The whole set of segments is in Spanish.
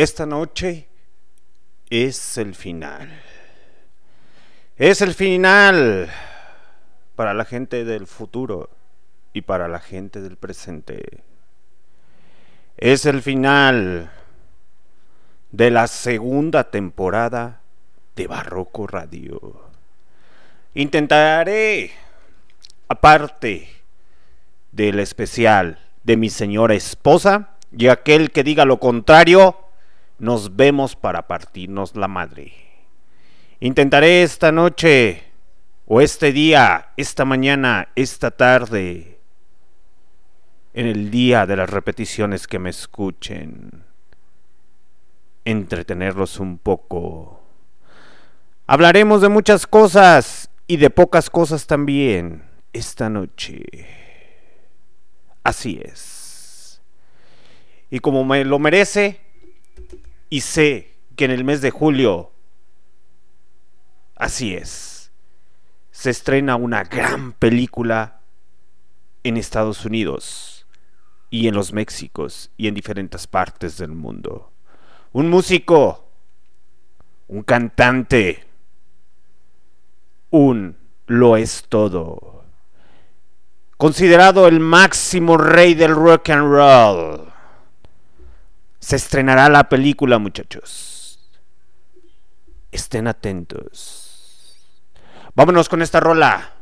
Esta noche es el final. Es el final para la gente del futuro y para la gente del presente. Es el final de la segunda temporada de Barroco Radio. Intentaré, aparte del especial de mi señora esposa, y aquel que diga lo contrario, nos vemos para partirnos la madre. Intentaré esta noche o este día, esta mañana, esta tarde, en el día de las repeticiones que me escuchen, entretenerlos un poco. Hablaremos de muchas cosas y de pocas cosas también esta noche. Así es. Y como me lo merece, y sé que en el mes de julio, así es se estrena una gran película en Estados Unidos y en los Méxicos y en diferentes partes del mundo. Un músico, un cantante, un lo es todo. Considerado el máximo rey del rock and roll. Se estrenará la película, muchachos. Estén atentos. Vámonos con esta rola.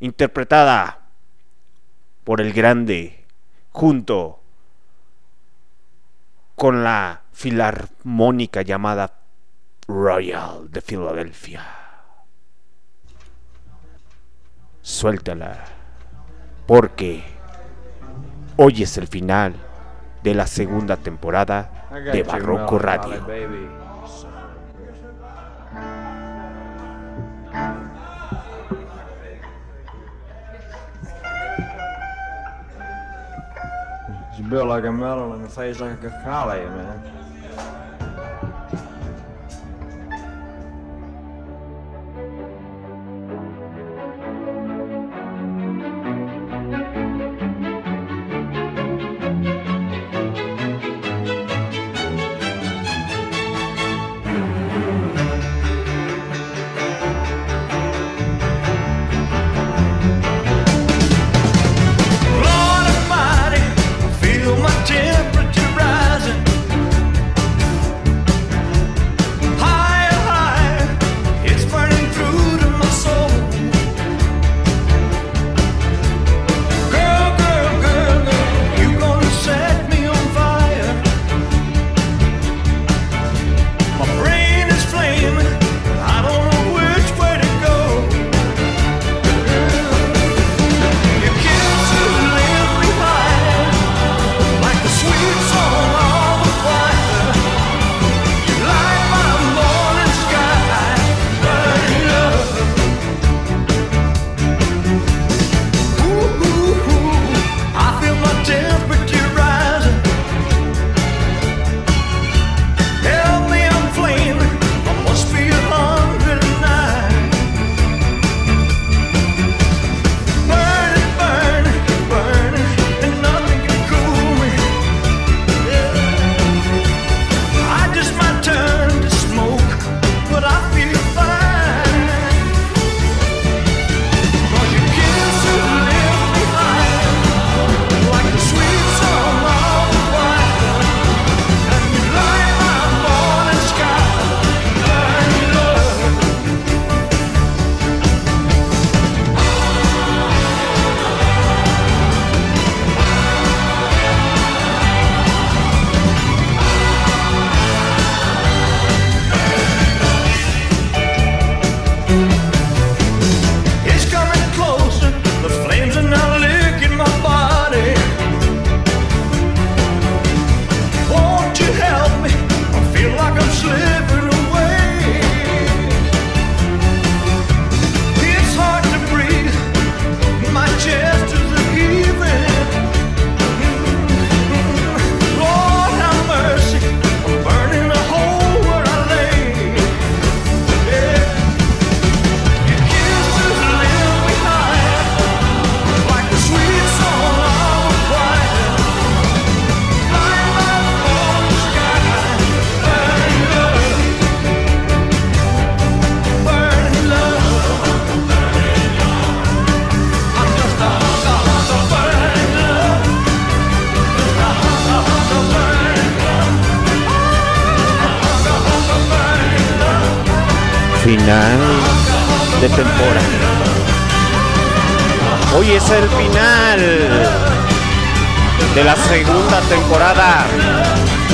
Interpretada por el grande junto con la filarmónica llamada Royal de Filadelfia. Suéltala, porque hoy es el final de la segunda temporada de Barroco Radio. built like a melon and face like a collie, man.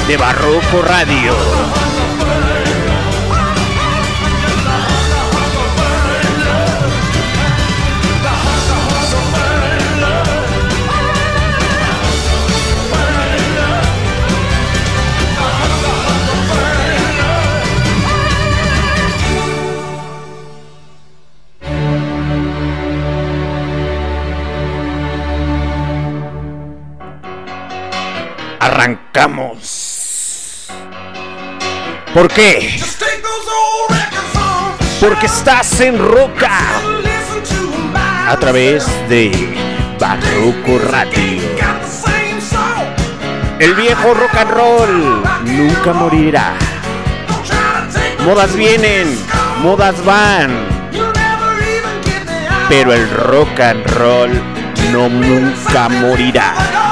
de Barroco Radio. Arrancamos. ¿Por qué? Porque estás en roca a través de Barroco Radio. El viejo rock and roll nunca morirá. Modas vienen, modas van. Pero el rock and roll no nunca morirá.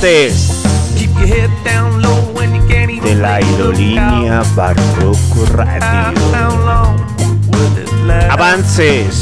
de la idolinia Barroco Radio. Avances.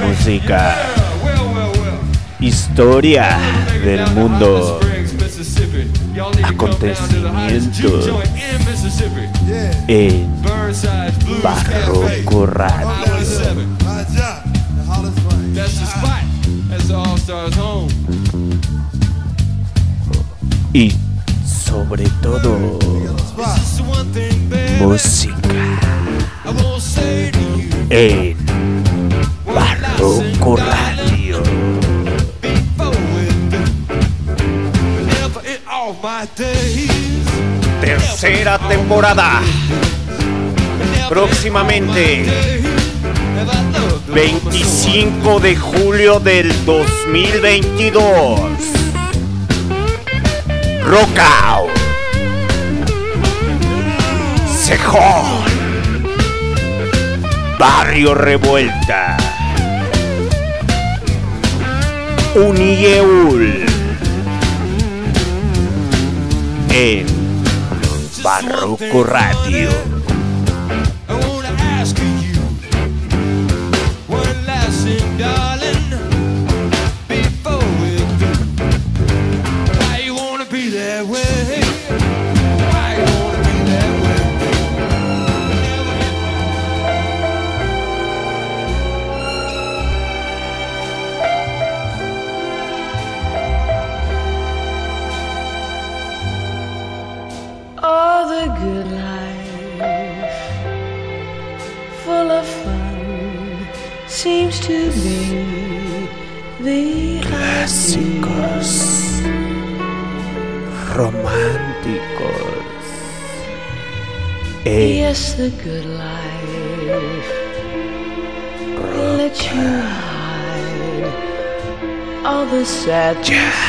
música, historia del mundo, acontecimientos en Barroco Radio. Y sobre todo, música. Hey. temporada. Próximamente, 25 de julio del 2022. Rockout. Sejón. Barrio Revuelta. Unieul. En Baruku Radio. Jazz. Jazz.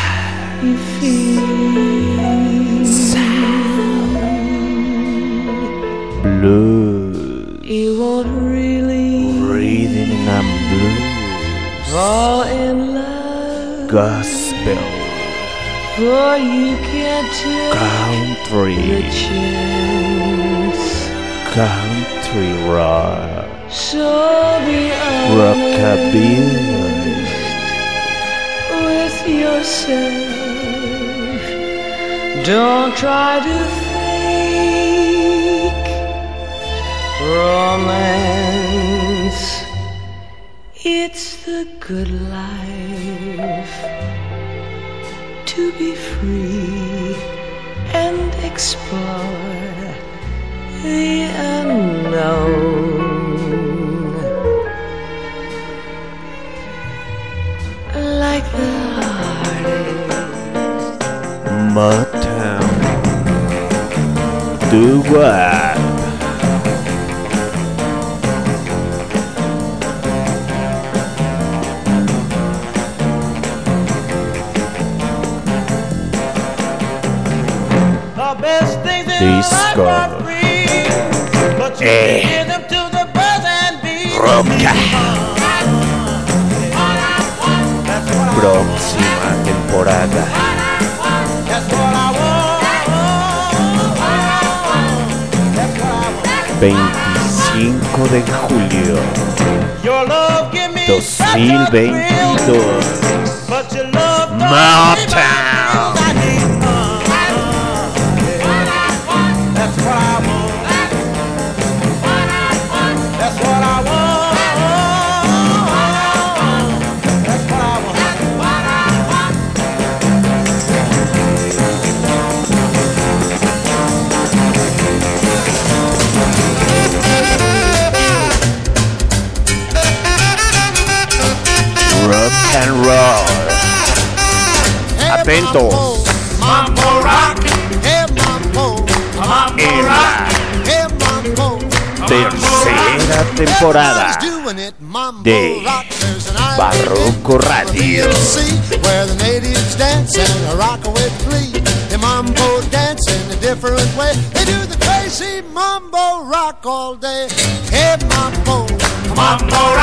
Atentos. Mambo rock. Hey, mambo. Mambo En rock. la Hey, mambo. tercera temporada Doing it, mambo de rock. There's an island Barroco Radio. in where the natives dance and the rockaway glee. They mambo dance in a different way. They do the crazy mambo rock all day. Hey mambo, mambo rock.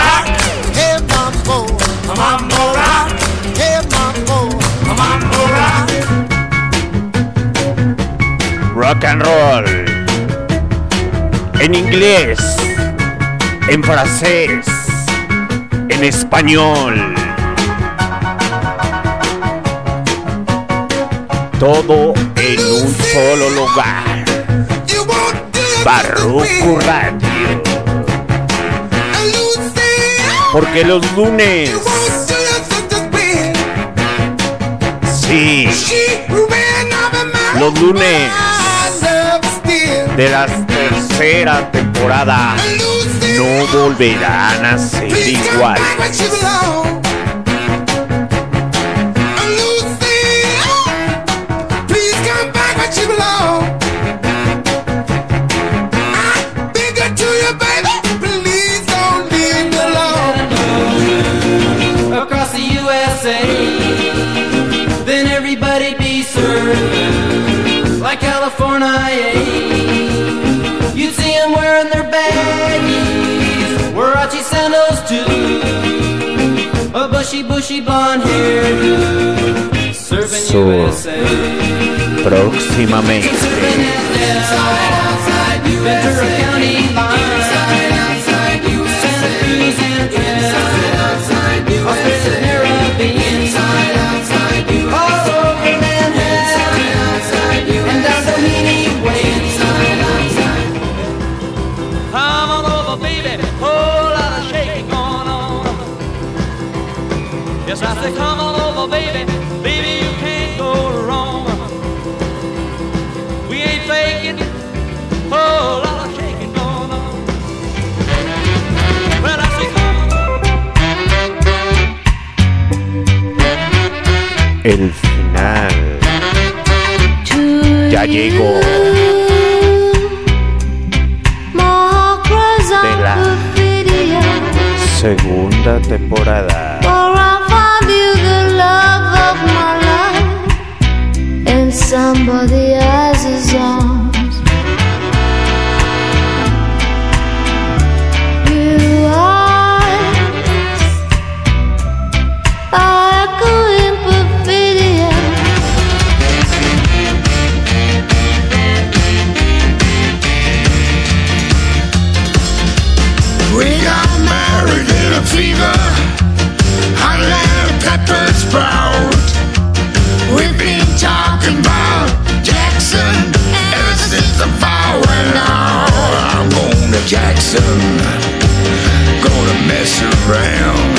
Rock and roll. En inglés. En francés. En español. Todo en un solo lugar. Barroco Radio. Porque los lunes. Sí. Los lunes de la tercera temporada no volverán a ser igual. Going on. Yes, I say, come on ya llegó de la segunda temporada. Somebody else's arms. Jackson, gonna mess around.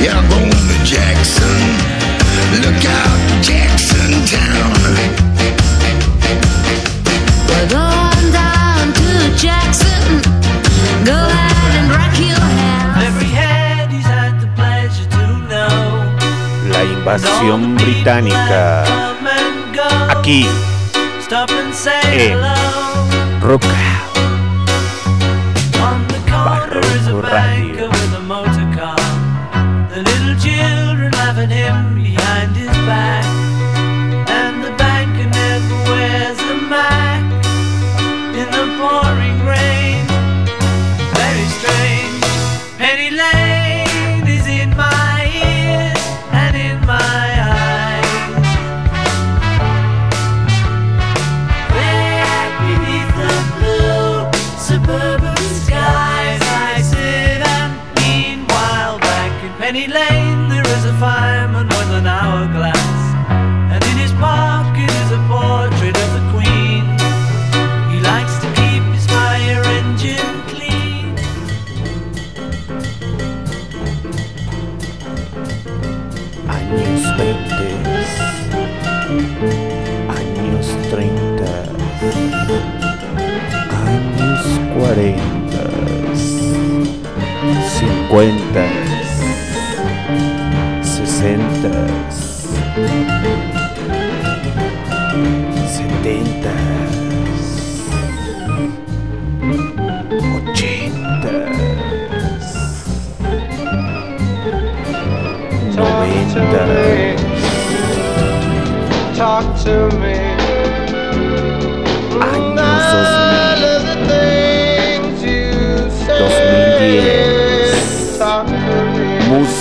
Yeah, I'm going to Jackson. Look out, Jackson Town. We're going down to Jackson. Go ahead and rock your house. Every head he's had the pleasure to know. La invasión británica aquí Stop and say en hello. Rock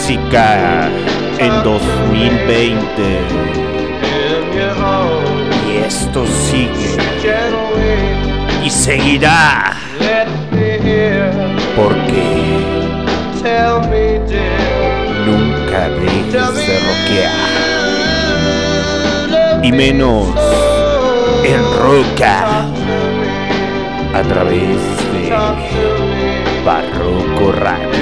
música en 2020. Y esto sigue. Y seguirá. Porque nunca dejes de rockear y menos en roca a través de Barroco Radio.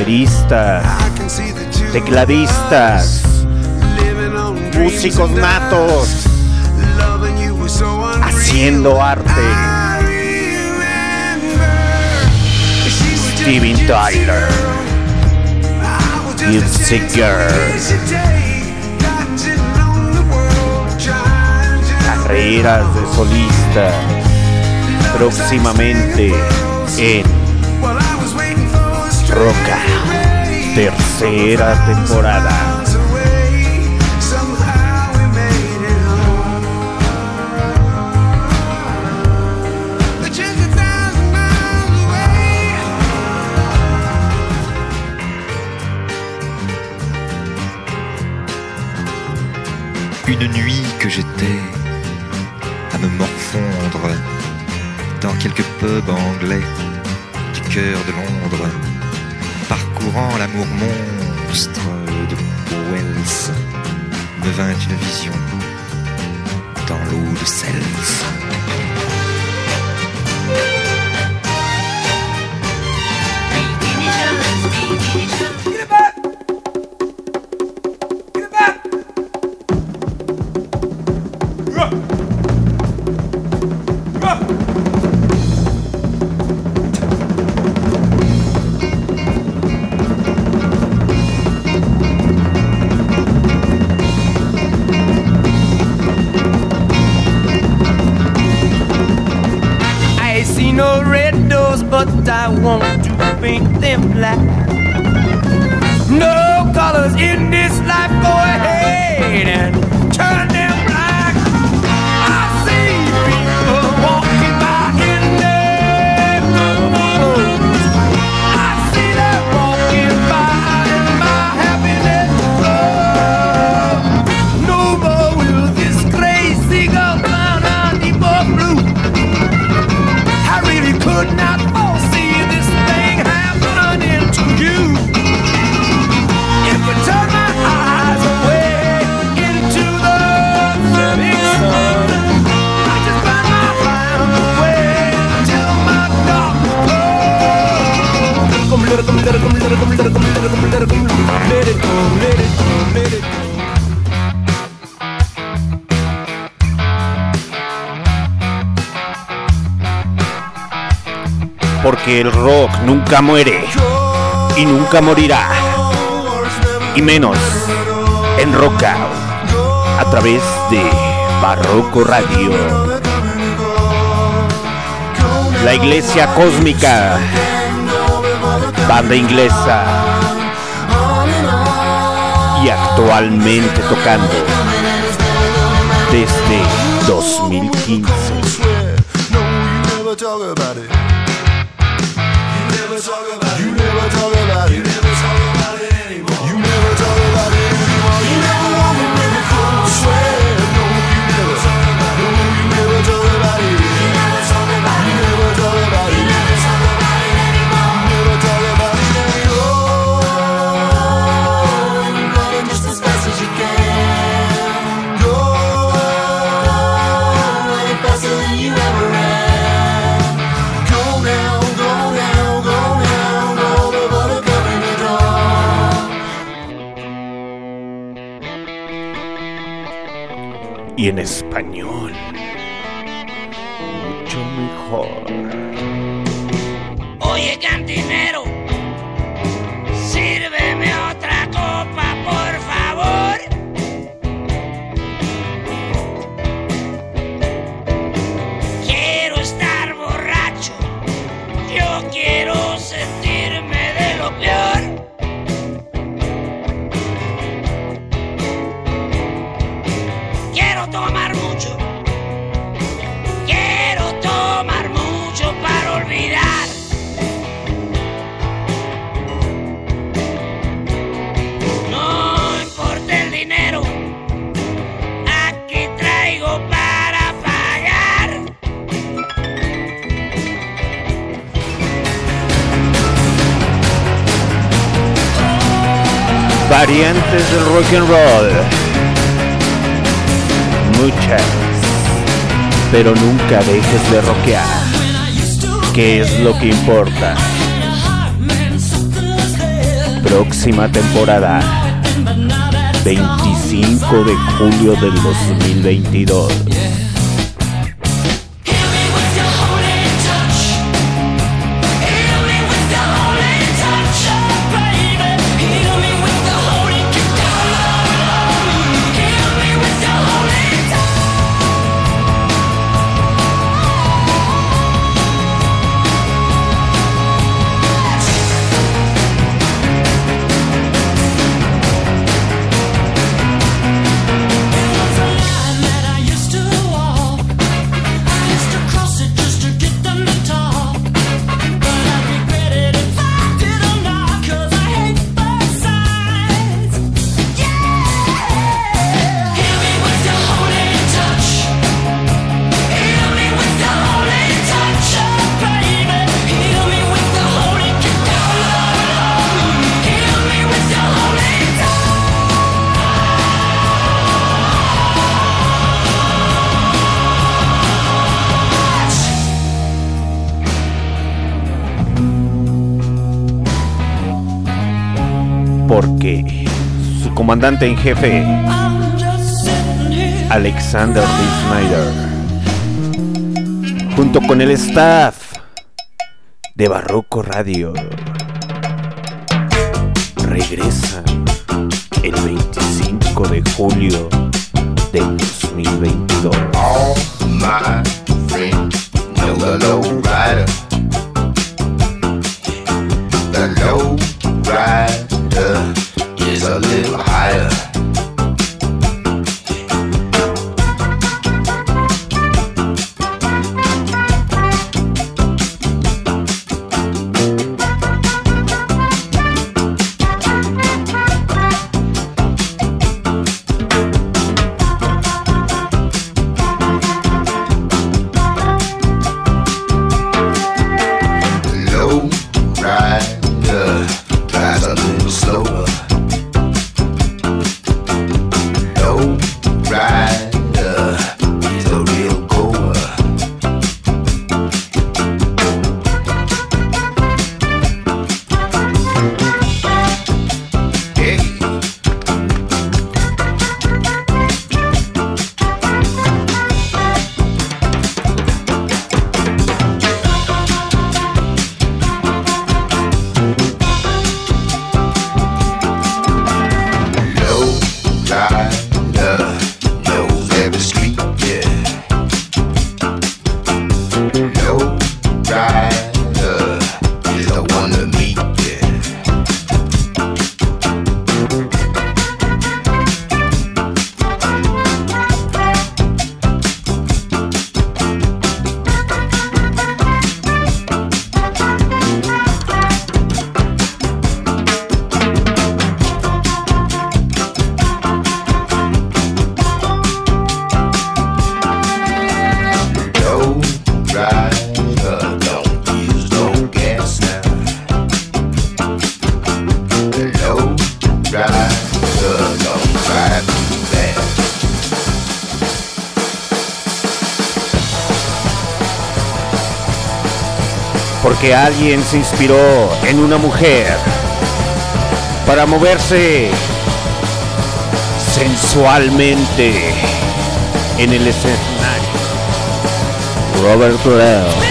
bateristas, tecladistas, músicos natos, haciendo arte. Steven Tyler, Gypsy Carreras de solistas próximamente en Roca, tercera temporada. Une nuit que j'étais à me morfondre dans quelques pubs anglais du cœur de Londres. Courant l'amour monstre de Wells, me vint une vision dans l'eau de Self. el rock nunca muere y nunca morirá. Y menos en Rock Out a través de Barroco Radio. La Iglesia Cósmica. Banda inglesa. Y actualmente tocando desde 2015. temporada. 25 de julio del 2022. comandante en jefe, Alexander D. Snyder, junto con el staff de Barroco Radio. Regresa el 25 de julio de 2022. que alguien se inspiró en una mujer para moverse sensualmente en el escenario. Robert Leo.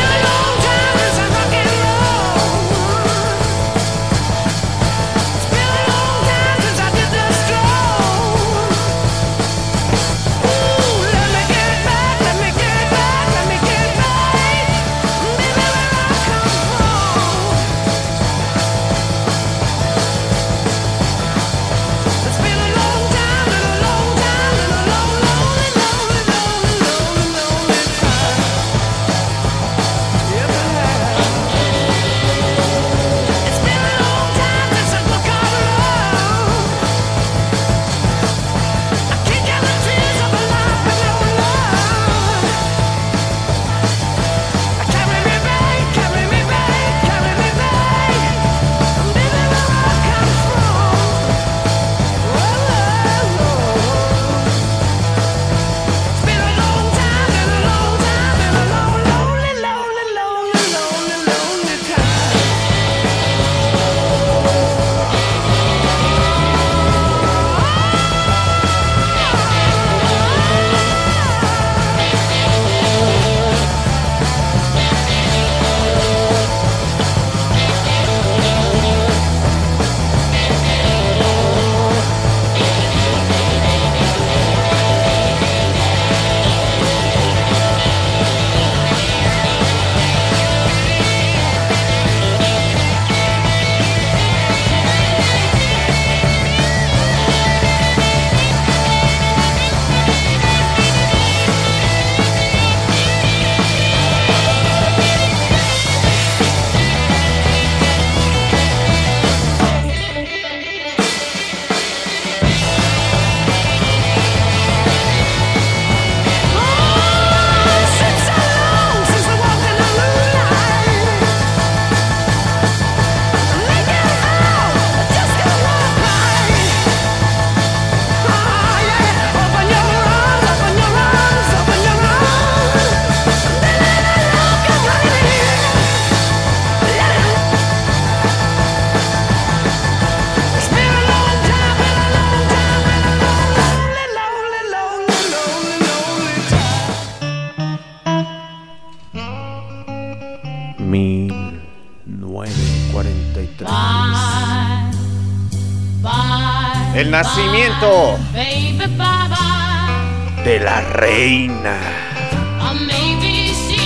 de la reina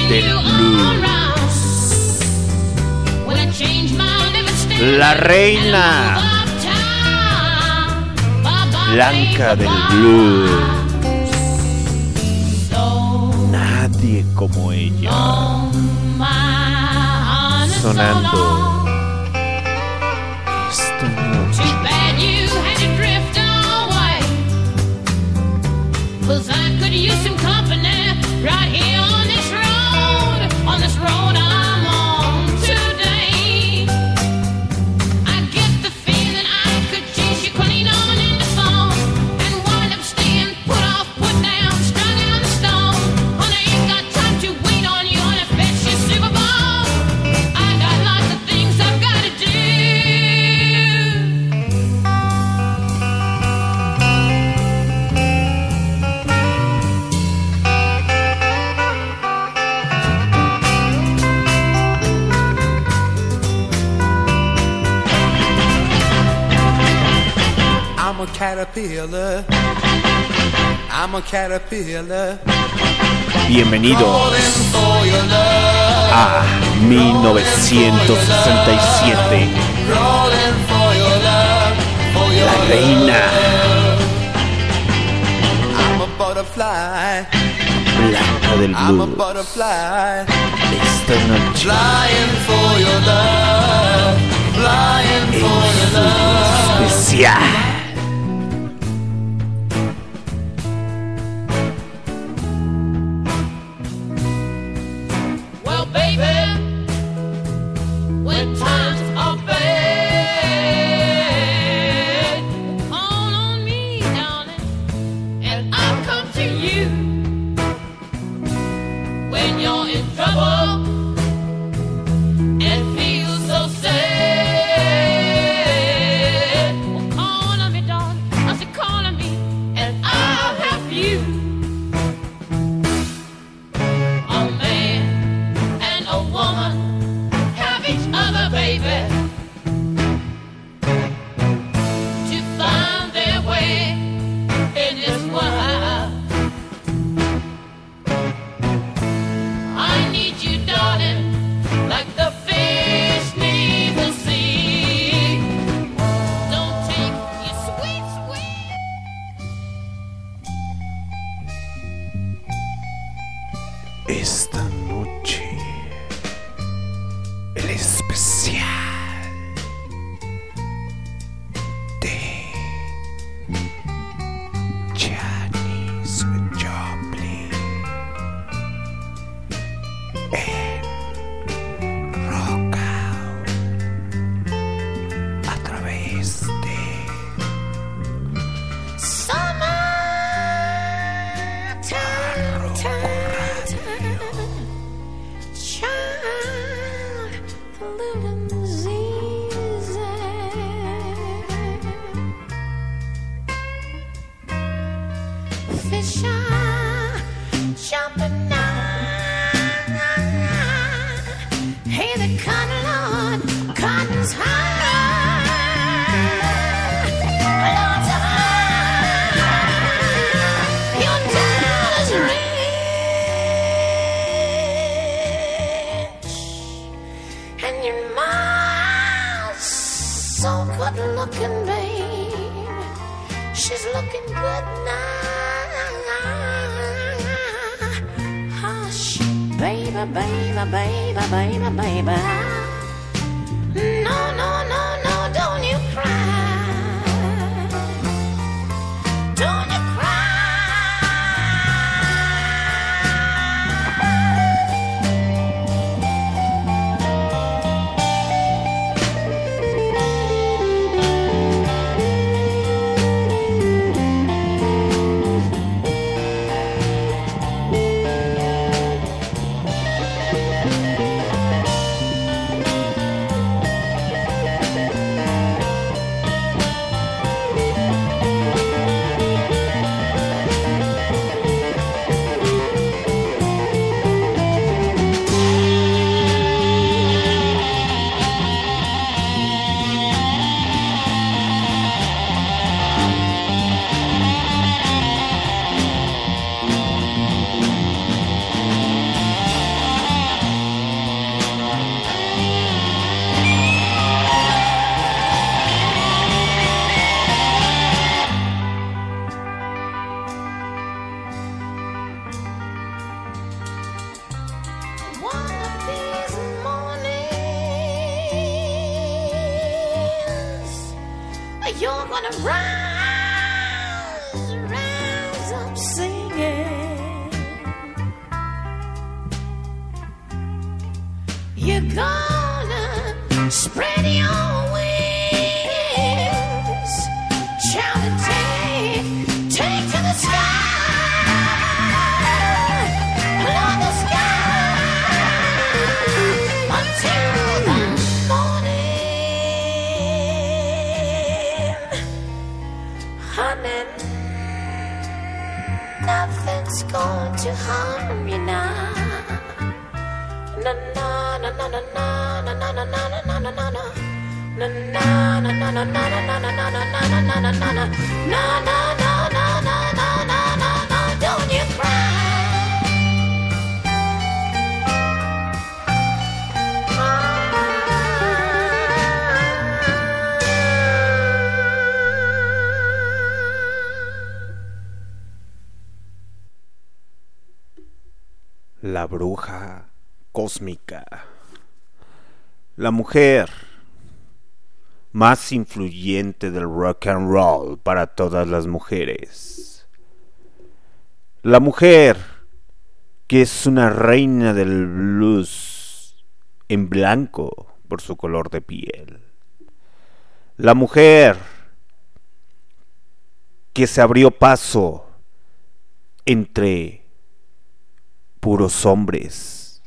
del blues. La reina blanca del blues. Nadie como ella. Sonando. could some company right here Bienvenido a 1967. La reina. Blanca del blues. Esta noche. Flying for your love. Flying for your love. Especial. La bruja cósmica. La mujer más influyente del rock and roll para todas las mujeres. La mujer que es una reina del blues en blanco por su color de piel. La mujer que se abrió paso entre puros hombres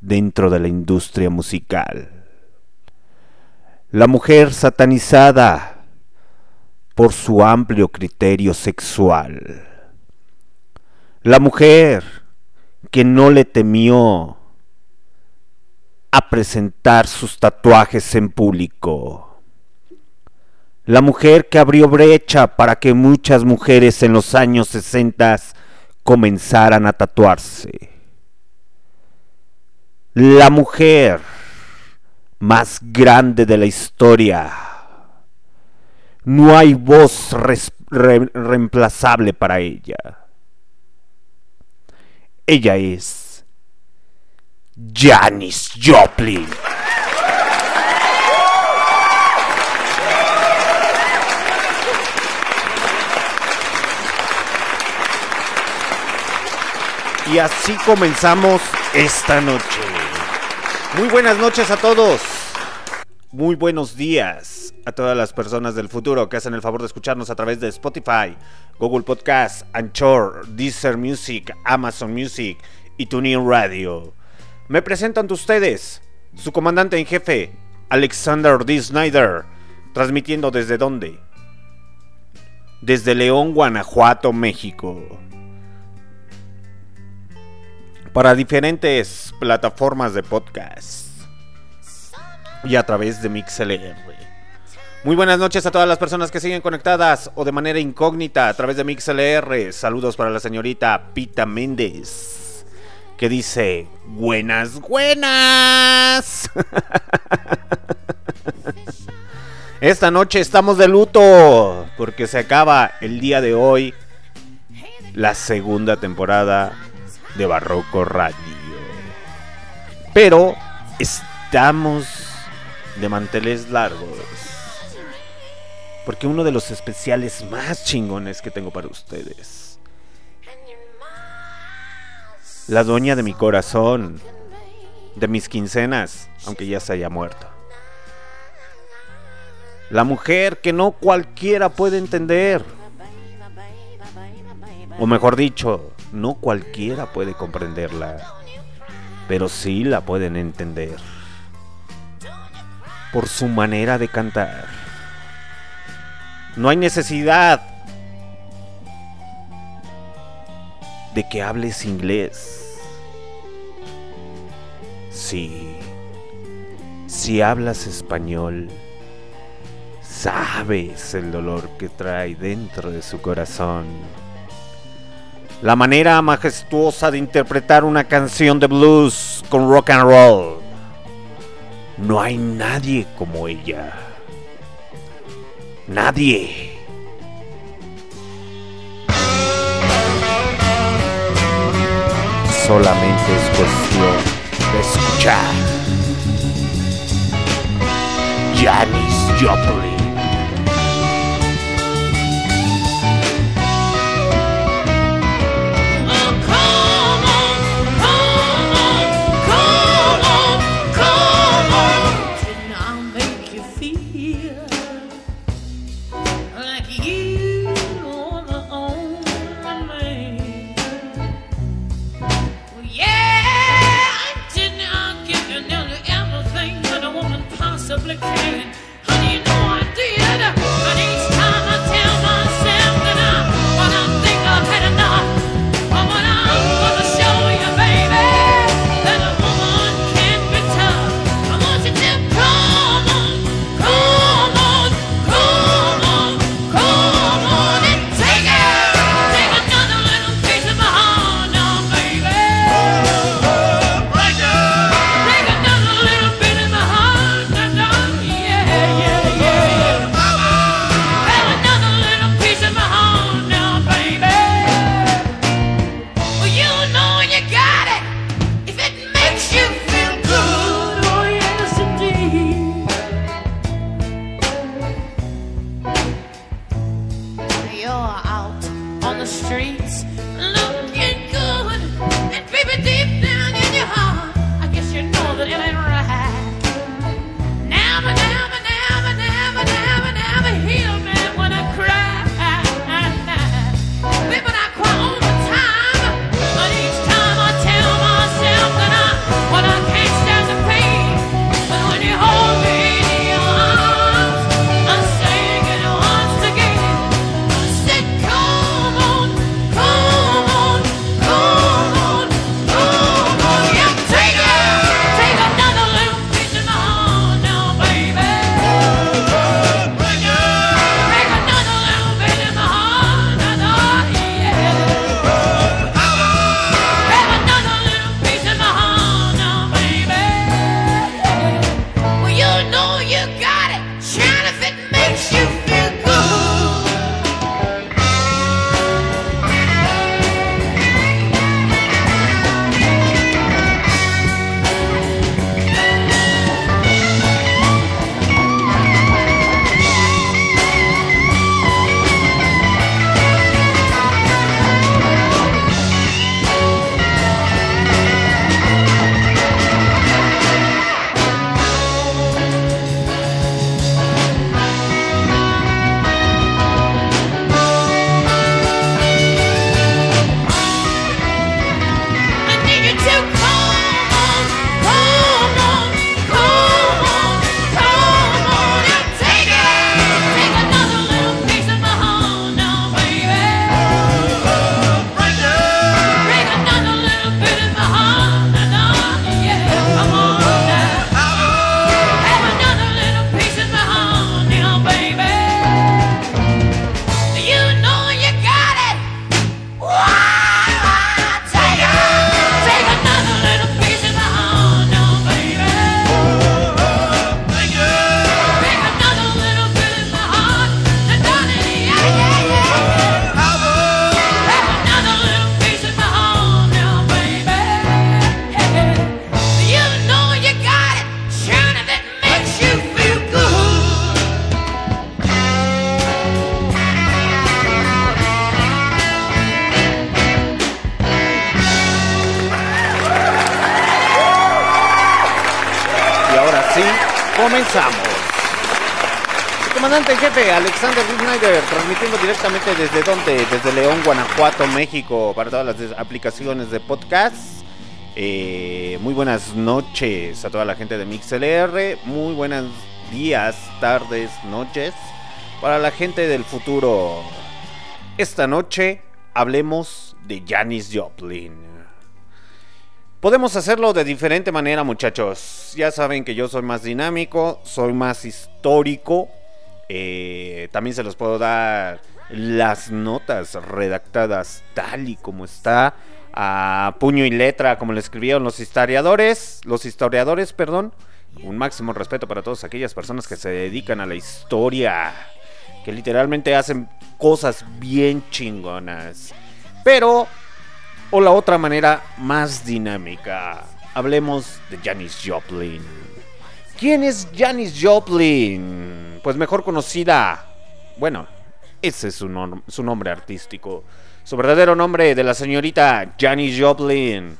dentro de la industria musical. La mujer satanizada por su amplio criterio sexual. La mujer que no le temió a presentar sus tatuajes en público. La mujer que abrió brecha para que muchas mujeres en los años 60 comenzaran a tatuarse. La mujer más grande de la historia. No hay voz reemplazable para ella. Ella es Janis Joplin. Y así comenzamos esta noche. Muy buenas noches a todos. Muy buenos días a todas las personas del futuro que hacen el favor de escucharnos a través de Spotify, Google Podcast, Anchor, Deezer Music, Amazon Music y TuneIn Radio. Me presento ante ustedes, su comandante en jefe, Alexander D. Snyder, transmitiendo desde dónde? Desde León, Guanajuato, México. Para diferentes plataformas de podcast y a través de MixLR. Muy buenas noches a todas las personas que siguen conectadas o de manera incógnita a través de MixLR. Saludos para la señorita Pita Méndez, que dice, buenas, buenas. Esta noche estamos de luto porque se acaba el día de hoy la segunda temporada de Barroco Radio. Pero estamos de manteles largos. Porque uno de los especiales más chingones que tengo para ustedes. La doña de mi corazón. De mis quincenas, aunque ya se haya muerto. La mujer que no cualquiera puede entender. O mejor dicho, no cualquiera puede comprenderla. Pero sí la pueden entender. Por su manera de cantar. No hay necesidad de que hables inglés. Sí. Si hablas español, sabes el dolor que trae dentro de su corazón. La manera majestuosa de interpretar una canción de blues con rock and roll. No hay nadie como ella. Nadie. Solamente es cuestión de escuchar. Janis Joplin. Desde donde, desde León, Guanajuato, México, para todas las aplicaciones de podcast. Eh, muy buenas noches a toda la gente de MixLR. Muy buenos días, tardes, noches para la gente del futuro. Esta noche hablemos de Janis Joplin. Podemos hacerlo de diferente manera, muchachos. Ya saben que yo soy más dinámico, soy más histórico. Eh, también se los puedo dar las notas redactadas tal y como está, a puño y letra, como le escribieron los historiadores, los historiadores, perdón. Un máximo respeto para todas aquellas personas que se dedican a la historia, que literalmente hacen cosas bien chingonas. Pero o la otra manera más dinámica. Hablemos de Janis Joplin. ¿Quién es Janis Joplin? Pues mejor conocida. Bueno, ese es su, su nombre artístico. Su verdadero nombre de la señorita Janis Joplin.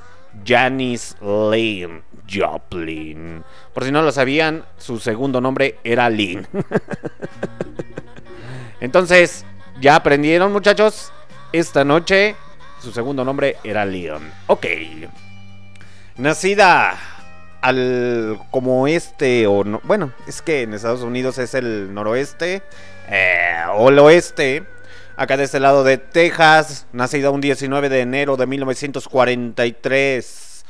Janis Lynn Joplin. Por si no lo sabían, su segundo nombre era Lynn. Entonces, ¿ya aprendieron muchachos? Esta noche su segundo nombre era Leon. Ok. Nacida al como este o no, bueno, es que en Estados Unidos es el noroeste eh, o el oeste. Acá de este lado de Texas, nacida un 19 de enero de 1943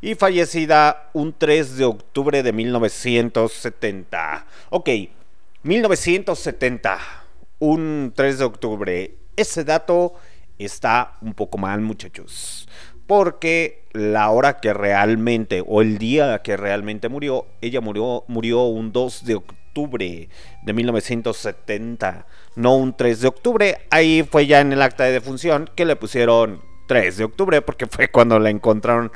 y fallecida un 3 de octubre de 1970. Ok, 1970, un 3 de octubre. Ese dato está un poco mal, muchachos. Porque la hora que realmente, o el día que realmente murió, ella murió, murió un 2 de octubre de 1970, no un 3 de octubre. Ahí fue ya en el acta de defunción que le pusieron 3 de octubre, porque fue cuando la encontraron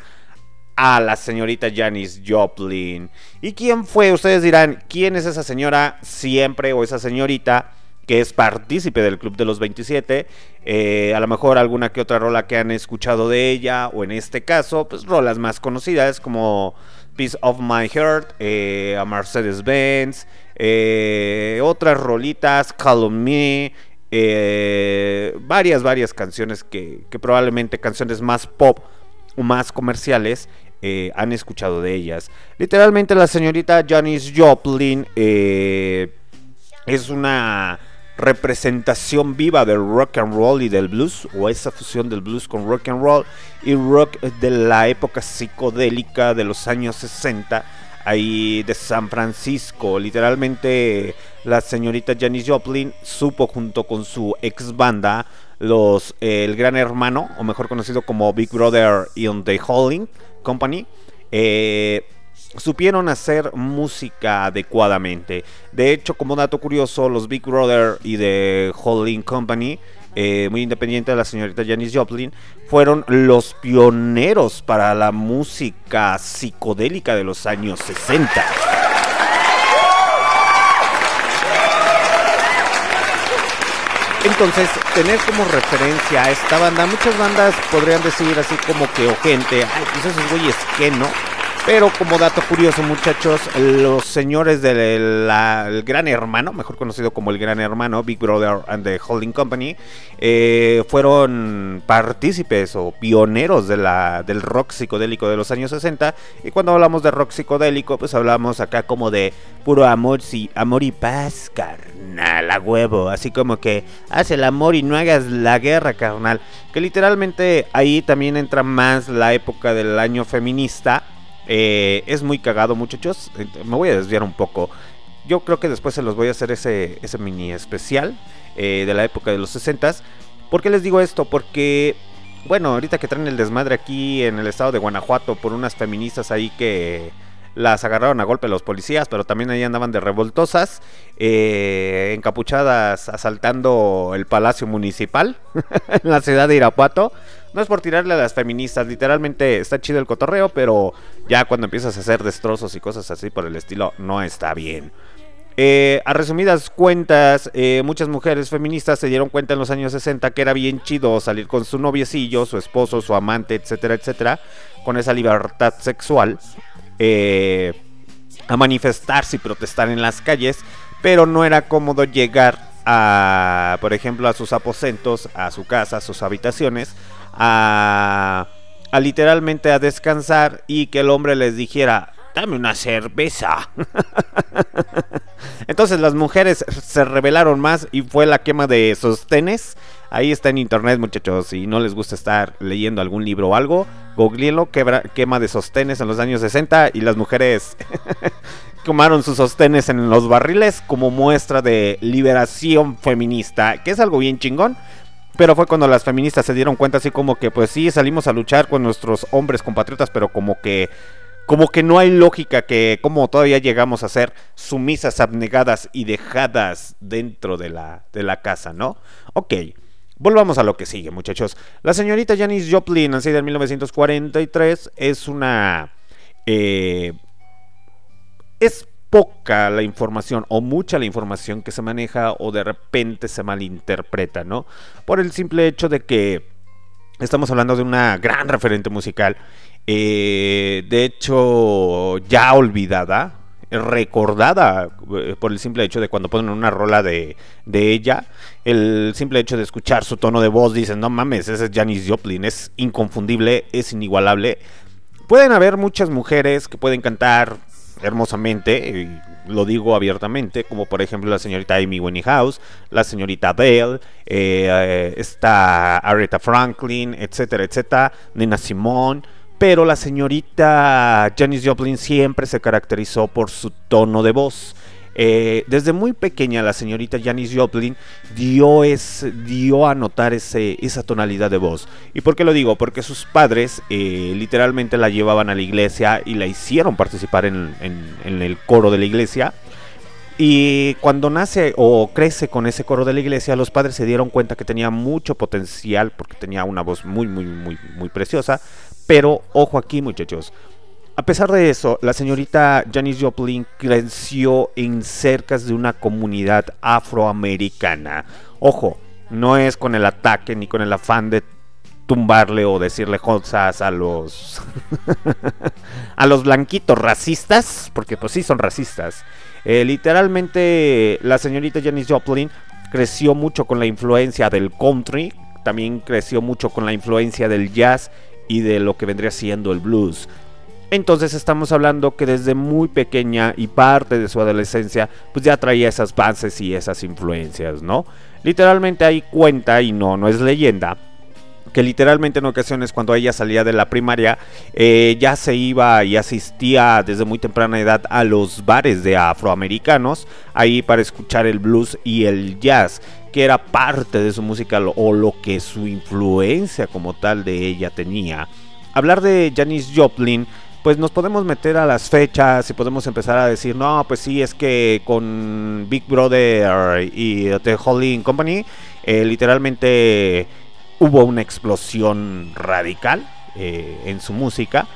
a la señorita Janis Joplin. ¿Y quién fue? Ustedes dirán, ¿quién es esa señora siempre o esa señorita? que es partícipe del Club de los 27. Eh, a lo mejor alguna que otra rola que han escuchado de ella, o en este caso, pues rolas más conocidas como Piece of My Heart, eh, a Mercedes Benz, eh, otras rolitas, Me, eh, varias, varias canciones que, que probablemente canciones más pop o más comerciales eh, han escuchado de ellas. Literalmente la señorita Janis Joplin eh, es una representación viva del rock and roll y del blues, o esa fusión del blues con rock and roll y rock de la época psicodélica de los años 60, ahí de San Francisco. Literalmente la señorita Janis Joplin supo junto con su ex banda, los eh, El Gran Hermano, o mejor conocido como Big Brother in the Holding Company, eh, supieron hacer música adecuadamente. De hecho, como dato curioso, los Big Brother y The Holding Company, eh, muy independiente de la señorita Janis Joplin, fueron los pioneros para la música psicodélica de los años 60. Entonces, tener como referencia a esta banda, muchas bandas podrían decir así como que o gente, ay, pues esos güeyes que no. Pero como dato curioso, muchachos, los señores del Gran Hermano, mejor conocido como el Gran Hermano, Big Brother and the Holding Company, eh, fueron partícipes o pioneros de la, del rock psicodélico de los años 60. Y cuando hablamos de rock psicodélico, pues hablamos acá como de puro amor, sí, amor y paz, carnal, a huevo. Así como que haz el amor y no hagas la guerra, carnal. Que literalmente ahí también entra más la época del año feminista. Eh, es muy cagado, muchachos. Me voy a desviar un poco. Yo creo que después se los voy a hacer ese, ese mini especial eh, de la época de los 60 ¿Por qué les digo esto? Porque, bueno, ahorita que traen el desmadre aquí en el estado de Guanajuato por unas feministas ahí que las agarraron a golpe los policías, pero también ahí andaban de revoltosas, eh, encapuchadas asaltando el palacio municipal en la ciudad de Irapuato. No es por tirarle a las feministas, literalmente está chido el cotorreo, pero ya cuando empiezas a hacer destrozos y cosas así por el estilo, no está bien. Eh, a resumidas cuentas, eh, muchas mujeres feministas se dieron cuenta en los años 60 que era bien chido salir con su noviecillo, su esposo, su amante, etcétera, etcétera, con esa libertad sexual. Eh, a manifestarse y protestar en las calles, pero no era cómodo llegar a, por ejemplo, a sus aposentos, a su casa, a sus habitaciones, a, literalmente a descansar y que el hombre les dijera, dame una cerveza. Entonces las mujeres se rebelaron más y fue la quema de sostenes. Ahí está en internet, muchachos. Si no les gusta estar leyendo algún libro o algo, googleenlo. quema de sostenes en los años 60 y las mujeres quemaron sus sostenes en los barriles como muestra de liberación feminista, que es algo bien chingón. Pero fue cuando las feministas se dieron cuenta así como que pues sí salimos a luchar con nuestros hombres compatriotas, pero como que como que no hay lógica que como todavía llegamos a ser sumisas, abnegadas y dejadas dentro de la, de la casa, ¿no? Ok, volvamos a lo que sigue, muchachos. La señorita Janis Joplin, nacida en 1943, es una... eh, es poca la información o mucha la información que se maneja o de repente se malinterpreta, ¿no? Por el simple hecho de que estamos hablando de una gran referente musical, eh, de hecho ya olvidada, recordada eh, por el simple hecho de cuando ponen una rola de, de ella, el simple hecho de escuchar su tono de voz, dicen, no mames, ese es Janis Joplin, es inconfundible, es inigualable. Pueden haber muchas mujeres que pueden cantar hermosamente, lo digo abiertamente, como por ejemplo la señorita Amy Winehouse, la señorita Adele, eh, está Aretha Franklin, etcétera, etcétera, Nina Simone, pero la señorita Janis Joplin siempre se caracterizó por su tono de voz. Eh, desde muy pequeña la señorita Janis Joplin dio, dio a notar ese, esa tonalidad de voz. ¿Y por qué lo digo? Porque sus padres eh, literalmente la llevaban a la iglesia y la hicieron participar en, en- en el coro de la iglesia. Y cuando nace o crece con ese coro de la iglesia, los padres se dieron cuenta que tenía mucho potencial porque tenía una voz muy, muy, muy, muy preciosa. Pero ojo aquí, muchachos. A pesar de eso, la señorita Janis Joplin creció en cercas de una comunidad afroamericana. Ojo, no es con el ataque ni con el afán de tumbarle o decirle cosas a los a los blanquitos racistas, porque pues sí son racistas. Eh, literalmente la señorita Janis Joplin creció mucho con la influencia del country, también creció mucho con la influencia del jazz y de lo que vendría siendo el blues. Entonces estamos hablando que desde muy pequeña y parte de su adolescencia, pues ya traía esas bases y esas influencias, ¿no? Literalmente ahí cuenta, y no, no es leyenda, que literalmente en ocasiones cuando ella salía de la primaria eh, ya se iba y asistía desde muy temprana edad a los bares de afroamericanos ahí para escuchar el blues y el jazz que era parte de su música o lo que su influencia como tal de ella tenía hablar de Janis Joplin pues nos podemos meter a las fechas y podemos empezar a decir, no, pues sí, es que con Big Brother y The Holding Company, eh, literalmente hubo una explosión radical eh, en su música,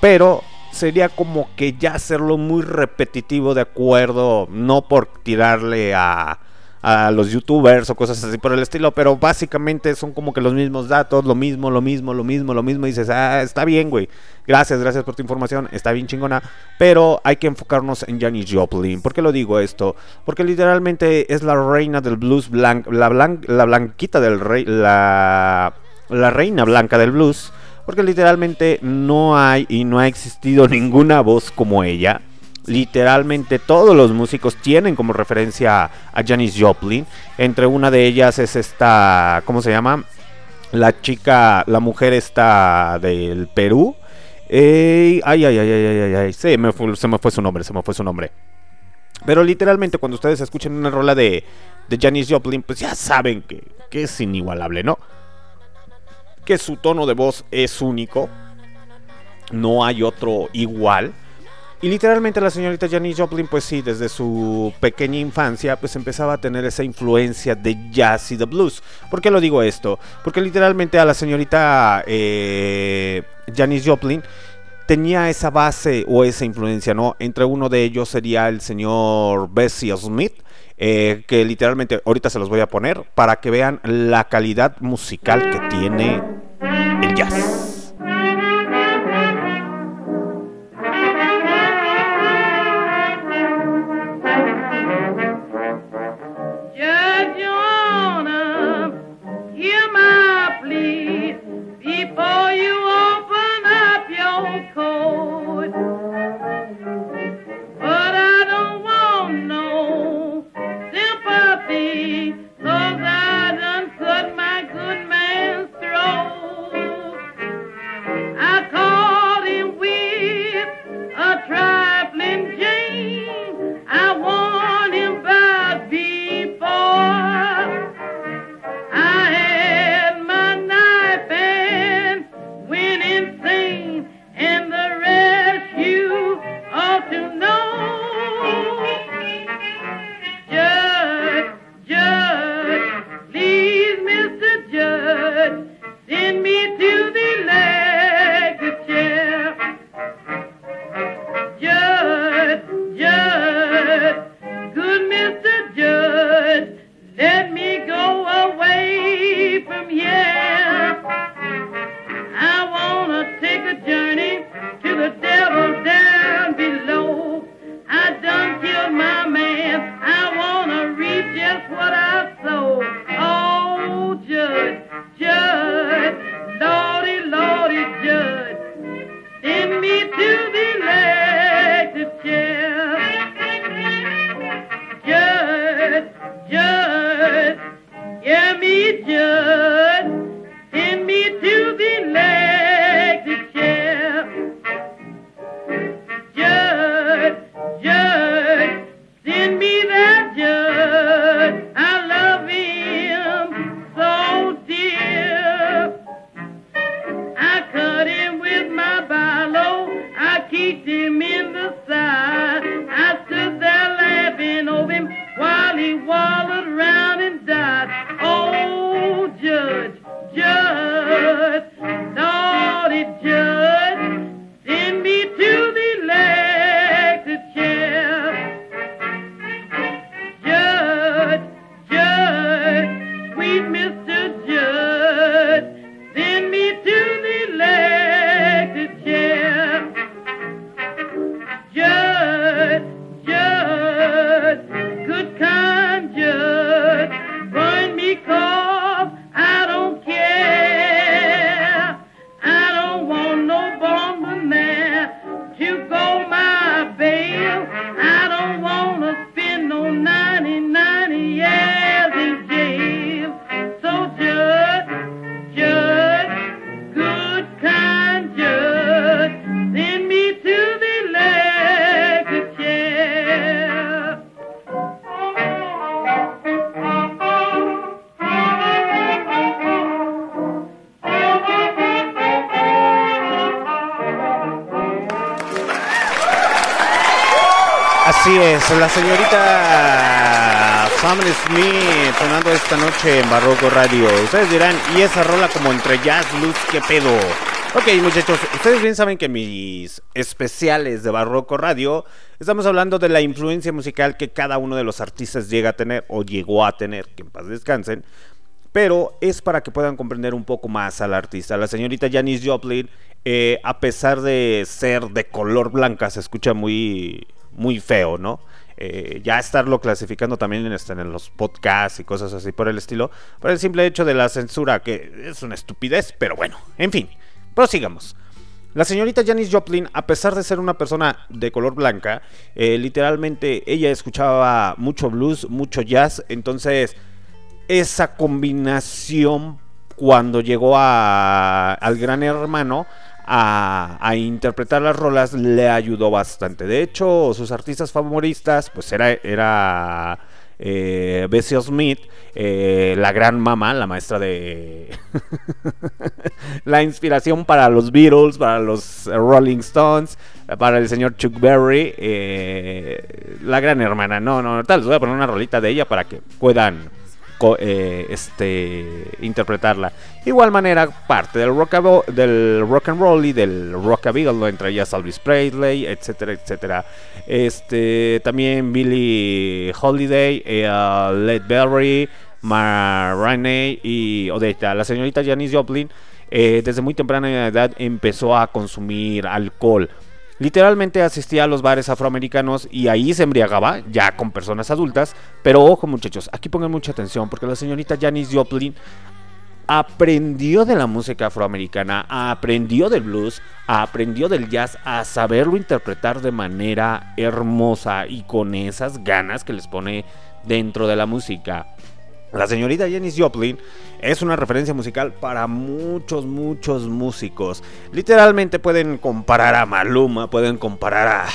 pero sería como que ya hacerlo muy repetitivo de acuerdo, no por tirarle a, a los youtubers o cosas así por el estilo, pero básicamente son como que los mismos datos, lo mismo, lo mismo, lo mismo, lo mismo, dices, ah, está bien, güey, gracias, gracias por tu información, está bien chingona, pero hay que enfocarnos en Janis Joplin. ¿Por qué lo digo esto? Porque literalmente es la reina del blues blanc, la, blan- la blanquita del rey, la, la reina blanca del blues, porque literalmente no hay y no ha existido ninguna voz como ella. Literalmente todos los músicos tienen como referencia a Janis Joplin. Entre una de ellas es esta, ¿cómo se llama? La chica, la mujer esta del Perú. Ay, ay, ay, ay, ay, ay, ay, se me, fue, se me fue su nombre, se me fue su nombre. Pero literalmente cuando ustedes escuchen una rola de, de Janis Joplin, pues ya saben que, que es inigualable, ¿no? Que su tono de voz es único. No hay otro igual. Y literalmente la señorita Janis Joplin, pues sí, desde su pequeña infancia, pues empezaba a tener esa influencia de jazz y de blues. ¿Por qué lo digo esto? Porque literalmente a la señorita eh, Janis Joplin tenía esa base o esa influencia, ¿no? Entre uno de ellos sería el señor Bessie Smith, eh, que literalmente ahorita se los voy a poner para que vean la calidad musical que tiene el jazz. Señorita Sam Smith sonando esta noche en Barroco Radio. Ustedes dirán, ¿y esa rola como entre jazz, blues, qué pedo? Ok, muchachos, ustedes bien saben que mis especiales de Barroco Radio estamos hablando de la influencia musical que cada uno de los artistas llega a tener o llegó a tener, que en paz descansen. Pero es para que puedan comprender un poco más al artista. La señorita Janis Joplin, eh, a pesar de ser de color blanca, se escucha muy, muy feo, ¿no? Eh, ya estarlo clasificando también en, este- en los podcasts y cosas así por el estilo, por el simple hecho de la censura, que es una estupidez, pero bueno, en fin, prosigamos. La señorita Janis Joplin, a pesar de ser una persona de color blanca, eh, literalmente ella escuchaba mucho blues, mucho jazz, entonces esa combinación cuando llegó a- al gran hermano a, interpretar las rolas le ayudó bastante. De hecho, sus artistas favoritas, pues era, era eh, Bessie Smith, eh, la gran mamá, la maestra de... la inspiración para los Beatles, para los Rolling Stones, para el señor Chuck Berry, eh, la gran hermana. No, no, tal, les voy a poner una rolita de ella para que puedan eh, este, interpretarla. Igual manera, parte del rock, del rock and roll y del rockabilly, entre ellas Elvis Presley, etcétera, etcétera. Este, también Billie Holiday, eh, uh, Led Belly, Ma Rainey y Odetta. La señorita Janis Joplin eh, desde muy temprana edad empezó a consumir alcohol. Literalmente asistía a los bares afroamericanos y ahí se embriagaba, ya con personas adultas. Pero ojo muchachos, aquí pongan mucha atención porque la señorita Janis Joplin aprendió de la música afroamericana, aprendió del blues, aprendió del jazz a saberlo interpretar de manera hermosa y con esas ganas que les pone dentro de la música. La señorita Janis Joplin es una referencia musical para muchos, muchos músicos. Literalmente pueden comparar a Maluma, pueden comparar a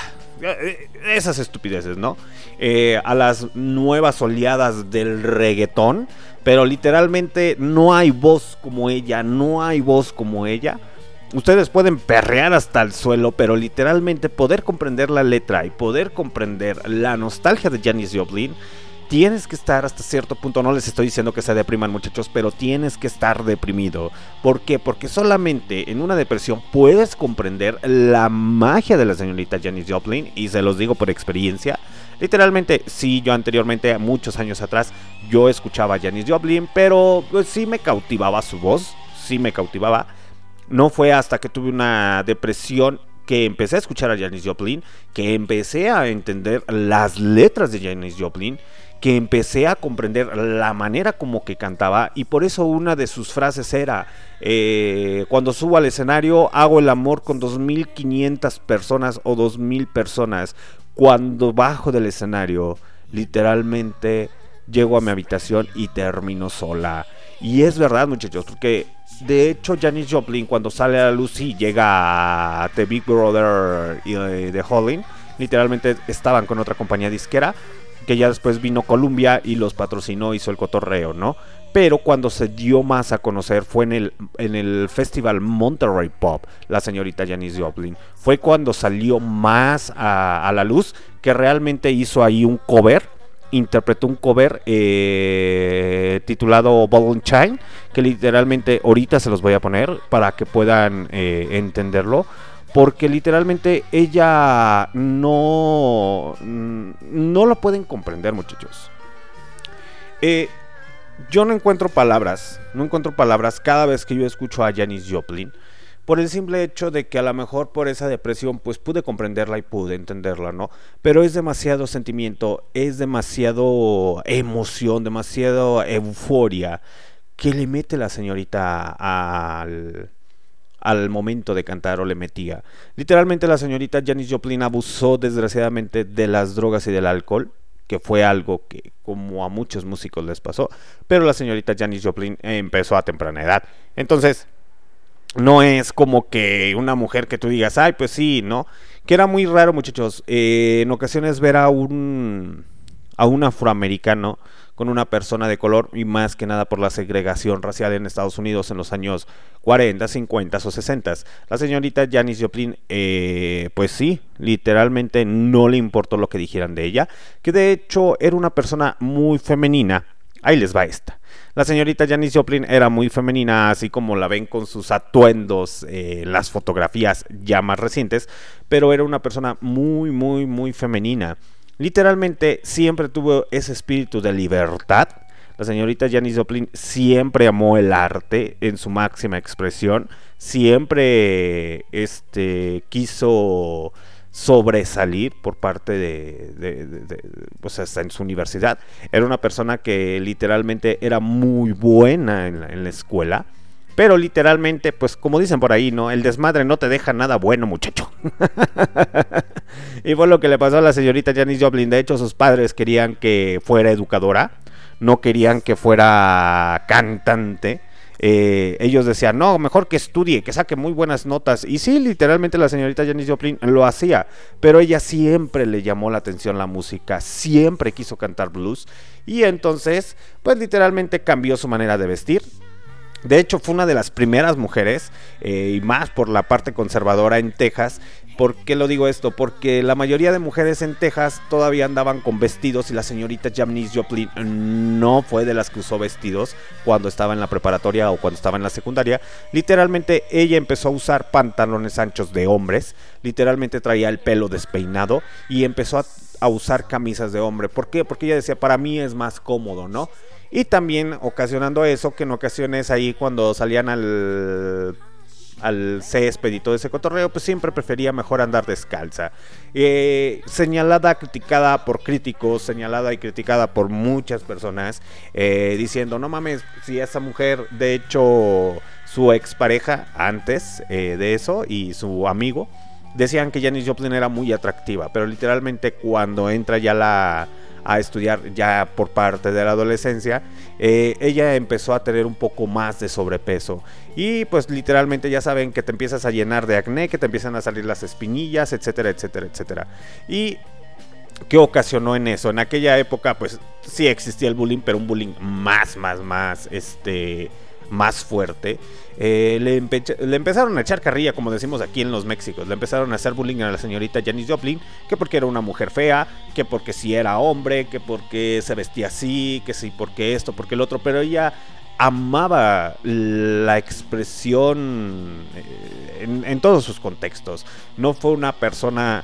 eh, esas estupideces, ¿no? Eh, a las nuevas oleadas del reggaetón. Pero literalmente no hay voz como ella, no hay voz como ella. Ustedes pueden perrear hasta el suelo, pero literalmente poder comprender la letra y poder comprender la nostalgia de Janis Joplin tienes que estar hasta cierto punto, no les estoy diciendo que se depriman muchachos, pero tienes que estar deprimido. ¿Por qué? Porque solamente en una depresión puedes comprender la magia de la señorita Janis Joplin, y se los digo por experiencia. Literalmente, sí, yo anteriormente, muchos años atrás, yo escuchaba a Janis Joplin, pero pues, sí me cautivaba su voz, sí me cautivaba. No fue hasta que tuve una depresión que empecé a escuchar a Janis Joplin, que empecé a entender las letras de Janis Joplin, que empecé a comprender la manera como que cantaba y por eso una de sus frases era, eh, cuando subo al escenario hago el amor con 2.500 personas o 2.000 personas, cuando bajo del escenario literalmente llego a mi habitación y termino sola. Y es verdad muchachos, porque de hecho Janis Joplin cuando sale a la luz y llega a The Big Brother y, eh, de Holling, literalmente estaban con otra compañía disquera, que ya después vino Columbia y los patrocinó, hizo el cotorreo, ¿no? Pero cuando se dio más a conocer fue en el, en el festival Monterrey Pop, la señorita Janis Joplin. Fue cuando salió más a, la luz que realmente hizo ahí un cover interpretó un cover eh, titulado Ball Shine, que literalmente ahorita se los voy a poner para que puedan eh, entenderlo. Porque literalmente ella no, no lo pueden comprender, muchachos. Eh, yo no encuentro palabras, no encuentro palabras cada vez que yo escucho a Janis Joplin por el simple hecho de que a lo mejor por esa depresión pues pude comprenderla y pude entenderla, ¿no? Pero es demasiado sentimiento, es demasiado emoción, demasiado euforia que le mete la señorita al al momento de cantar o le metía. Literalmente la señorita Janis Joplin abusó desgraciadamente de las drogas y del alcohol, que fue algo que como a muchos músicos les pasó, pero la señorita Janis Joplin empezó a temprana edad. Entonces, no es como que una mujer que tú digas, ay, pues sí, ¿no? Que era muy raro, muchachos. eh, en ocasiones ver a un a un afroamericano con una persona de color y más que nada por la segregación racial en Estados Unidos en los años 40, 50 o 60. La señorita Janis Joplin, eh, pues sí, literalmente no le importó lo que dijeran de ella, que de hecho era una persona muy femenina. Ahí les va esta. La señorita Janis Joplin era muy femenina, así como la ven con sus atuendos eh, las fotografías ya más recientes, pero era una persona muy, muy, muy femenina. Literalmente siempre tuvo ese espíritu de libertad. La señorita Janis Joplin siempre amó el arte en su máxima expresión. Siempre este, quiso sobresalir por parte de, de- de- pues hasta en su universidad. Era una persona que literalmente era muy buena en la, en la escuela. Pero literalmente, pues como dicen por ahí, ¿no? El desmadre no te deja nada bueno, muchacho. y fue lo que le pasó a la señorita Janis Joplin. De hecho, sus padres querían que fuera educadora. No querían que fuera cantante. Eh, ellos decían, no, mejor que estudie, que saque muy buenas notas. Y sí, literalmente la señorita Janis Joplin lo hacía. Pero ella siempre le llamó la atención la música. Siempre quiso cantar blues. Y entonces, pues literalmente cambió su manera de vestir. De hecho, fue una de las primeras mujeres, eh, y más por la parte conservadora en Texas. ¿Por qué lo digo esto? Porque la mayoría de mujeres en Texas todavía andaban con vestidos y la señorita Janis Joplin no fue de las que usó vestidos cuando estaba en la preparatoria o cuando estaba en la secundaria. Literalmente ella empezó a usar pantalones anchos de hombres, literalmente traía el pelo despeinado y empezó a, a usar camisas de hombre. ¿Por qué? Porque ella decía, para mí es más cómodo, ¿no? Y también ocasionando eso, que en ocasiones ahí cuando salían al, al césped y todo ese cotorreo, pues siempre prefería mejor andar descalza. Eh, señalada, criticada por críticos, señalada y criticada por muchas personas, eh, diciendo, no mames, si esa mujer, de hecho, su expareja antes eh, de eso y su amigo, decían que Janis Joplin era muy atractiva, pero literalmente cuando entra ya la a estudiar ya por parte de la adolescencia, eh, ella empezó a tener un poco más de sobrepeso. Y pues literalmente ya saben que te empiezas a llenar de acné, que te empiezan a salir las espinillas, etcétera, etcétera, etcétera. Y ¿Qué ocasionó en eso? En aquella época, pues sí existía el bullying, pero un bullying más, más, más, este, más fuerte. Eh, le, empe- le empezaron a echar carrilla, como decimos aquí en los Méxicos. Le empezaron a hacer bullying a la señorita Janis Joplin, que porque era una mujer fea, que porque si era hombre, que porque se vestía así, que sí, porque esto, porque el otro. Pero ella amaba la expresión eh, en todos sus contextos. No fue una persona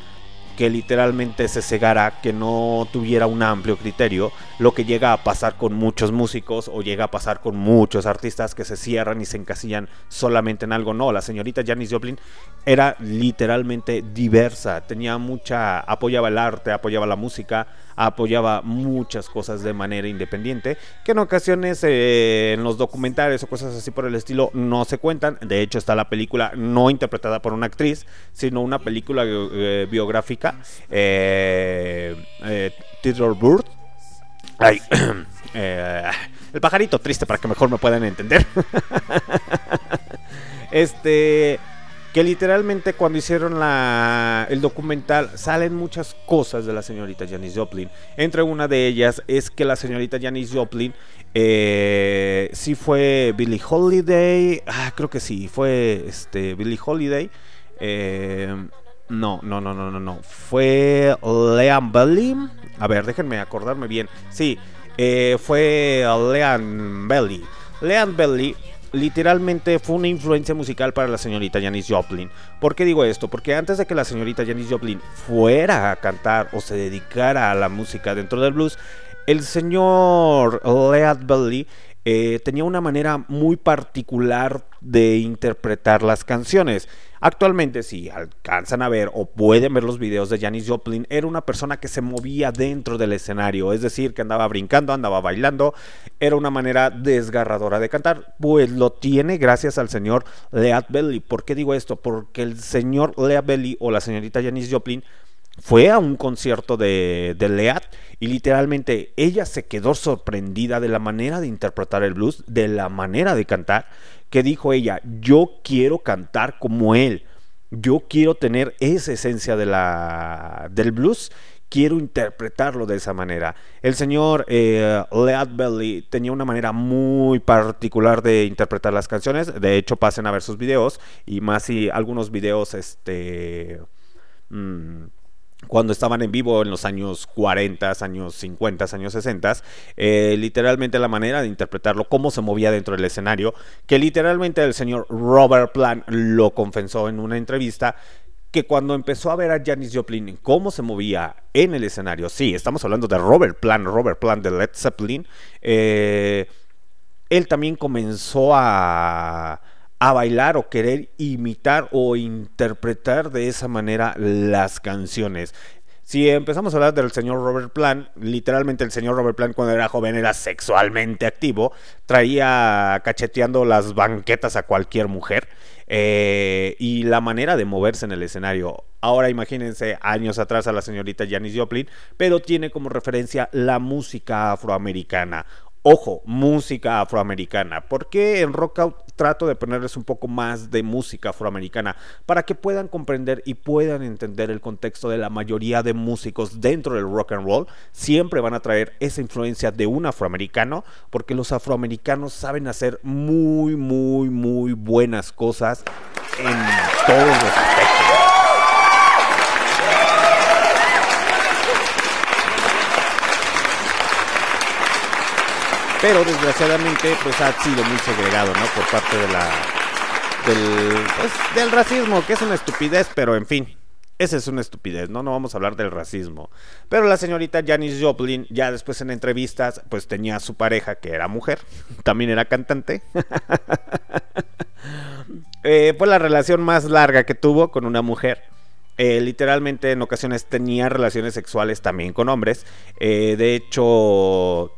que literalmente se cegara, que no tuviera un amplio criterio, lo que llega a pasar con muchos músicos o llega a pasar con muchos artistas que se cierran y se encasillan solamente en algo. No, la señorita Janis Joplin era literalmente diversa, tenía mucha, apoyaba el arte, apoyaba la música, apoyaba muchas cosas de manera independiente, que en ocasiones eh, en los documentales o cosas así por el estilo no se cuentan. De hecho está la película no interpretada por una actriz, sino una película eh, biográfica, eh, eh, Bird. Ay, eh, el pajarito triste para que mejor me puedan entender. este que literalmente cuando hicieron la, el documental salen muchas cosas de la señorita Janis Joplin. Entre una de ellas es que la señorita Janis Joplin eh, sí fue Billie Holiday, ah, creo que sí, fue este Billie Holiday. eh, no, no, no, no, no, no. Fue Leanne Belly. A ver, déjenme acordarme bien. Sí, eh, fue Leanne Belly. Leanne Belly literalmente fue una influencia musical para la señorita Janis Joplin. ¿Por qué digo esto? Porque antes de que la señorita Janis Joplin fuera a cantar o se dedicara a la música dentro del blues, el señor Lead Belly eh, tenía una manera muy particular de interpretar las canciones. Actualmente, si alcanzan a ver o pueden ver los videos de Janis Joplin, era una persona que se movía dentro del escenario, es decir, que andaba brincando, andaba bailando, era una manera desgarradora de cantar. Pues lo tiene gracias al señor Lead Belly. ¿Por qué digo esto? Porque el señor Lead Belly o la señorita Janis Joplin fue a un concierto de, de y literalmente ella se quedó sorprendida de la manera de interpretar el blues, de la manera de cantar, que dijo ella, yo quiero cantar como él, yo quiero tener esa esencia de la, del blues, quiero interpretarlo de esa manera. El señor eh, Lead Belly tenía una manera muy particular de interpretar las canciones, de hecho pasen a ver sus videos y más si algunos videos, este... mm, cuando estaban en vivo en los años 40, años 50, años 60, eh, literalmente la manera de interpretarlo, cómo se movía dentro del escenario, que literalmente el señor Robert Plant lo confesó en una entrevista, que cuando empezó a ver a Janis Joplin cómo se movía en el escenario, sí, estamos hablando de Robert Plant, Robert Plant de Led Zeppelin, eh, él también comenzó a a bailar o querer imitar o interpretar de esa manera las canciones. Si empezamos a hablar del señor Robert Plant, literalmente el señor Robert Plant cuando era joven era sexualmente activo, traía cacheteando las banquetas a cualquier mujer eh, y la manera de moverse en el escenario. Ahora imagínense años atrás a la señorita Janis Joplin, pero tiene como referencia la música afroamericana. Ojo, música afroamericana. ¿Por qué en Rock Out trato de ponerles un poco más de música afroamericana? Para que puedan comprender y puedan entender el contexto de la mayoría de músicos dentro del rock and roll. Siempre van a traer esa influencia de un afroamericano, porque los afroamericanos saben hacer muy, muy, muy buenas cosas en todos los aspectos. Pero desgraciadamente pues ha sido muy segregado, ¿no? Por parte de la del pues, del racismo, que es una estupidez, pero en fin, esa es una estupidez, ¿no? No vamos a hablar del racismo. Pero la señorita Janis Joplin, ya después en entrevistas, pues tenía a su pareja, que era mujer, también era cantante. Eh, fue la relación más larga que tuvo con una mujer. Eh, literalmente en ocasiones tenía relaciones sexuales también con hombres. Eh, de hecho,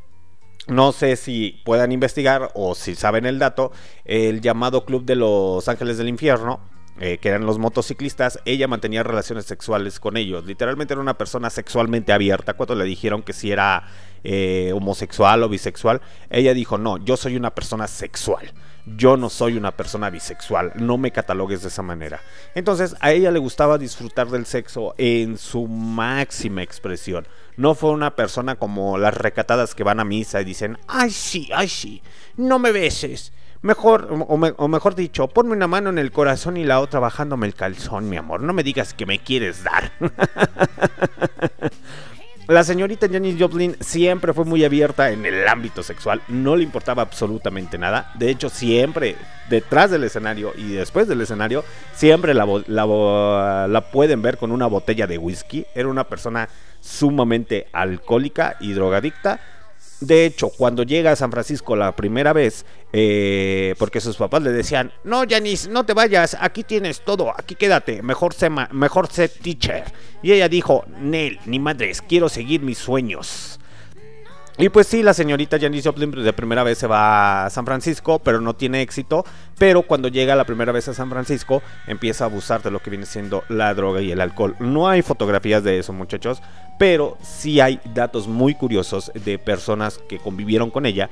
no sé si puedan investigar o si saben el dato, el llamado Club de los Ángeles del Infierno, eh, que eran los motociclistas, ella mantenía relaciones sexuales con ellos. Literalmente era una persona sexualmente abierta. Cuando le dijeron que si era eh, homosexual o bisexual, ella dijo, no, yo soy una persona sexual. Yo no soy una persona bisexual, no me catalogues de esa manera. Entonces a ella le gustaba disfrutar del sexo en su máxima expresión. No fue una persona como las recatadas que van a misa y dicen, ay sí, ay sí, no me beses. Mejor, o, me- o mejor dicho, ponme una mano en el corazón y la otra bajándome el calzón, mi amor. No me digas que me quieres dar. La señorita Janis Joplin siempre fue muy abierta en el ámbito sexual, no le importaba absolutamente nada. De hecho, siempre detrás del escenario y después del escenario, siempre la, la pueden ver con una botella de whisky. Era una persona sumamente alcohólica y drogadicta. De hecho, cuando llega a San Francisco la primera vez, eh, porque sus papás le decían, no, Janis, no te vayas, aquí tienes todo, aquí quédate, mejor sé, mejor sé teacher. Y ella dijo, Nel, ni madres, quiero seguir mis sueños. Y pues sí, la señorita Janis Joplin de primera vez se va a San Francisco, pero no tiene éxito. Pero cuando llega la primera vez a San Francisco, empieza a abusar de lo que viene siendo la droga y el alcohol. No hay fotografías de eso, muchachos, pero sí hay datos muy curiosos de personas que convivieron con ella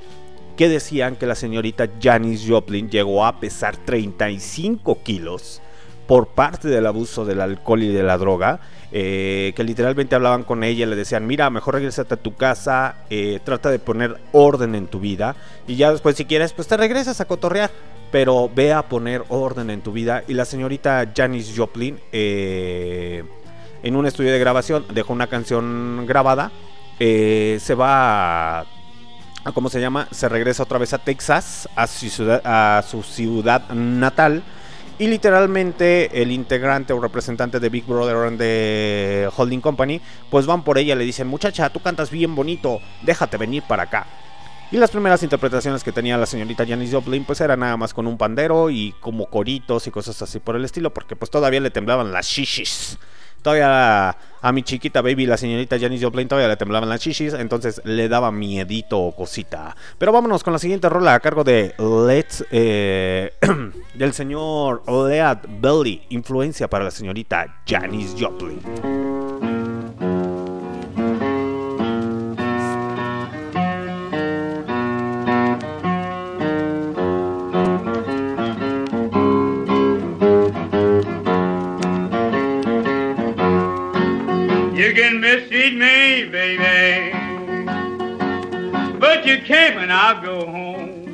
que decían que la señorita Janis Joplin llegó a pesar 35 kilos por parte del abuso del alcohol y de la droga, eh, que literalmente hablaban con ella y le decían, mira, mejor regresate a tu casa, eh, trata de poner orden en tu vida y ya después si quieres, pues te regresas a cotorrear, pero ve a poner orden en tu vida. Y la señorita Janis Joplin, eh, en un estudio de grabación, dejó una canción grabada, eh, se va a a cómo se llama, se regresa otra vez a Texas, a su ciudad, natal. Y literalmente el integrante o representante de Big Brother the Holding Company, pues van por ella le dicen, muchacha, tú cantas bien bonito, déjate venir para acá. Y las primeras interpretaciones que tenía la señorita Janis Joplin, pues era nada más con un pandero y como coritos y cosas así por el estilo, porque pues todavía le temblaban las shishis. Todavía a mi chiquita baby, la señorita Janis Joplin, todavía le temblaban las shishis, entonces le daba miedito o cosita. Pero vámonos con la siguiente rola a cargo de Let's, eh, del señor Lead Belly, influencia para la señorita Janis Joplin. You can mistreat me, baby, but you can't when I go home.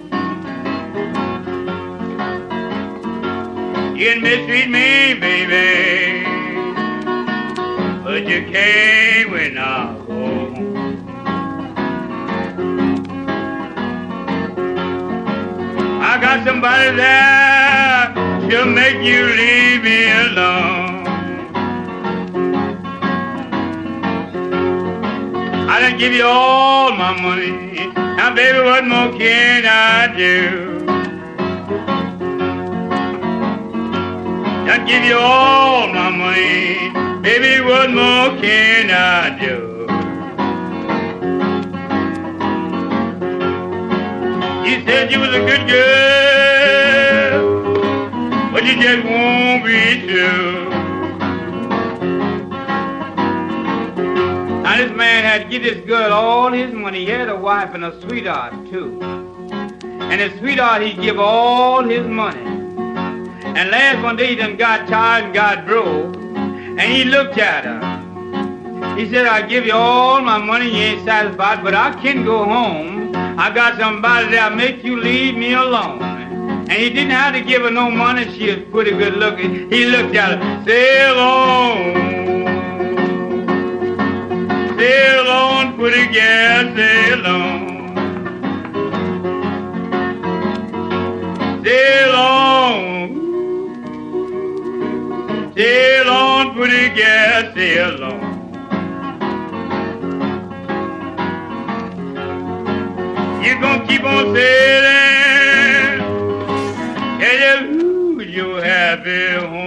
You can mistreat me, baby, but you can't when I go home. I got somebody there to make you leave me alone. I done give you all my money. Now, baby, what more can I do? Done give you all my money. Baby, what more can I do? You said you was a good girl, but you just won't be true. Now this man had to give this girl all his money. He had a wife and a sweetheart too. And his sweetheart he'd give all his money. And last one day he done got tired and got broke. And he looked at her. He said, I give you all my money, you ain't satisfied, but I can go home. I got somebody that'll make you leave me alone. And he didn't have to give her no money, she was pretty good looking. He looked at her, sail on. Sail on, put a gas, sail on. Sail on. Sail on, put a gas, sail on. You gonna keep on sailing, tell you who you happy home.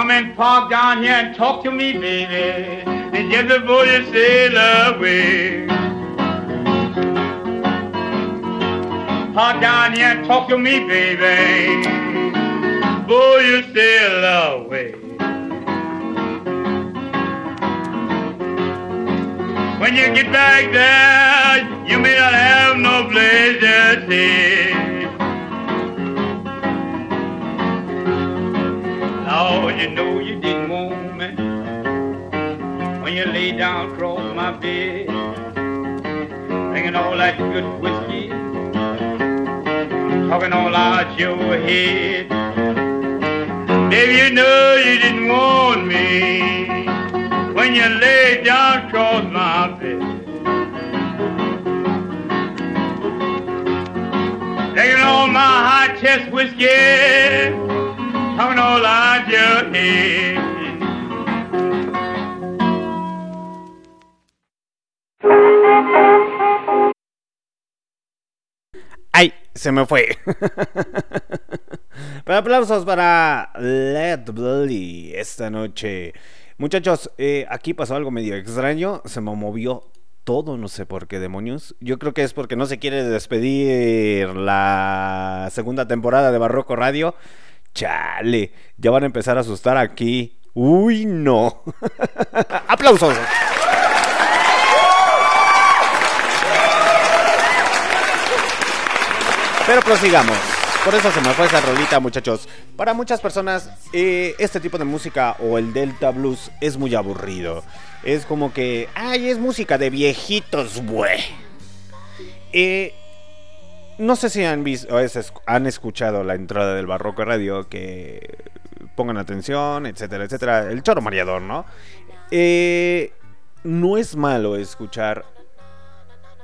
Come and park down here and talk to me, baby. And just before you sail away. Park down here and talk to me, baby. Before you sail away. When you get back there, you may not have no place to stay. Lord, you know you didn't want me when you lay down across my bed, drinking all that good whiskey, talking all out your head. Baby, you know you didn't want me when you lay down across my bed. Taking all my high chest whiskey, ¡Ay! Se me fue. Pero aplausos para Led Belly esta noche. Muchachos, eh, aquí pasó algo medio extraño. Se me movió todo, no sé por qué demonios. Yo creo que es porque no se quiere despedir la segunda temporada de Barroco Radio. Chale, ya van a empezar a asustar aquí. Uy, no. Aplausos. Pero prosigamos. Por eso se me fue esa rolita, muchachos. Para muchas personas, eh, este tipo de música o el Delta Blues es muy aburrido. Es como que, ay, es música de viejitos, güey. Eh, no sé si han visto, o han escuchado la entrada del Barroco Radio, que pongan atención, etcétera, etcétera. El choro mareador, ¿no? Eh, no es malo escuchar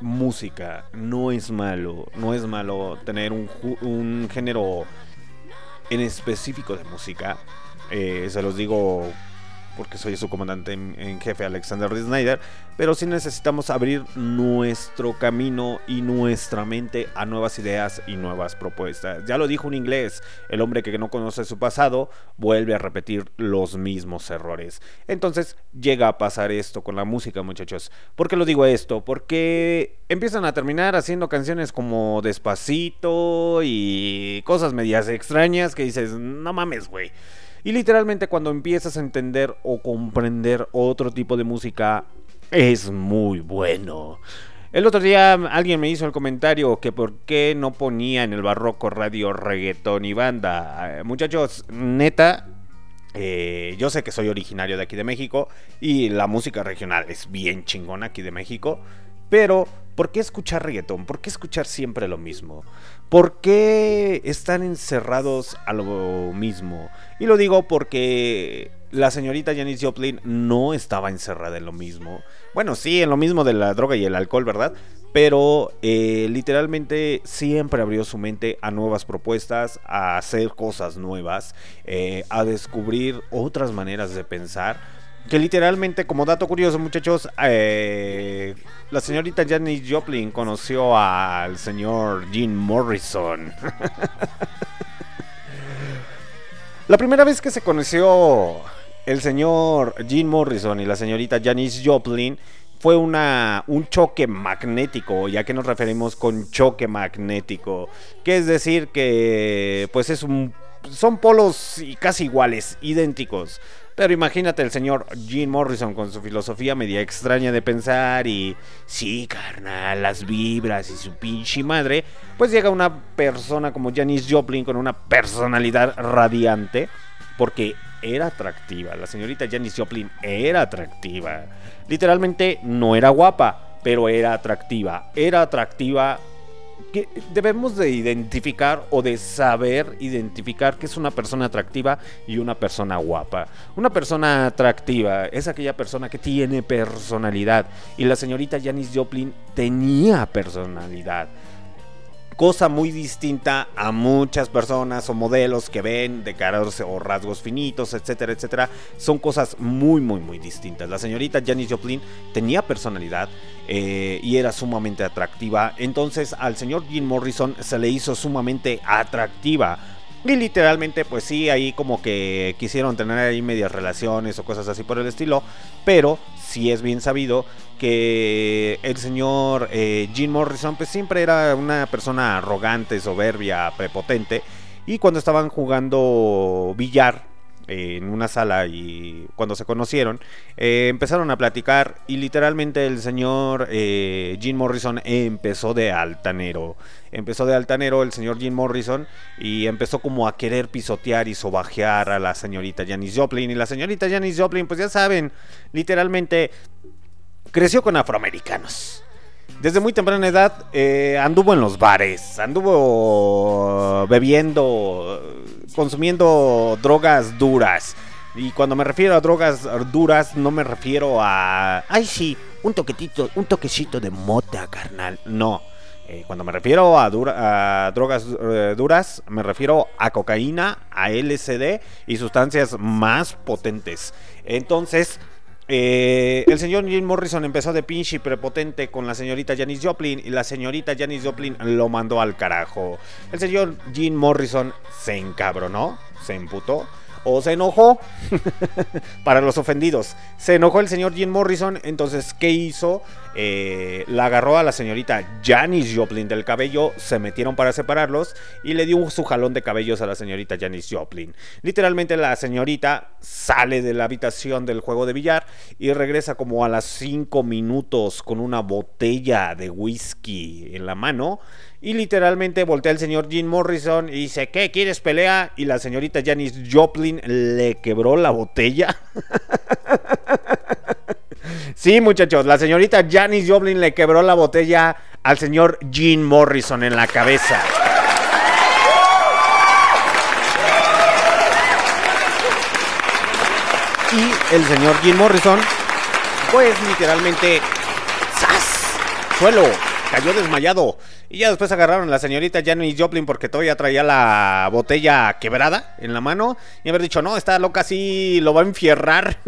música, no es malo, no es malo tener un, un género en específico de música. Eh, se los digo porque soy su comandante en, jefe, Alexander D. Snyder. Pero sí necesitamos abrir nuestro camino y nuestra mente a nuevas ideas y nuevas propuestas. Ya lo dijo un inglés: el hombre que no conoce su pasado vuelve a repetir los mismos errores. Entonces llega a pasar esto con la música, muchachos. ¿Por qué lo digo esto? Porque empiezan a terminar haciendo canciones como Despacito y cosas medias extrañas que dices, no mames, güey. Y literalmente cuando empiezas a entender o comprender otro tipo de música, es muy bueno. El otro día alguien me hizo el comentario que por qué no ponía en el barroco radio reggaetón y banda. Eh, muchachos, neta, eh, yo sé que soy originario de aquí de México y la música regional es bien chingona aquí de México. Pero, ¿por qué escuchar reggaetón? ¿Por qué escuchar siempre lo mismo? ¿Por qué están encerrados a lo mismo? Y lo digo porque la señorita Janis Joplin no estaba encerrada en lo mismo. Bueno, sí, en lo mismo de la droga y el alcohol, ¿verdad? Pero eh, literalmente siempre abrió su mente a nuevas propuestas, a hacer cosas nuevas, eh, a descubrir otras maneras de pensar. Que literalmente, como dato curioso, muchachos, eh, la señorita Janis Joplin conoció al señor Jim Morrison. la primera vez que se conoció el señor Jim Morrison y la señorita Janis Joplin fue una, un choque magnético, ya que nos referimos con choque magnético, que es decir que pues es un son polos casi iguales, idénticos. Pero imagínate el señor Jim Morrison con su filosofía media extraña de pensar y sí, carnal, las vibras y su pinche madre, pues llega una persona como Janis Joplin con una personalidad radiante porque era atractiva. La señorita Janis Joplin era atractiva. Literalmente no era guapa, pero era atractiva. Era atractiva debemos de identificar o de saber identificar que es una persona atractiva y una persona guapa. Una persona atractiva es aquella persona que tiene personalidad y la señorita Janis Joplin tenía personalidad. Cosa muy distinta a muchas personas o modelos que ven de caras o rasgos finitos, etcétera, etcétera. Son cosas muy, muy, muy distintas. La señorita Janis Joplin tenía personalidad eh, y era sumamente atractiva. Entonces al señor Jim Morrison se le hizo sumamente atractiva. Y literalmente, pues sí, ahí como que quisieron tener ahí medias relaciones o cosas así por el estilo. Pero sí es bien sabido que el señor eh, Jim Morrison pues siempre era una persona arrogante, soberbia, prepotente. Y cuando estaban jugando billar en una sala y cuando se conocieron, eh, empezaron a platicar y literalmente el señor eh, Jim Morrison empezó de altanero. Empezó de altanero el señor Jim Morrison y empezó como a querer pisotear y sobajear a la señorita Janis Joplin. Y la señorita Janis Joplin, pues ya saben, literalmente creció con afroamericanos. Desde muy temprana edad eh, anduvo en los bares, anduvo bebiendo, consumiendo drogas duras. Y cuando me refiero a drogas duras, no me refiero a. Ay, sí, un toquetito, un toquecito de mota, carnal. No. Eh, cuando me refiero a, dura- a drogas eh, duras, me refiero a cocaína, a LSD y sustancias más potentes. Entonces, eh, el señor Jim Morrison empezó de pinche prepotente con la señorita Janis Joplin y la señorita Janis Joplin lo mandó al carajo. El señor Jim Morrison se encabronó, se emputó o se enojó para los ofendidos. Se enojó el señor Jim Morrison, entonces ¿qué hizo? Eh, la agarró a la señorita Janis Joplin del cabello, se metieron para separarlos y le dio su jalón de cabellos a la señorita Janis Joplin. Literalmente la señorita sale de la habitación del juego de billar y regresa como a las 5 minutos con una botella de whisky en la mano Y literalmente voltea el señor Jim Morrison y dice, ¿qué? ¿Quieres pelea? Y la señorita Janis Joplin le quebró la botella. Sí, muchachos, la señorita Janis Joplin le quebró la botella al señor Jim Morrison en la cabeza. Y el señor Jim Morrison, pues literalmente, ¡zas! Suelo, cayó desmayado. Y ya después agarraron a la señorita Janis Joplin porque todavía traía la botella quebrada en la mano. Y haber dicho, no, esta loca sí lo va a enfierrar.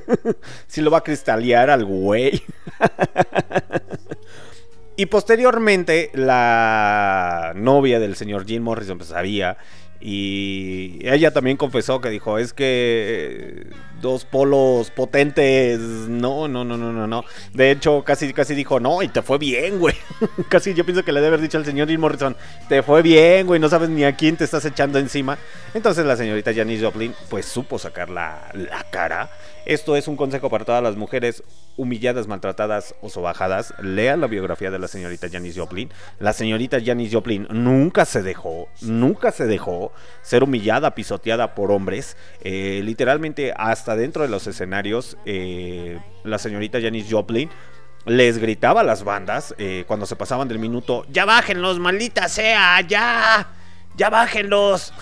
sí lo va a cristalear al güey. y posteriormente, la novia del señor Jim Morrison pues, sabía. Y ella también confesó que dijo, es que eh, dos polos potentes, no, no, no, no, no, no. De hecho, casi, casi dijo, no, y te fue bien, güey. casi yo pienso que le debe haber dicho al señor Jim Morrison, te fue bien, güey, no sabes ni a quién te estás echando encima. Entonces la señorita Janis Joplin, pues supo sacar la cara. Esto es un consejo para todas las mujeres humilladas, maltratadas o sobajadas. Lea la biografía de la señorita Janis Joplin. La señorita Janis Joplin nunca se dejó, nunca se dejó ser humillada, pisoteada por hombres. Eh, literalmente hasta dentro de los escenarios, eh, la señorita Janis Joplin les gritaba a las bandas eh, cuando se pasaban del minuto, ya bájenlos, maldita sea, ya. ¡Ya bájenlos!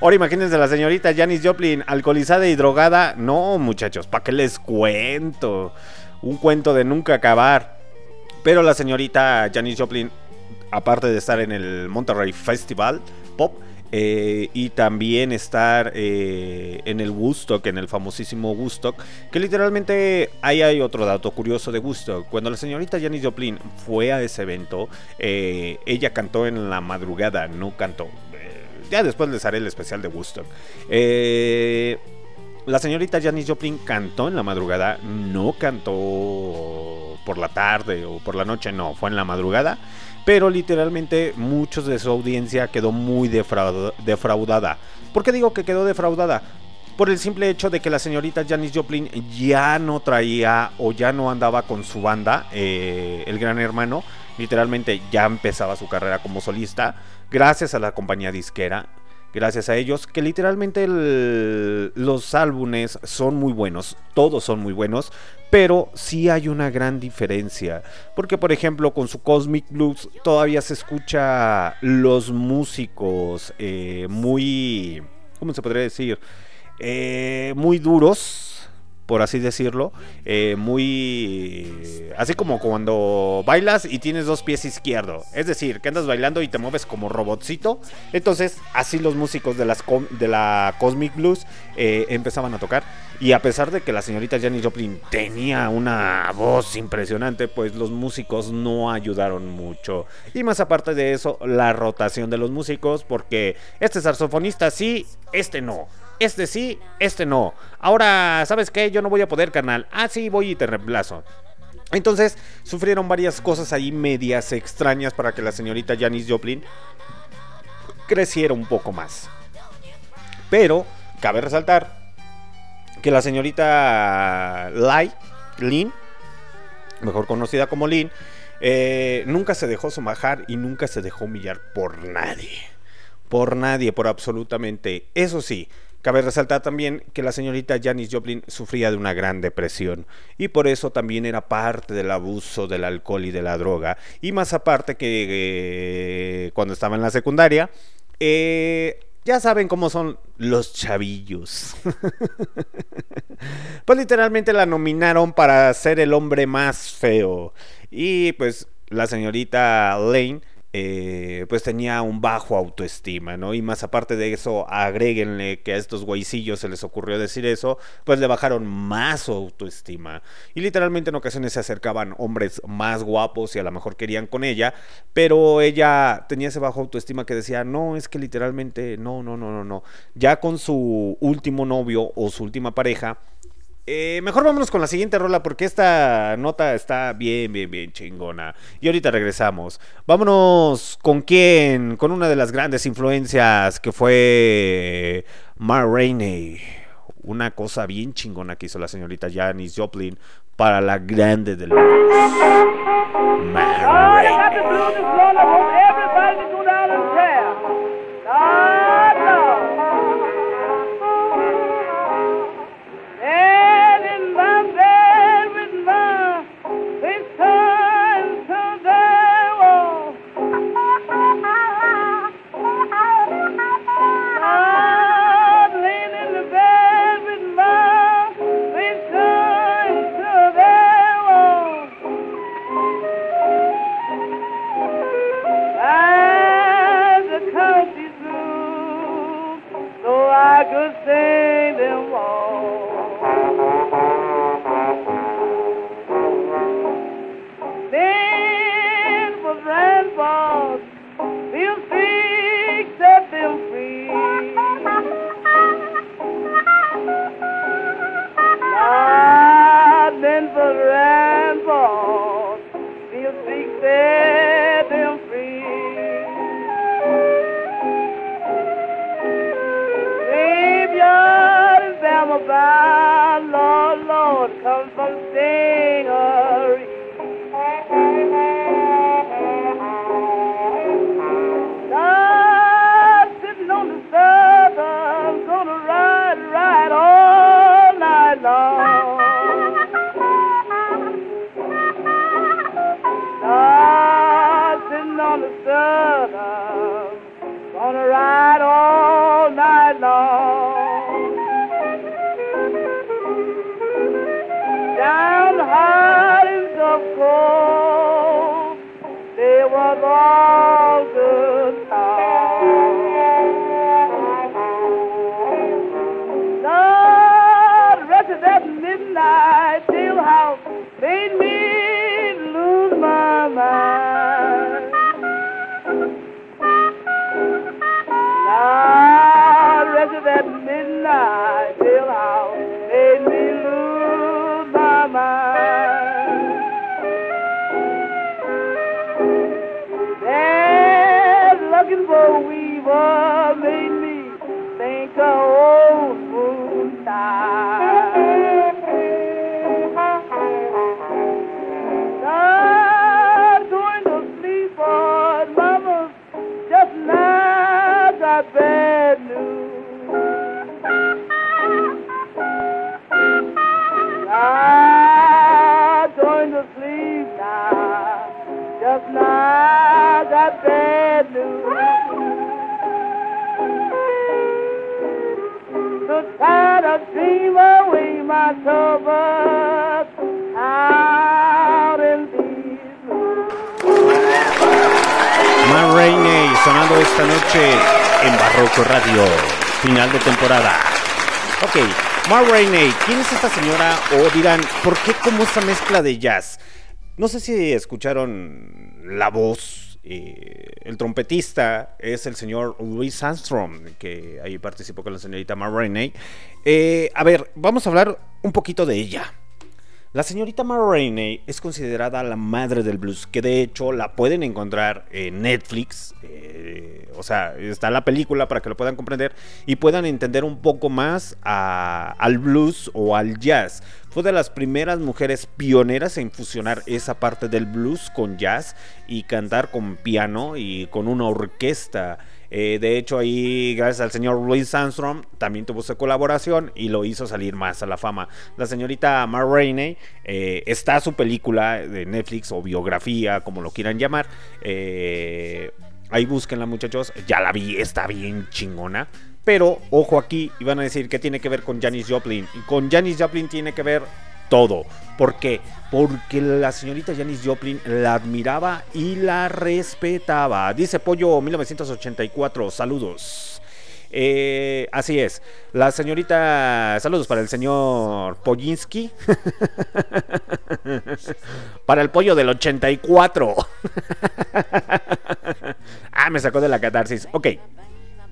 Ahora imagínense la señorita Janis Joplin alcoholizada y drogada. No, muchachos, ¿para qué les cuento? Un cuento de nunca acabar. Pero la señorita Janis Joplin, aparte de estar en el Monterrey Festival Pop, eh, y también estar eh, en el Woodstock, en el famosísimo Woodstock, que literalmente ahí hay otro dato curioso de Woodstock. Cuando la señorita Janis Joplin fue a ese evento, eh, ella cantó en la madrugada, no cantó. Eh, ya después les haré el especial de Woodstock. La señorita Janis Joplin cantó en la madrugada, no cantó por la tarde o por la noche, no, fue en la madrugada. Pero literalmente muchos de su audiencia quedó muy defrauda- defraudada. ¿Por qué digo que quedó defraudada? Por el simple hecho de que la señorita Janis Joplin ya no traía o ya no andaba con su banda, eh, el gran hermano. Literalmente ya empezaba su carrera como solista. Gracias a la compañía disquera gracias a ellos, que literalmente los álbumes son muy buenos, todos son muy buenos, pero sí hay una gran diferencia, porque por ejemplo con su Cosmic Blues todavía se escucha los músicos eh, muy, ¿cómo se podría decir? Eh, muy duros, por así decirlo, eh, muy así como cuando bailas y tienes dos pies izquierdos, es decir, que andas bailando y te mueves como robotcito, entonces así los músicos de, las de la Cosmic Blues eh, empezaban a tocar. Y a pesar de que la señorita Janis Joplin tenía una voz impresionante, pues los músicos no ayudaron mucho. Y más aparte de eso la rotación de los músicos porque este saxofonista sí, este no. Este sí, este no. Ahora, ¿sabes qué? Yo no voy a poder, carnal. Ah, sí, voy y te reemplazo. Entonces, sufrieron varias cosas ahí medias extrañas para que la señorita Janis Joplin creciera un poco más. Pero, cabe resaltar que la señorita Lai, Lin, mejor conocida como Lin, eh, nunca se dejó somajar y nunca se dejó humillar por nadie. Por nadie, por absolutamente. Eso sí, cabe resaltar también que la señorita Janis Joplin sufría de una gran depresión y por eso también era parte del abuso del alcohol y de la droga. Y más aparte que eh, cuando estaba en la secundaria, eh, ya saben cómo son los chavillos. pues literalmente la nominaron para ser el hombre más feo. Y pues la señorita Lane eh, pues tenía un bajo autoestima, ¿no? Y más aparte de eso, agréguenle que a estos güeycillos se les ocurrió decir eso, pues le bajaron más autoestima. Y literalmente en ocasiones se acercaban hombres más guapos y a lo mejor querían con ella, pero ella tenía ese bajo autoestima que decía, no, es que literalmente, no, no, no, no, no. Ya con su último novio o su última pareja, eh, mejor vámonos con la siguiente rola porque esta nota está bien, bien, bien chingona. Y ahorita regresamos. Vámonos con quién? Con una de las grandes influencias que fue Ma Rainey. Una cosa bien chingona que hizo la señorita Janis Joplin para la grande del. Lord, I could sing them all. Then was rainbows, we'll speak, set them free. Ah, then was rainbows, we'll speak, set Bama Lord, Lord, come from Stingery. God sitting on the southern, gonna ride, ride all night long. Sitting on the gonna ride all night long. Down the of cold, they was all good. Lord, the rest of that midnight jailhouse made me lose my mind. The rest of that midnight just now got bad news. So tired Rainey sonando esta noche en Barroco Radio, final de temporada. Ok, Ma Rainey, ¿quién es esta señora? O dirán, ¿por qué como esta mezcla de jazz? No sé si escucharon la voz. Eh, el trompetista es el señor Louis Armstrong, que ahí participó con la señorita Ma. Eh, a ver, vamos a hablar un poquito de ella. La señorita Ma Rainey es considerada la madre del blues, que de hecho la pueden encontrar en Netflix. eh, o sea, está la película para que lo puedan comprender y puedan entender un poco más a- al blues o al jazz. Fue de las primeras mujeres pioneras en fusionar esa parte del blues con jazz y cantar con piano y con una orquesta. Eh, de hecho, ahí, gracias al señor Louis Armstrong, también tuvo su colaboración y lo hizo salir más a la fama. La señorita Ma Rainey eh, está su película de Netflix o biografía, como lo quieran llamar. Eh, ahí búsquenla, muchachos. Ya la vi, está bien chingona. Pero, ojo aquí, y van a decir que tiene que ver con Janis Joplin. Y con Janis Joplin tiene que ver todo. ¿Por qué? Porque la señorita Janis Joplin la admiraba y la respetaba. Dice Pollo 1984, saludos. Eh, así es. La señorita. Saludos para el señor Pollinski. para el pollo del 84. ah, me sacó de la catarsis. Ok.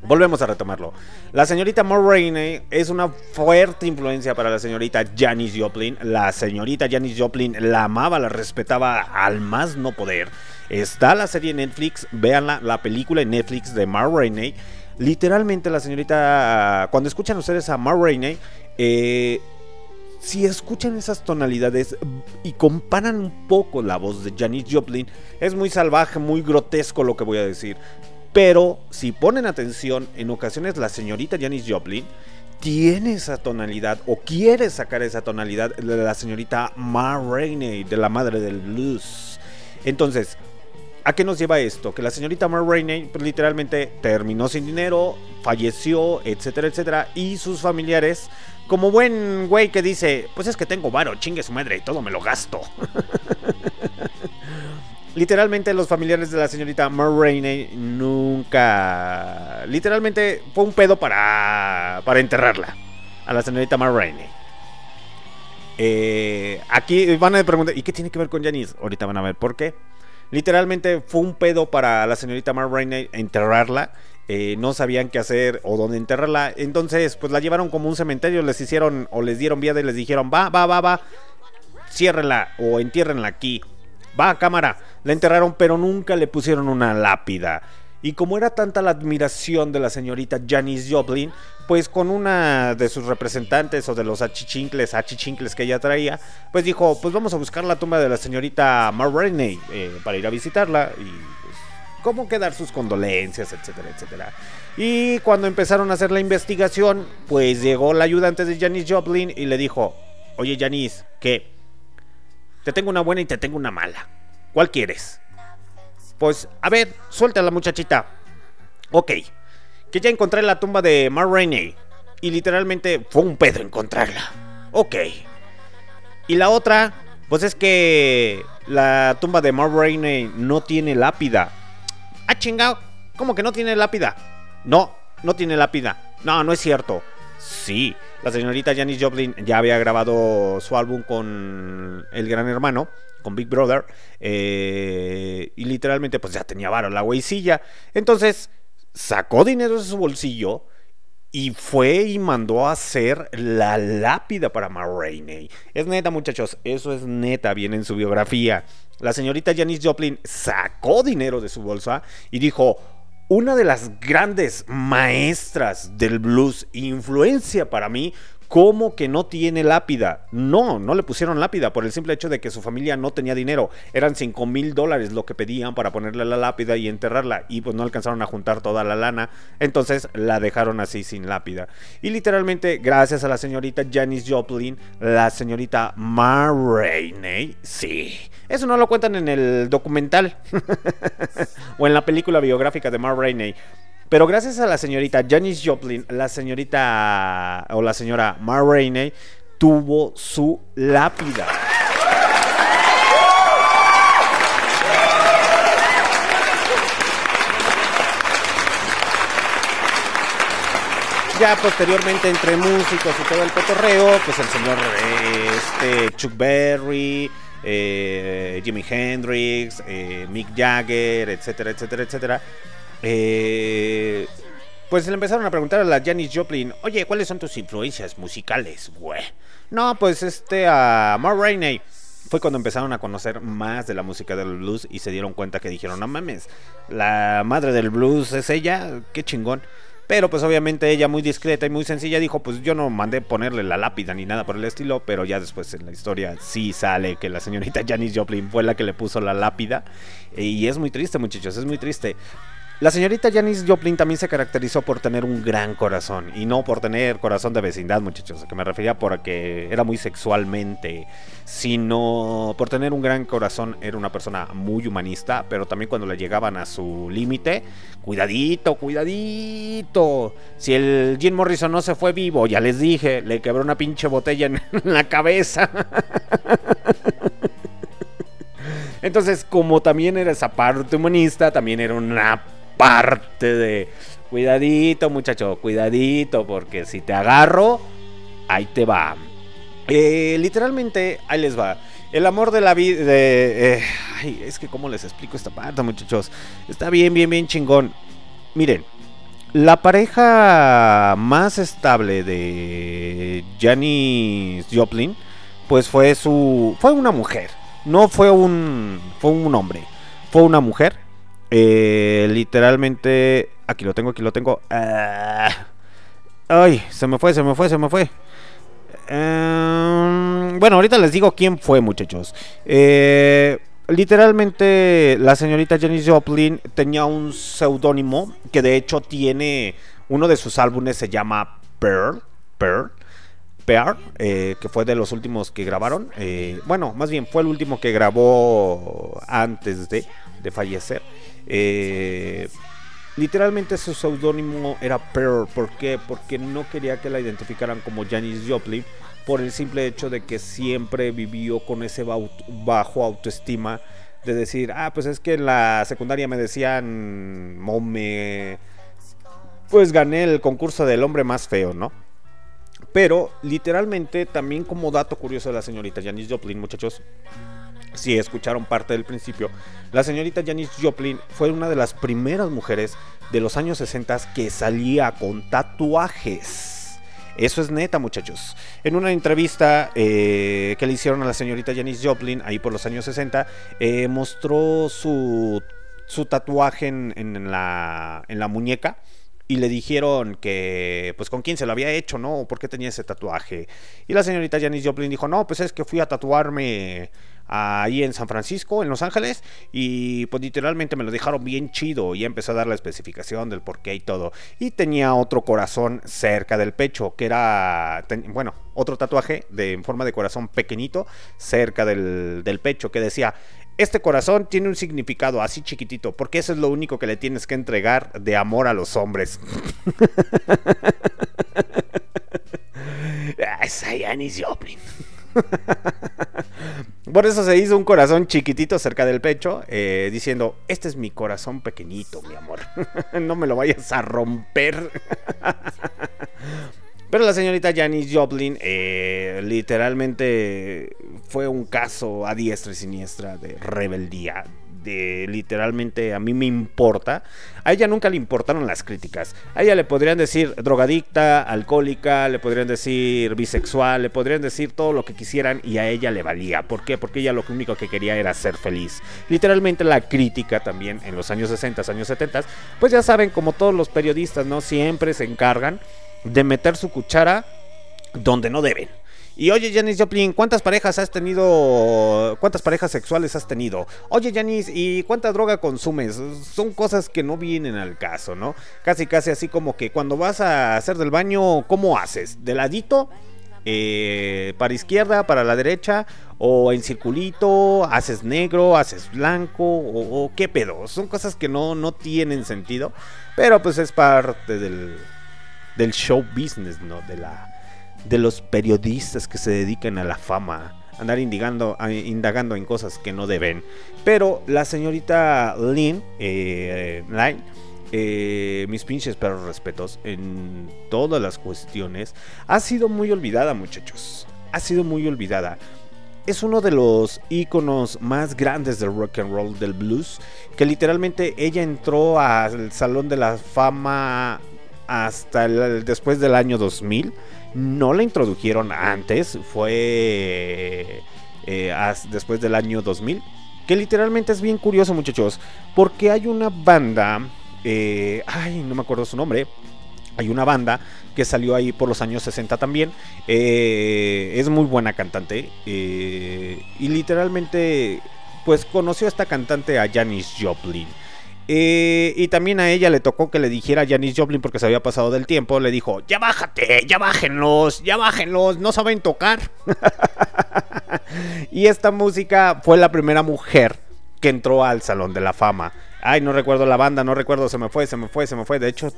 Volvemos a retomarlo. La señorita Rainey es una fuerte influencia para la señorita Janis Joplin. La señorita Janis Joplin la amaba, la respetaba al más no poder. Está la serie en Netflix, véanla, la película en Netflix de Mar Rainey. Literalmente la señorita, cuando escuchan ustedes a Mar Rainey, eh, si escuchan esas tonalidades y comparan un poco la voz de Janis Joplin, es muy salvaje, muy grotesco lo que voy a decir. Pero si ponen atención, en ocasiones la señorita Janis Joplin tiene esa tonalidad o quiere sacar esa tonalidad de la señorita Ma Rainey, de la madre del blues. Entonces, ¿a qué nos lleva esto? Que la señorita Ma Rainey pues, literalmente terminó sin dinero, falleció, etcétera, etcétera, y sus familiares, como buen güey que dice, pues es que tengo varo, chingue su madre y todo me lo gasto. Literalmente los familiares de la señorita Rainey nunca... Literalmente fue un pedo para, para enterrarla. A la señorita Rainey. Eh, aquí van a preguntar, ¿y qué tiene que ver con Janice? Ahorita van a ver por qué. Literalmente fue un pedo para la señorita Rainey enterrarla. Eh, no sabían qué hacer o dónde enterrarla. Entonces, pues la llevaron como un cementerio. Les hicieron o les dieron vía y les dijeron, va, va, va, va. Ciérrenla o entiérrenla aquí. Va, cámara. La enterraron, pero nunca le pusieron una lápida. Y como era tanta la admiración de la señorita Janis Joplin, pues con una de sus representantes o de los achichincles, achichincles que ella traía, pues dijo, pues vamos a buscar la tumba de la señorita Ma Rainey eh, para ir a visitarla y pues, cómo quedar sus condolencias, etcétera, etcétera. Y cuando empezaron a hacer la investigación, pues llegó la ayudante de Janis Joplin y le dijo, oye Janis, ¿qué? Te tengo una buena y te tengo una mala. ¿Cuál quieres? Pues, a ver, suelta la muchachita. Ok, que ya encontré la tumba de Ma Rainey. Y literalmente fue un pedo encontrarla. Ok. Y la otra, pues es que la tumba de Ma Rainey no tiene lápida. Ah, chingado. ¿Cómo que no tiene lápida? No, no tiene lápida. No, no es cierto. Sí, la señorita Janis Joplin ya había grabado su álbum con El Gran Hermano, con Big Brother, eh, y literalmente pues ya tenía varo la güeycilla. Entonces sacó dinero de su bolsillo y fue y mandó a hacer la lápida para Ma Rainey. Es neta, muchachos, eso es neta, viene en su biografía. La señorita Janis Joplin sacó dinero de su bolsa y dijo, una de las grandes maestras del blues, influencia para mí, ¿cómo que no tiene lápida? No, no le pusieron lápida por el simple hecho de que su familia no tenía dinero. Eran 5 mil dólares lo que pedían para ponerle la lápida y enterrarla y pues no alcanzaron a juntar toda la lana. Entonces la dejaron así sin lápida. Y literalmente, gracias a la señorita Janis Joplin, la señorita Ma Rainey, sí. Eso no lo cuentan en el documental o en la película biográfica de Ma Rainey. Pero gracias a la señorita Janis Joplin, la señorita o la señora Ma Rainey tuvo su lápida. Ya posteriormente entre músicos y todo el cotorreo, pues el señor este, Chuck Berry, eh, Jimi Hendrix, eh, Mick Jagger, etcétera, etcétera, etcétera. Eh, pues le empezaron a preguntar a la Janis Joplin, oye, ¿cuáles son tus influencias musicales? No, pues este, a Ma Rainey. Fue cuando empezaron a conocer más de la música del blues y se dieron cuenta que dijeron, no mames, la madre del blues es ella, qué chingón. Pero pues obviamente ella muy discreta y muy sencilla dijo, pues yo no mandé ponerle la lápida ni nada por el estilo, pero ya después en la historia sí sale que la señorita Janis Joplin fue la que le puso la lápida. Y es muy triste muchachos, es muy triste. La señorita Janis Joplin también se caracterizó por tener un gran corazón y no por tener corazón de vecindad, muchachos, que me refería porque era muy sexualmente, sino por tener un gran corazón, era una persona muy humanista, pero también cuando le llegaban a su límite, cuidadito, cuidadito. Si el Jim Morrison no se fue vivo, ya les dije, le quebró una pinche botella en la cabeza. Entonces, como también era esa parte humanista, también era una parte de cuidadito, muchacho, cuidadito, porque si te agarro, ahí te va. Eh, literalmente, ahí les va. El amor de la vida. Eh, ay, es que, ¿cómo les explico esta parte, muchachos? Está bien, bien, bien chingón. Miren, la pareja más estable de Janis Joplin, pues fue su. Fue una mujer. No fue un. Fue un hombre. Fue una mujer. Eh, literalmente. Aquí lo tengo, aquí lo tengo. Ah. ay, se me fue, se me fue, se me fue. Em, bueno, ahorita les digo quién fue, muchachos. Eh, literalmente, la señorita Janis Joplin tenía un seudónimo que de hecho tiene uno de sus álbumes se llama Pearl, Pearl, Pearl, eh, que fue de los últimos que grabaron. Eh, bueno, más bien fue el último que grabó antes de, de fallecer. Eh, literalmente su seudónimo era Pearl. ¿Por qué? Porque no quería que la identificaran como Janis Joplin por el simple hecho de que siempre vivió con ese bajo autoestima de decir, ah, pues es que en la secundaria me decían, o me, pues gané el concurso del hombre más feo, ¿no? Pero literalmente también como dato curioso de la señorita Janis Joplin, muchachos, si escucharon parte del principio, la señorita Janis Joplin fue una de las primeras mujeres de los años 60 que salía con tatuajes. Eso es neta, muchachos. En una entrevista eh, que le hicieron a la señorita Janis Joplin, ahí por los años 60, eh, mostró su, su tatuaje en, en la, en la muñeca y le dijeron que, pues, con quién se lo había hecho, ¿no? ¿O ¿Por qué tenía ese tatuaje? Y la señorita Janis Joplin dijo, no, pues es que fui a tatuarme ahí en San Francisco, en Los Ángeles, y pues literalmente me lo dejaron bien chido y empezó a dar la especificación del por qué y todo. Y tenía otro corazón cerca del pecho, que era, bueno, otro tatuaje de, en forma de corazón pequeñito cerca del, del pecho, que decía, este corazón tiene un significado así chiquitito, porque eso es lo único que le tienes que entregar de amor a los hombres. Joplin. Por eso se hizo un corazón chiquitito cerca del pecho, eh, diciendo, este es mi corazón pequeñito, mi amor. no me lo vayas a romper. Pero la señorita Janis Joplin eh, literalmente fue un caso a diestra y siniestra de rebeldía. De literalmente a mí me importa. A ella nunca le importaron las críticas. A ella le podrían decir drogadicta, alcohólica, le podrían decir bisexual, le podrían decir todo lo que quisieran y a ella le valía. ¿Por qué? Porque ella lo único que quería era ser feliz. Literalmente la crítica también en los años 60, años 70, pues ya saben, como todos los periodistas, ¿no? Siempre se encargan de meter su cuchara donde no deben. Y oye, Janis Joplin, ¿cuántas parejas has tenido? ¿Cuántas parejas sexuales has tenido? Oye, Janis, ¿y cuánta droga consumes? Son cosas que no vienen al caso, ¿no? Casi, casi así como que cuando vas a hacer del baño, ¿cómo haces? ¿De ladito? Eh, para izquierda, para la derecha, o en circulito, haces negro, haces blanco, o, qué pedo. Son cosas que no, no tienen sentido, pero pues es parte del, del show business, ¿no? De la de los periodistas que se dedican a la fama, andar indagando, indagando en cosas que no deben. Pero la señorita Lynn, eh, eh, mis pinches perros respetos, en todas las cuestiones, ha sido muy olvidada, muchachos. Ha sido muy olvidada. Es uno de los íconos más grandes del rock and roll, del blues, que literalmente ella entró al Salón de la Fama hasta el- después del año 2000. No la introdujeron antes, fue eh, as- después del año 2000. Que literalmente es bien curioso, muchachos, porque hay una banda, eh, ay, no me acuerdo su nombre, hay una banda que salió ahí por los años 60 también. eh, es muy buena cantante. eh, y literalmente, pues conoció a esta cantante a Janis Joplin. Eh, y también a ella le tocó que le dijera a Janis Joplin porque se había pasado del tiempo. Le dijo, ya bájate, ya bájenlos, ya bájenlos, no saben tocar. y esta música fue la primera mujer que entró al Salón de la Fama. Ay, no recuerdo la banda, no recuerdo, se me fue, se me fue, se me fue. De hecho,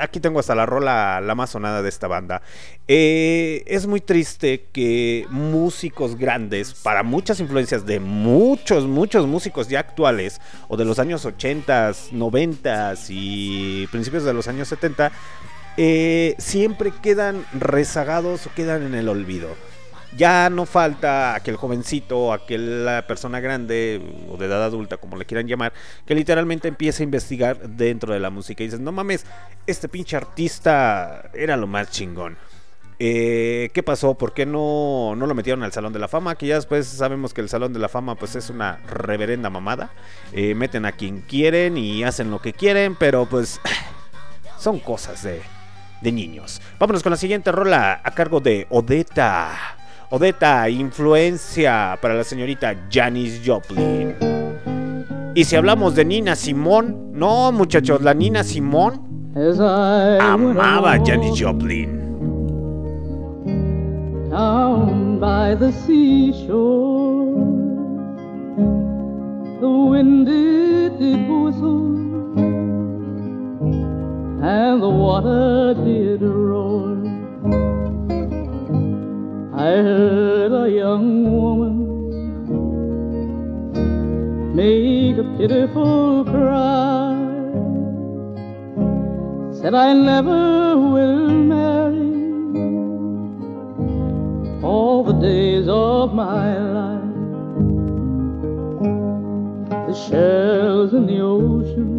aquí tengo hasta la rola, la más sonada de esta banda. Eh, es muy triste que músicos grandes, para muchas influencias de muchos, muchos músicos ya actuales, o de los años 80, 90 y principios de los años 70, eh, siempre quedan rezagados o quedan en el olvido. Ya no falta aquel jovencito, aquella persona grande o de edad adulta, como le quieran llamar, que literalmente empieza a investigar dentro de la música y dices, no mames, este pinche artista era lo más chingón. Eh, ¿Qué pasó? ¿Por qué no, no lo metieron al Salón de la Fama? Que ya después sabemos que el Salón de la Fama pues es una reverenda mamada. Eh, meten a quien quieren y hacen lo que quieren, pero pues son cosas de, de niños. Vámonos con la siguiente rola a cargo de Odetta. Odeta, influencia para la señorita Janis Joplin. Y si hablamos de Nina Simón, no muchachos, la Nina Simón amaba a Janis Joplin. down by the seashore. The wind it did whistle, and the water did roar. I heard a young woman make a pitiful cry. Said I never will marry all the days of my life. The shells in the ocean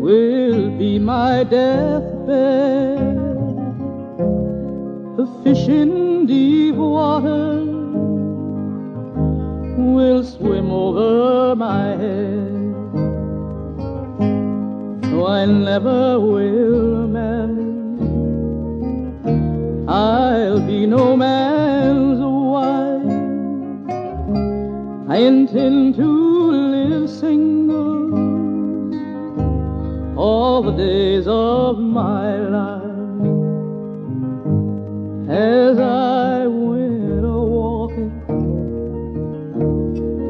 will be my deathbed. The fish in deep water will swim over my head. No, I never will marry. I'll be no man's wife. I intend to live single all the days of my life. As I went a walking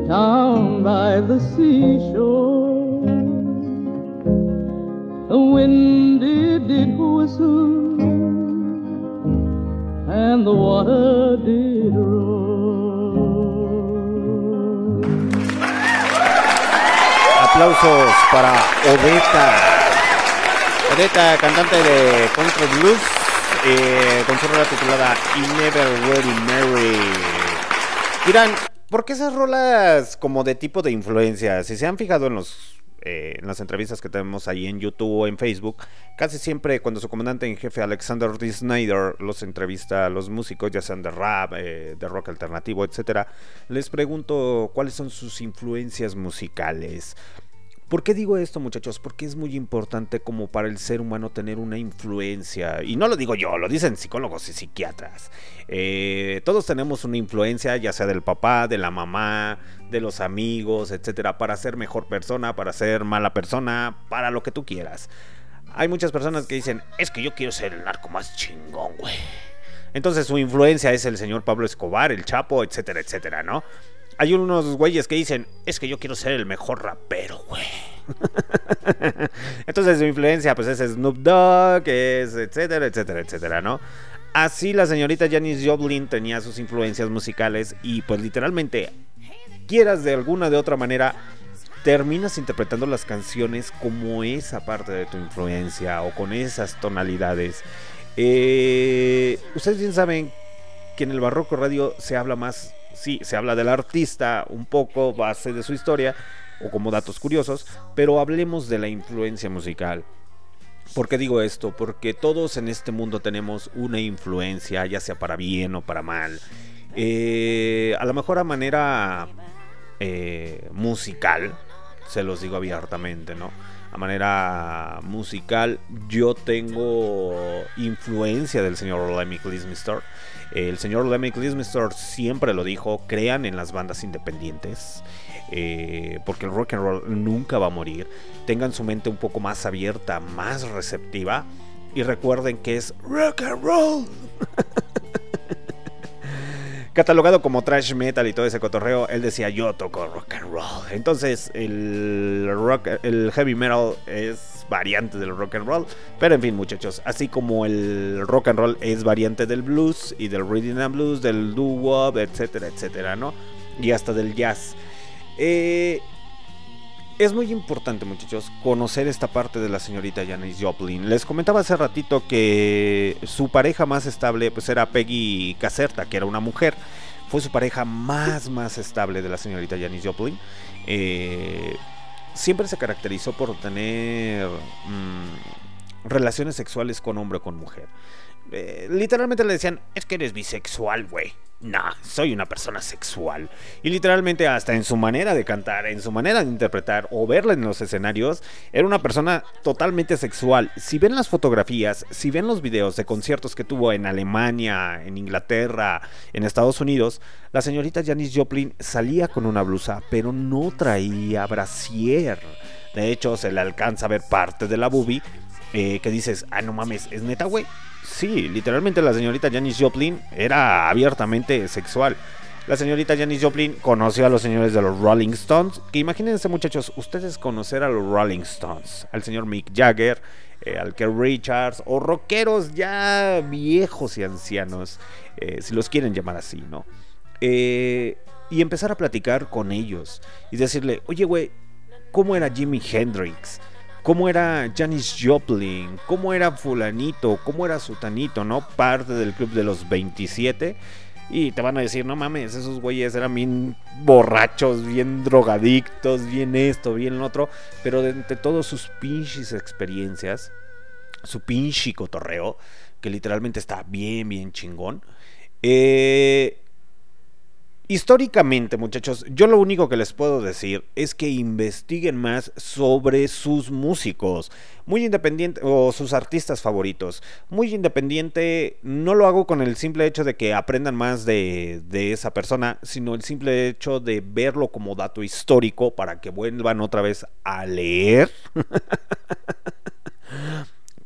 down by the seashore, the wind it did whistle and the water did roar. Aplausos para Odeta. Odeta, cantante de country blues, eh, con su rola titulada You Never Really Marry. Dirán, ¿por qué esas rolas como de tipo de influencia? Si se han fijado en los eh, en las entrevistas que tenemos ahí en YouTube o en Facebook, casi siempre cuando su comandante en jefe Alexander D. Snyder los entrevista a los músicos, ya sean de rap, eh, de rock alternativo, etcétera, les pregunto cuáles son sus influencias musicales. ¿Por qué digo esto, muchachos? Porque es muy importante como para el ser humano tener una influencia. Y no lo digo yo, lo dicen psicólogos y psiquiatras. Eh, todos tenemos una influencia, ya sea del papá, de la mamá, de los amigos, etcétera, para ser mejor persona, para ser mala persona, para lo que tú quieras. Hay muchas personas que dicen, es que yo quiero ser el narco más chingón, güey. Entonces su influencia es el señor Pablo Escobar, el Chapo, etcétera, etcétera, ¿no? Hay unos güeyes que dicen, es que yo quiero ser el mejor rapero, güey. Entonces su influencia pues es Snoop Dogg, es etcétera, etcétera, etcétera, ¿no? Así la señorita Janis Joplin tenía sus influencias musicales y pues literalmente, quieras de alguna de otra manera, terminas interpretando las canciones como esa parte de tu influencia o con esas tonalidades. Eh, ustedes bien saben que en el Barroco Radio se habla más, sí, se habla del artista un poco, base de su historia o como datos curiosos, pero hablemos de la influencia musical. ¿Por qué digo esto? Porque todos en este mundo tenemos una influencia, ya sea para bien o para mal. Eh, a lo mejor a manera eh, musical, se los digo abiertamente, ¿no? A manera musical, yo tengo influencia del señor Lemmy Kilmister. El señor Lemmy Kilmister siempre lo dijo, crean en las bandas independientes. eh, porque el rock and roll nunca va a morir. Tengan su mente un poco más abierta, más receptiva. Y recuerden que es rock and roll. Catalogado como trash metal y todo ese cotorreo, él decía yo toco rock and roll. Entonces el rock, el heavy metal es variante del rock and roll. Pero en fin, muchachos, así como el rock and roll es variante del blues y del rhythm and blues, del doo wop, etcétera, etcétera, ¿no? Y hasta del jazz. Eh, es muy importante, muchachos, conocer esta parte de la señorita Janis Joplin. Les comentaba hace ratito que su pareja más estable pues era Peggy Caserta, que era una mujer. Fue su pareja más, más estable de la señorita Janis Joplin. Eh, siempre se caracterizó por tener mm, relaciones sexuales con hombre o con mujer. Eh, literalmente le decían, es que eres bisexual, güey. No, soy una persona sexual. Y literalmente hasta en su manera de cantar, en su manera de interpretar o verla en los escenarios, era una persona totalmente sexual. Si ven las fotografías, si ven los videos de conciertos que tuvo en Alemania, en Inglaterra, en Estados Unidos, la señorita Janis Joplin salía con una blusa, pero no traía brasier. De hecho, se le alcanza a ver parte de la boobie eh, que dices, ah, no mames, ¿es neta, güey? Sí, literalmente la señorita Janis Joplin era abiertamente sexual. La señorita Janis Joplin conoció a los señores de los Rolling Stones. Que imagínense, muchachos, ustedes conocer a los Rolling Stones, al señor Mick Jagger, eh, al Keith Richards, o rockeros ya viejos y ancianos, eh, si los quieren llamar así, ¿no? Y empezar a platicar con ellos y decirle, oye, güey, ¿cómo era Jimi Hendrix? Cómo era Janis Joplin, cómo era fulanito, cómo era sutanito, ¿no? Parte del club de los 27. Y te van a decir, no mames, esos güeyes eran bien borrachos, bien drogadictos, bien esto, bien lo otro. Pero entre todos sus pinches experiencias, su pinche cotorreo, que literalmente está bien, bien chingón. Eh, Históricamente, muchachos, yo lo único que les puedo decir es que investiguen más sobre sus músicos, muy independiente, o sus artistas favoritos. Muy independiente, no lo hago con el simple hecho de que aprendan más de, de esa persona, sino el simple hecho de verlo como dato histórico para que vuelvan otra vez a leer.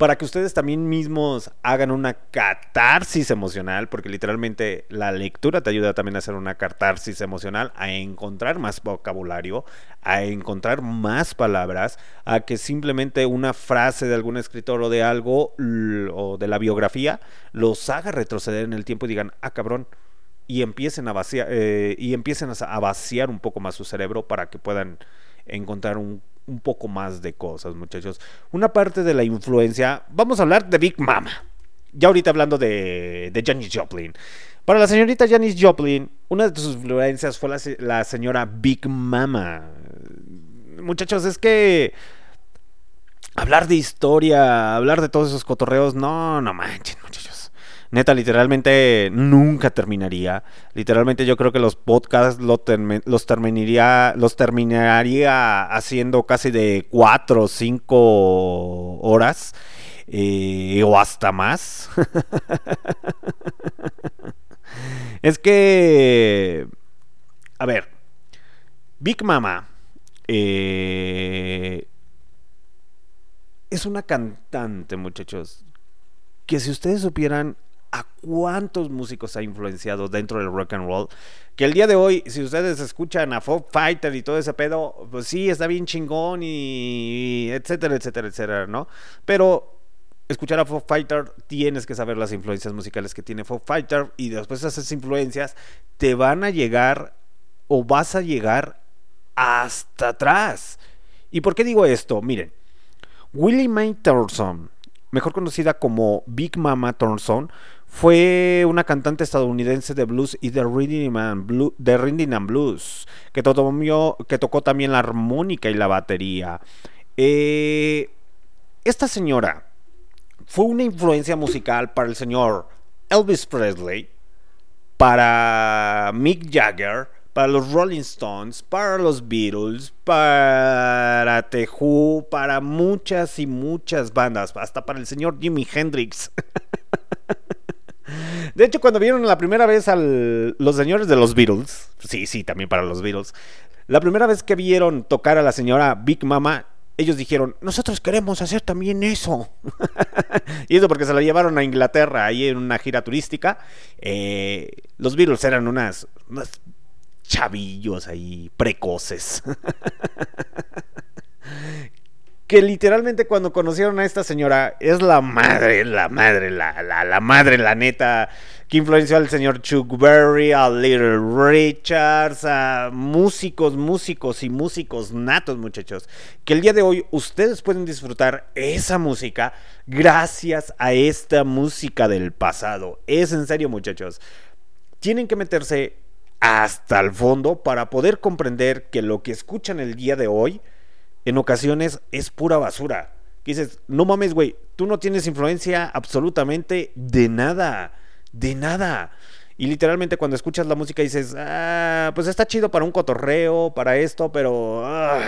para que ustedes también mismos hagan una catarsis emocional, porque literalmente la lectura te ayuda también a hacer una catarsis emocional, a encontrar más vocabulario, a encontrar más palabras, a que simplemente una frase de algún escritor o de algo o de la biografía los haga retroceder en el tiempo y digan, ah cabrón, y empiecen a vaciar, eh, y empiecen a vaciar un poco más su cerebro para que puedan encontrar un, un poco más de cosas, muchachos. Una parte de la influencia, vamos a hablar de Big Mama. Ya ahorita hablando de, de Janis Joplin. Para la señorita Janis Joplin, una de sus influencias fue la, la señora Big Mama. Muchachos, es que hablar de historia, hablar de todos esos cotorreos, no, no manchen, muchachos. Neta, literalmente nunca terminaría. Literalmente yo creo que los podcasts los terminaría, los terminaría haciendo casi de cuatro o cinco horas. eh, o hasta más. es que... A ver. Big Mama. eh, es una cantante, muchachos. Que si ustedes supieran a cuántos músicos ha influenciado dentro del rock and roll, que el día de hoy, si ustedes escuchan a Foo Fighter y todo ese pedo, pues sí, está bien chingón y etcétera, etcétera, etcétera, ¿no? Pero escuchar a Foo Fighter tienes que saber las influencias musicales que tiene Foo Fighter y después esas influencias te van a llegar o vas a llegar hasta atrás. ¿Y por qué digo esto? Miren, Willie Mae Thurston, mejor conocida como Big Mama Thurston, fue una cantante estadounidense de blues y de rhythm and, blues, que, tocó, que tocó también la armónica y la batería. Eh, esta señora fue una influencia musical para el señor Elvis Presley, para Mick Jagger, para los Rolling Stones, para los Beatles, para The Who, para muchas y muchas bandas, hasta para el señor Jimi Hendrix. De hecho, cuando vieron la primera vez a los señores de los Beatles, sí, sí, también para los Beatles, la primera vez que vieron tocar a la señora Big Mama, ellos dijeron, nosotros queremos hacer también eso. y eso porque se la llevaron a Inglaterra ahí en una gira turística. Eh, los Beatles eran unas, unas chavillos ahí precoces. que literalmente cuando conocieron a esta señora es la madre, la madre, la, la, la madre, la neta, que influenció al señor Chuck Berry, a Little Richards, a músicos, músicos y músicos natos, muchachos, que el día de hoy ustedes pueden disfrutar esa música gracias a esta música del pasado. Es en serio, muchachos. Tienen que meterse hasta el fondo para poder comprender que lo que escuchan el día de hoy en ocasiones es pura basura. Que dices, no mames, güey, tú no tienes influencia absolutamente de nada, de nada. Y literalmente cuando escuchas la música dices, ah, pues está chido para un cotorreo, para esto, pero... ah,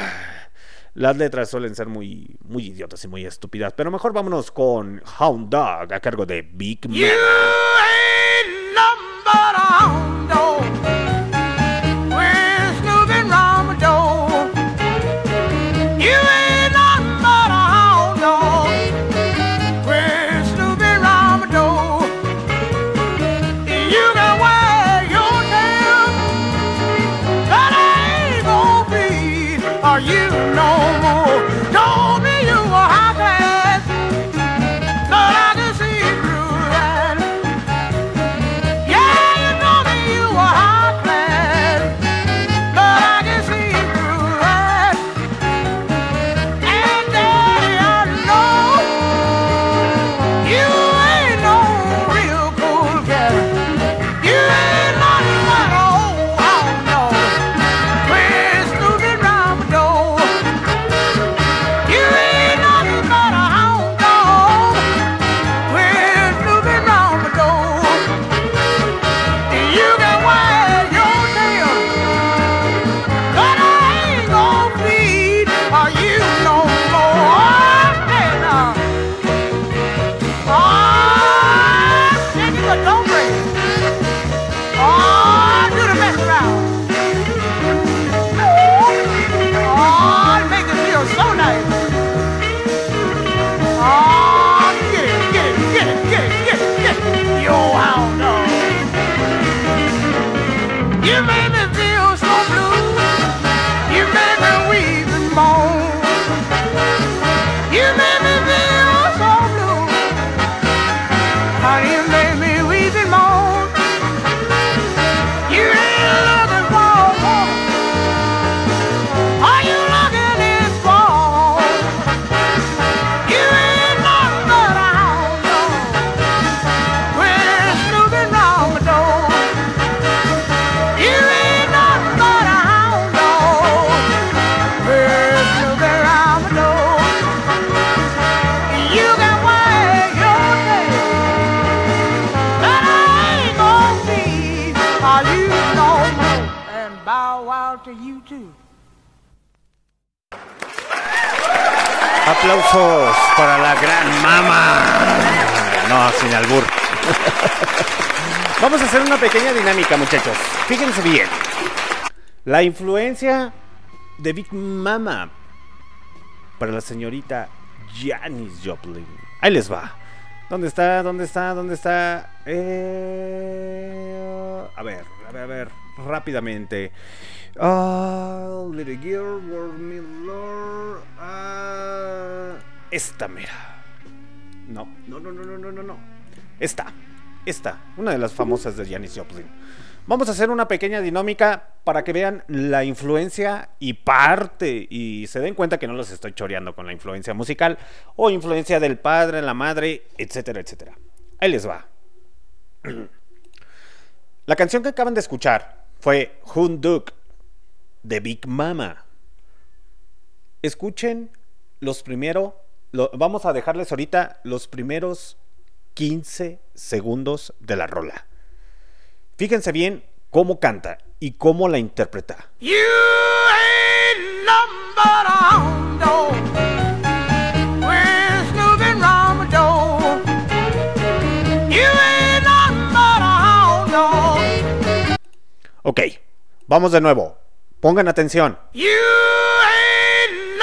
las letras suelen ser muy, muy idiotas y muy estúpidas. Pero mejor vámonos con Hound Dog a cargo de Big Man. but a La influencia de Big Mama para la señorita Janis Joplin. Ahí les va. ¿Dónde está? ¿Dónde está? ¿Dónde está? Eh, A ver, a ver, a ver. Rápidamente. Ah, little girl, world me lord. Ah, esta mera. No, no, no, no, no, no, no. Esta, esta, una de las famosas de Janis Joplin. Vamos a hacer una pequeña dinámica para que vean la influencia y parte y se den cuenta que no los estoy choreando con la influencia musical o influencia del padre, la madre, etcétera, etcétera. Ahí les va. La canción que acaban de escuchar fue Hunduk de Big Mama. Escuchen los primeros, vamos a dejarles ahorita los primeros 15 segundos de la rola. Fíjense bien cómo canta y cómo la interpreta. You ain't. Ok, vamos de nuevo. Pongan atención. You ain't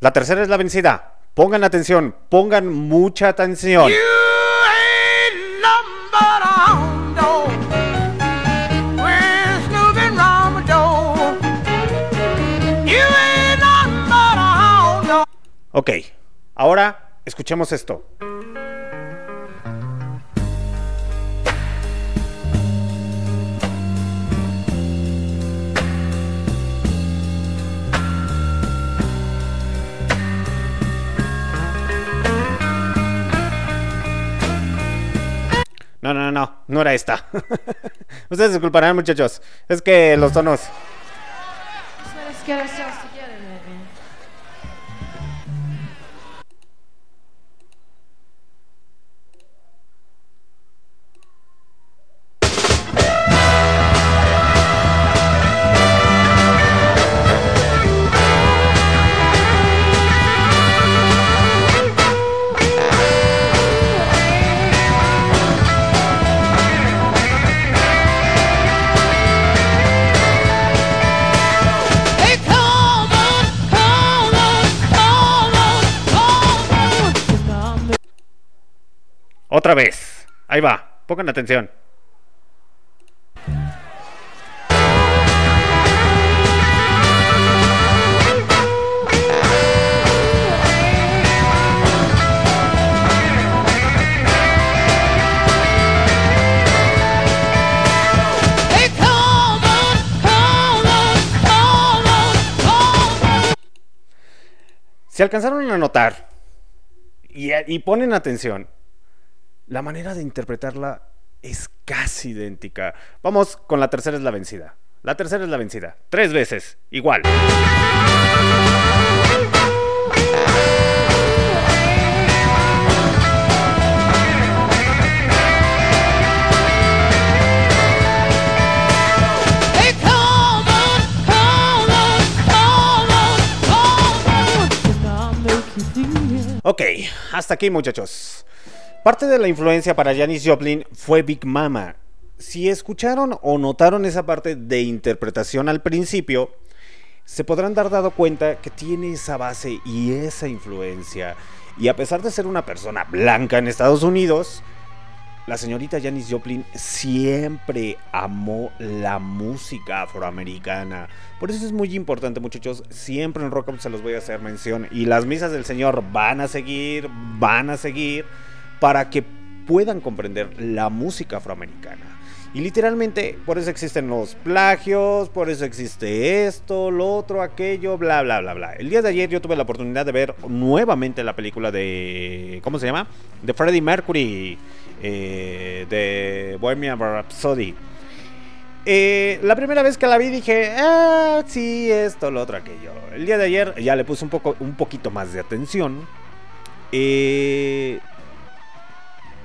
La tercera es la vencida. Pongan atención, pongan mucha atención. You ain't nothing but No, no, no, no era esta. Ustedes disculparán, muchachos. Es que los tonos. Otra vez. Ahí va. Pongan atención. Si alcanzaron a notar y, y ponen atención, la manera de interpretarla es casi idéntica. Vamos con la tercera es la vencida. La tercera es la vencida. Tres veces. Igual. Ok, hasta aquí muchachos. Parte de la influencia para Janis Joplin fue Big Mama. Si escucharon o notaron esa parte de interpretación al principio, se podrán dar dado cuenta que tiene esa base y esa influencia. Y a pesar de ser una persona blanca en Estados Unidos, la señorita Janis Joplin siempre amó la música afroamericana. Por eso es muy importante, muchachos. Siempre en Rock Up se los voy a hacer mención. Y las misas del Señor van a seguir, van a seguir, para que puedan comprender la música afroamericana. Y literalmente, por eso existen los plagios, por eso existe esto, lo otro, aquello, bla, bla, bla, bla. El día de ayer yo tuve la oportunidad de ver nuevamente la película de. ¿Cómo se llama? De Freddie Mercury, eh, de Bohemian Rhapsody. Eh, la primera vez que la vi dije, ah, sí, esto, lo otro, aquello. El día de ayer ya le puse un, poco, un poquito más de atención. Eh,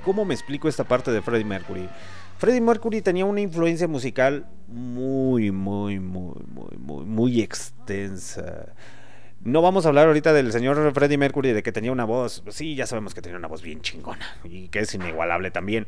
¿Cómo me explico esta parte de Freddie Mercury? Freddie Mercury tenía una influencia musical muy, muy, muy, muy, muy, muy extensa. No vamos a hablar ahorita del señor Freddie Mercury de que tenía una voz. Sí, ya sabemos que tenía una voz bien chingona y que es inigualable también.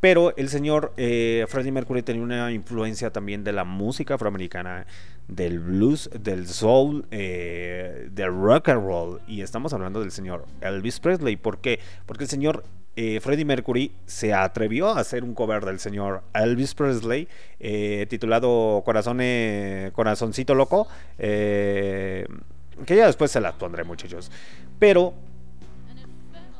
Pero el señor eh, Freddie Mercury tenía una influencia también de la música afroamericana, del blues, del soul, eh, del rock and roll. Y estamos hablando del señor Elvis Presley. ¿Por qué? Porque el señor eh, Freddie Mercury se atrevió a hacer un cover del señor Elvis Presley eh, titulado Corazone, Corazoncito Loco. eh, que ya después se las pondré, muchachos. Pero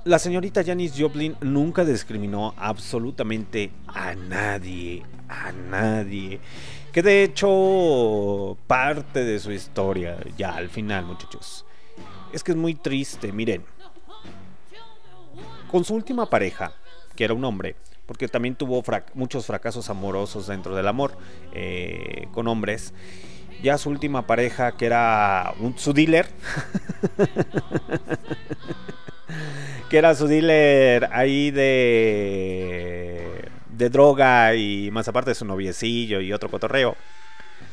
la señorita Janis Joplin nunca discriminó absolutamente a nadie, a nadie. Que de hecho parte de su historia, ya al final muchachos, es que es muy triste, miren. Con su última pareja, que era un hombre, porque también tuvo muchos fracasos amorosos dentro del amor eh, con hombres, ya su última pareja, que era un, su dealer, que era su dealer ahí de de droga y más aparte su noviecillo y otro cotorreo.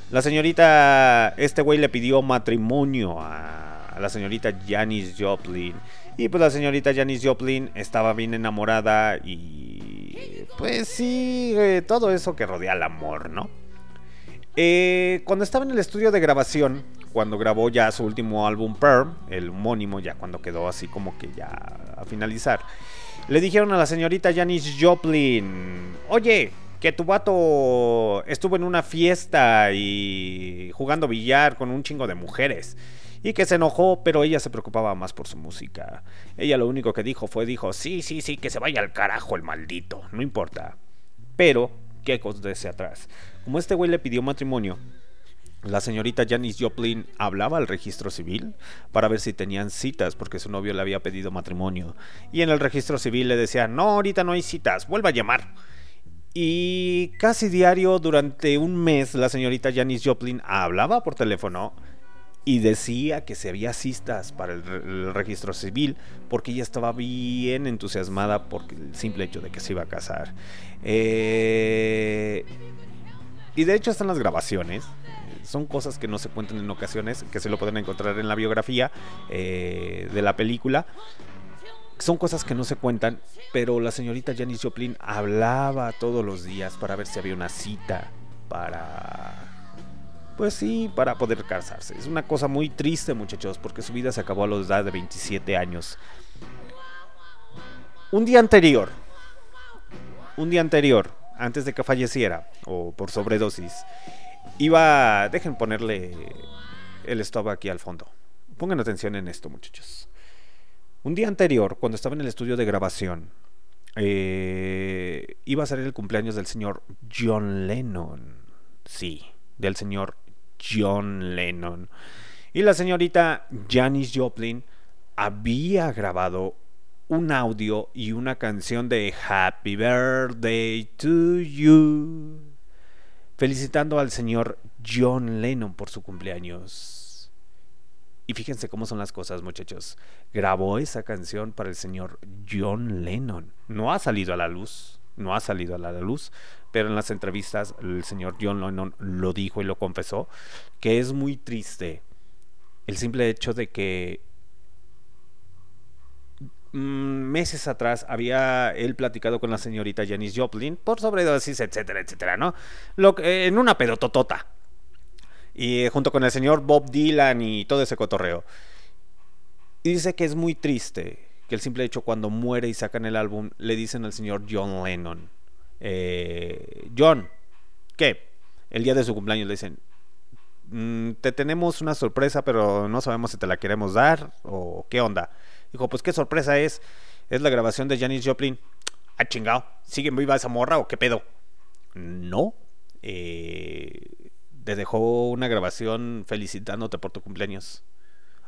La señorita, este güey le pidió matrimonio a, a la señorita Janis Joplin. Y pues la señorita Janis Joplin estaba bien enamorada y pues sí, eh, todo eso que rodea al amor, ¿no? Eh, cuando estaba en el estudio de grabación, cuando grabó ya su último álbum Pearl, el homónimo, ya cuando quedó así como que ya a finalizar, le dijeron a la señorita Janis Joplin, oye, que tu vato estuvo en una fiesta y jugando billar con un chingo de mujeres. Y que se enojó, pero ella se preocupaba más por su música. Ella lo único que dijo fue, dijo, sí, sí, sí, que se vaya al carajo el maldito, no importa. Pero, ¿qué acontece atrás? Como este güey le pidió matrimonio, la señorita Janis Joplin hablaba al registro civil para ver si tenían citas porque su novio le había pedido matrimonio. Y en el registro civil le decía, no, ahorita no hay citas, vuelva a llamar. Y casi diario durante un mes la señorita Janis Joplin hablaba por teléfono y decía que se había cistas para el, re- el registro civil porque ella estaba bien entusiasmada por el simple hecho de que se iba a casar. Eh, y de hecho están las grabaciones. Son cosas que no se cuentan en ocasiones, que se lo pueden encontrar en la biografía eh, de la película. Son cosas que no se cuentan, pero la señorita Janis Joplin hablaba todos los días para ver si había una cita para pues sí, para poder casarse. Es una cosa muy triste, muchachos, porque su vida se acabó a la edad de 27 años. Un día anterior, un día anterior, antes de que falleciera, o por sobredosis, iba... Dejen ponerle el stop aquí al fondo. Pongan atención en esto, muchachos. Un día anterior, cuando estaba en el estudio de grabación, eh, iba a ser el cumpleaños del señor John Lennon. Sí, del señor John Lennon. Y la señorita Janis Joplin había grabado un audio y una canción de Happy Birthday to You, felicitando al señor John Lennon por su cumpleaños. Y fíjense cómo son las cosas, muchachos. Grabó esa canción para el señor John Lennon. No ha salido a la luz, no ha salido a la luz, pero en las entrevistas el señor John Lennon lo dijo y lo confesó, que es muy triste el simple hecho de que mm, meses atrás había él platicado con la señorita Janis Joplin por sobredosis, etcétera, etcétera, ¿no? Lo, en una pedototota. Y eh, junto con el señor Bob Dylan y todo ese cotorreo. Y dice que es muy triste que el simple hecho cuando muere y sacan el álbum le dicen al señor John Lennon, eh, John, ¿qué? El día de su cumpleaños le dicen, "Mm, te tenemos una sorpresa, pero no sabemos si te la queremos dar o qué onda. Dijo, pues qué sorpresa es. Es la grabación de Janis Joplin. Ah, chingado. ¿Sigue viva esa morra o qué pedo? No. Eh, te dejó una grabación felicitándote por tu cumpleaños.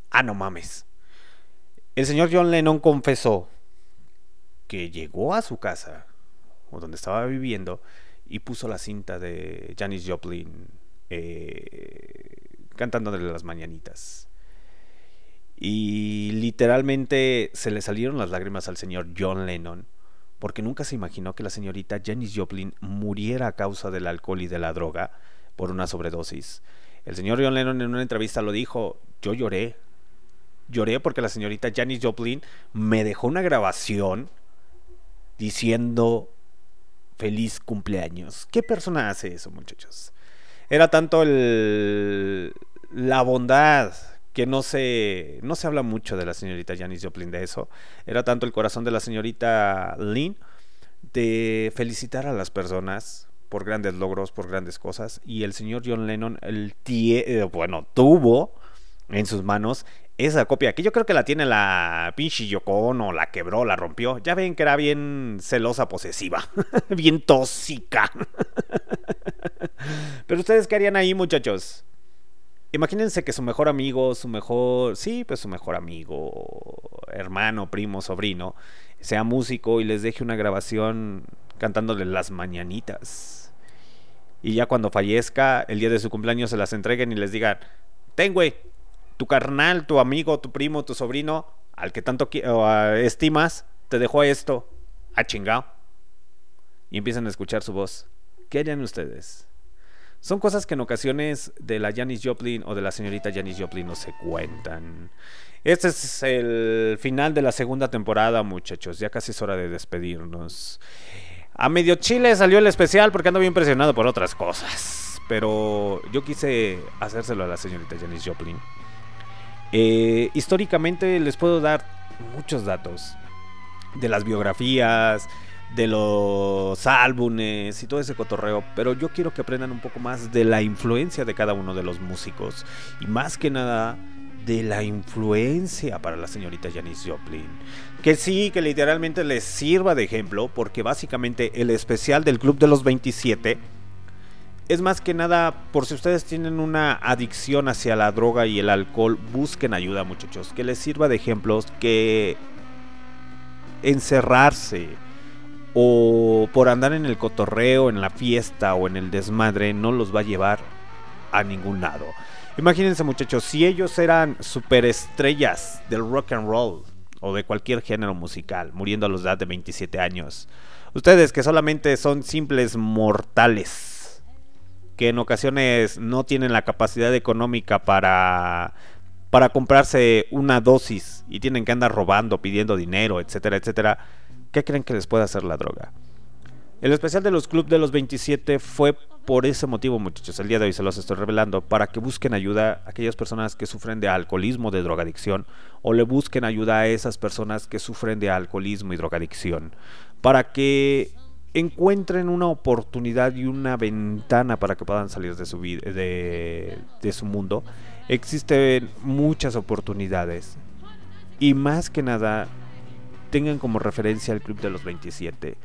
Ah, no mames. El señor John Lennon confesó que llegó a su casa, o donde estaba viviendo, y puso la cinta de Janis Joplin eh, cantándole las mañanitas. Y literalmente se le salieron las lágrimas al señor John Lennon, porque nunca se imaginó que la señorita Janis Joplin muriera a causa del alcohol y de la droga por una sobredosis. El señor John Lennon en una entrevista lo dijo, yo lloré. Lloré porque la señorita Janis Joplin me dejó una grabación diciendo feliz cumpleaños. ¿Qué persona hace eso, muchachos? Era tanto el, la bondad que no se, no se habla mucho de la señorita Janis Joplin de eso. Era tanto el corazón de la señorita Lynn de felicitar a las personas por grandes logros, por grandes cosas. Y el señor John Lennon, el eh, bueno, tuvo en sus manos esa copia, que yo creo que la tiene la pinche Yoko Ono, la quebró, la rompió. Ya ven que era bien celosa, posesiva, bien tóxica. Pero ustedes qué harían ahí, muchachos? Imagínense que su mejor amigo, su mejor, sí, pues su mejor amigo, hermano, primo, sobrino, sea músico y les deje una grabación cantándole las mañanitas. Y ya cuando fallezca, el día de su cumpleaños se las entreguen y les digan, ten, güey, tu carnal, tu amigo, tu primo, tu sobrino, al que tanto ah, estimas, te dejó esto, a chingao. Y empiezan a escuchar su voz. ¿Qué harían ustedes? Son cosas que en ocasiones de la Janis Joplin o de la señorita Janis Joplin no se cuentan. Este es el final de la segunda temporada, muchachos. Ya casi es hora de despedirnos. A medio chile salió el especial porque ando bien presionado por otras cosas. Pero yo quise hacérselo a la señorita Janis Joplin. Eh, históricamente les puedo dar muchos datos de las biografías, de los álbumes y todo ese cotorreo, pero yo quiero que aprendan un poco más de la influencia de cada uno de los músicos y más que nada de la influencia para la señorita Janis Joplin. Que sí, que literalmente les sirva de ejemplo, porque básicamente el especial del Club de los 27 es más que nada por si ustedes tienen una adicción hacia la droga y el alcohol, busquen ayuda muchachos, que les sirva de ejemplos que encerrarse o por andar en el cotorreo, en la fiesta o en el desmadre no los va a llevar a ningún lado. Imagínense muchachos, si ellos eran superestrellas del rock and roll o de cualquier género musical, muriendo a la edad de 27 años, ustedes que solamente son simples mortales, que en ocasiones no tienen la capacidad económica para para comprarse una dosis y tienen que andar robando, pidiendo dinero, etcétera, etcétera, ¿qué creen que les puede hacer la droga? El especial de los Club de los 27 fue por ese motivo, muchachos. El día de hoy se los estoy revelando para que busquen ayuda a aquellas personas que sufren de alcoholismo, de drogadicción, o le busquen ayuda a esas personas que sufren de alcoholismo y drogadicción, para que encuentren una oportunidad y una ventana para que puedan salir de su vida, de, su mundo. Existen muchas oportunidades y más que nada tengan como referencia el Club de los 27.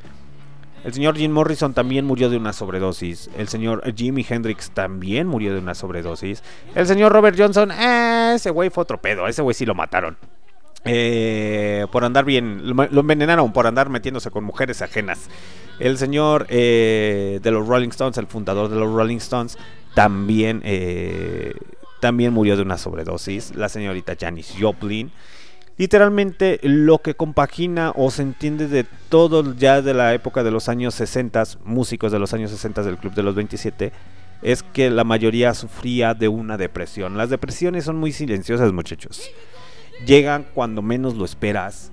El señor Jim Morrison también murió de una sobredosis. El señor Jimi Hendrix también murió de una sobredosis. El señor Robert Johnson, eh, ese güey fue otro pedo. Ese güey sí lo mataron. Eh, por andar bien, lo, envenenaron por andar metiéndose con mujeres ajenas. El señor eh, de los Rolling Stones, el fundador de los Rolling Stones, también, eh, también murió de una sobredosis. La señorita Janis Joplin. Literalmente lo que compagina o se entiende de todo ya de la época de los años 60, músicos de los años 60 del Club de los 27, es que la mayoría sufría de una depresión. Las depresiones son muy silenciosas, muchachos. Llegan cuando menos lo esperas.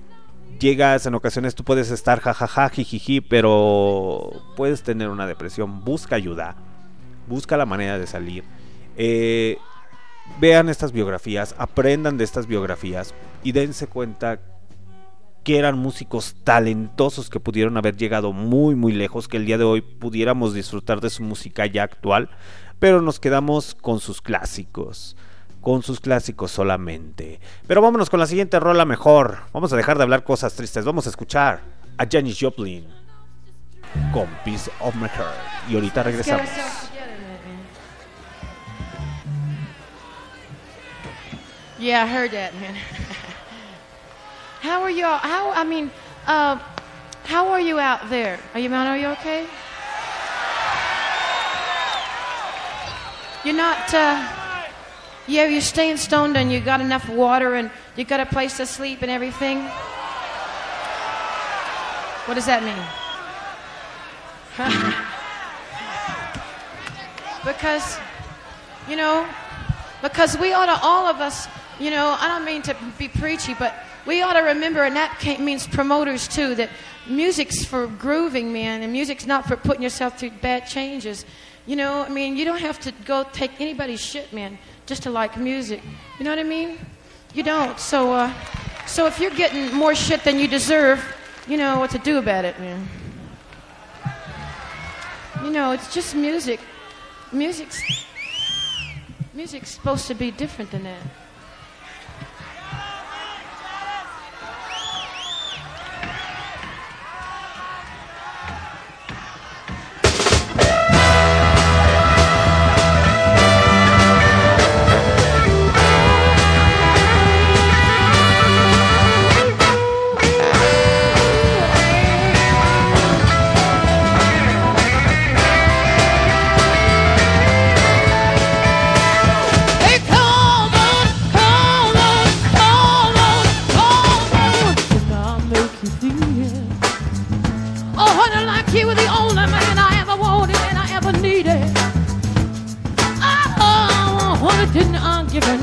Llegas en ocasiones, tú puedes estar jajaja, jijiji, pero puedes tener una depresión. Busca ayuda. Busca la manera de salir. Eh, vean estas biografías, aprendan de estas biografías y dense cuenta que eran músicos talentosos que pudieron haber llegado muy muy lejos, que el día de hoy pudiéramos disfrutar de su música ya actual, pero nos quedamos con sus clásicos, con sus clásicos solamente. Pero vámonos con la siguiente rola mejor. Vamos a dejar de hablar cosas tristes, vamos a escuchar a Janis Joplin con Piece of My Heart y ahorita regresamos. Yeah, I heard that, man. how are y'all? How I mean, uh, how are you out there? Are you man? Are you okay? You're not. Uh, yeah, you're staying stoned and you got enough water and you got a place to sleep and everything. What does that mean? because, you know, because we ought to, all of us, you know, I don't mean to be preachy, but we ought to remember, and that means promoters too, that music's for grooving, man, and music's not for putting yourself through bad changes. You know, I mean, you don't have to go take anybody's shit, man, just to like music. You know what I mean? You don't. So, uh, so if you're getting more shit than you deserve, you know what to do about it, man. You know, it's just music. Music's music's supposed to be different than that.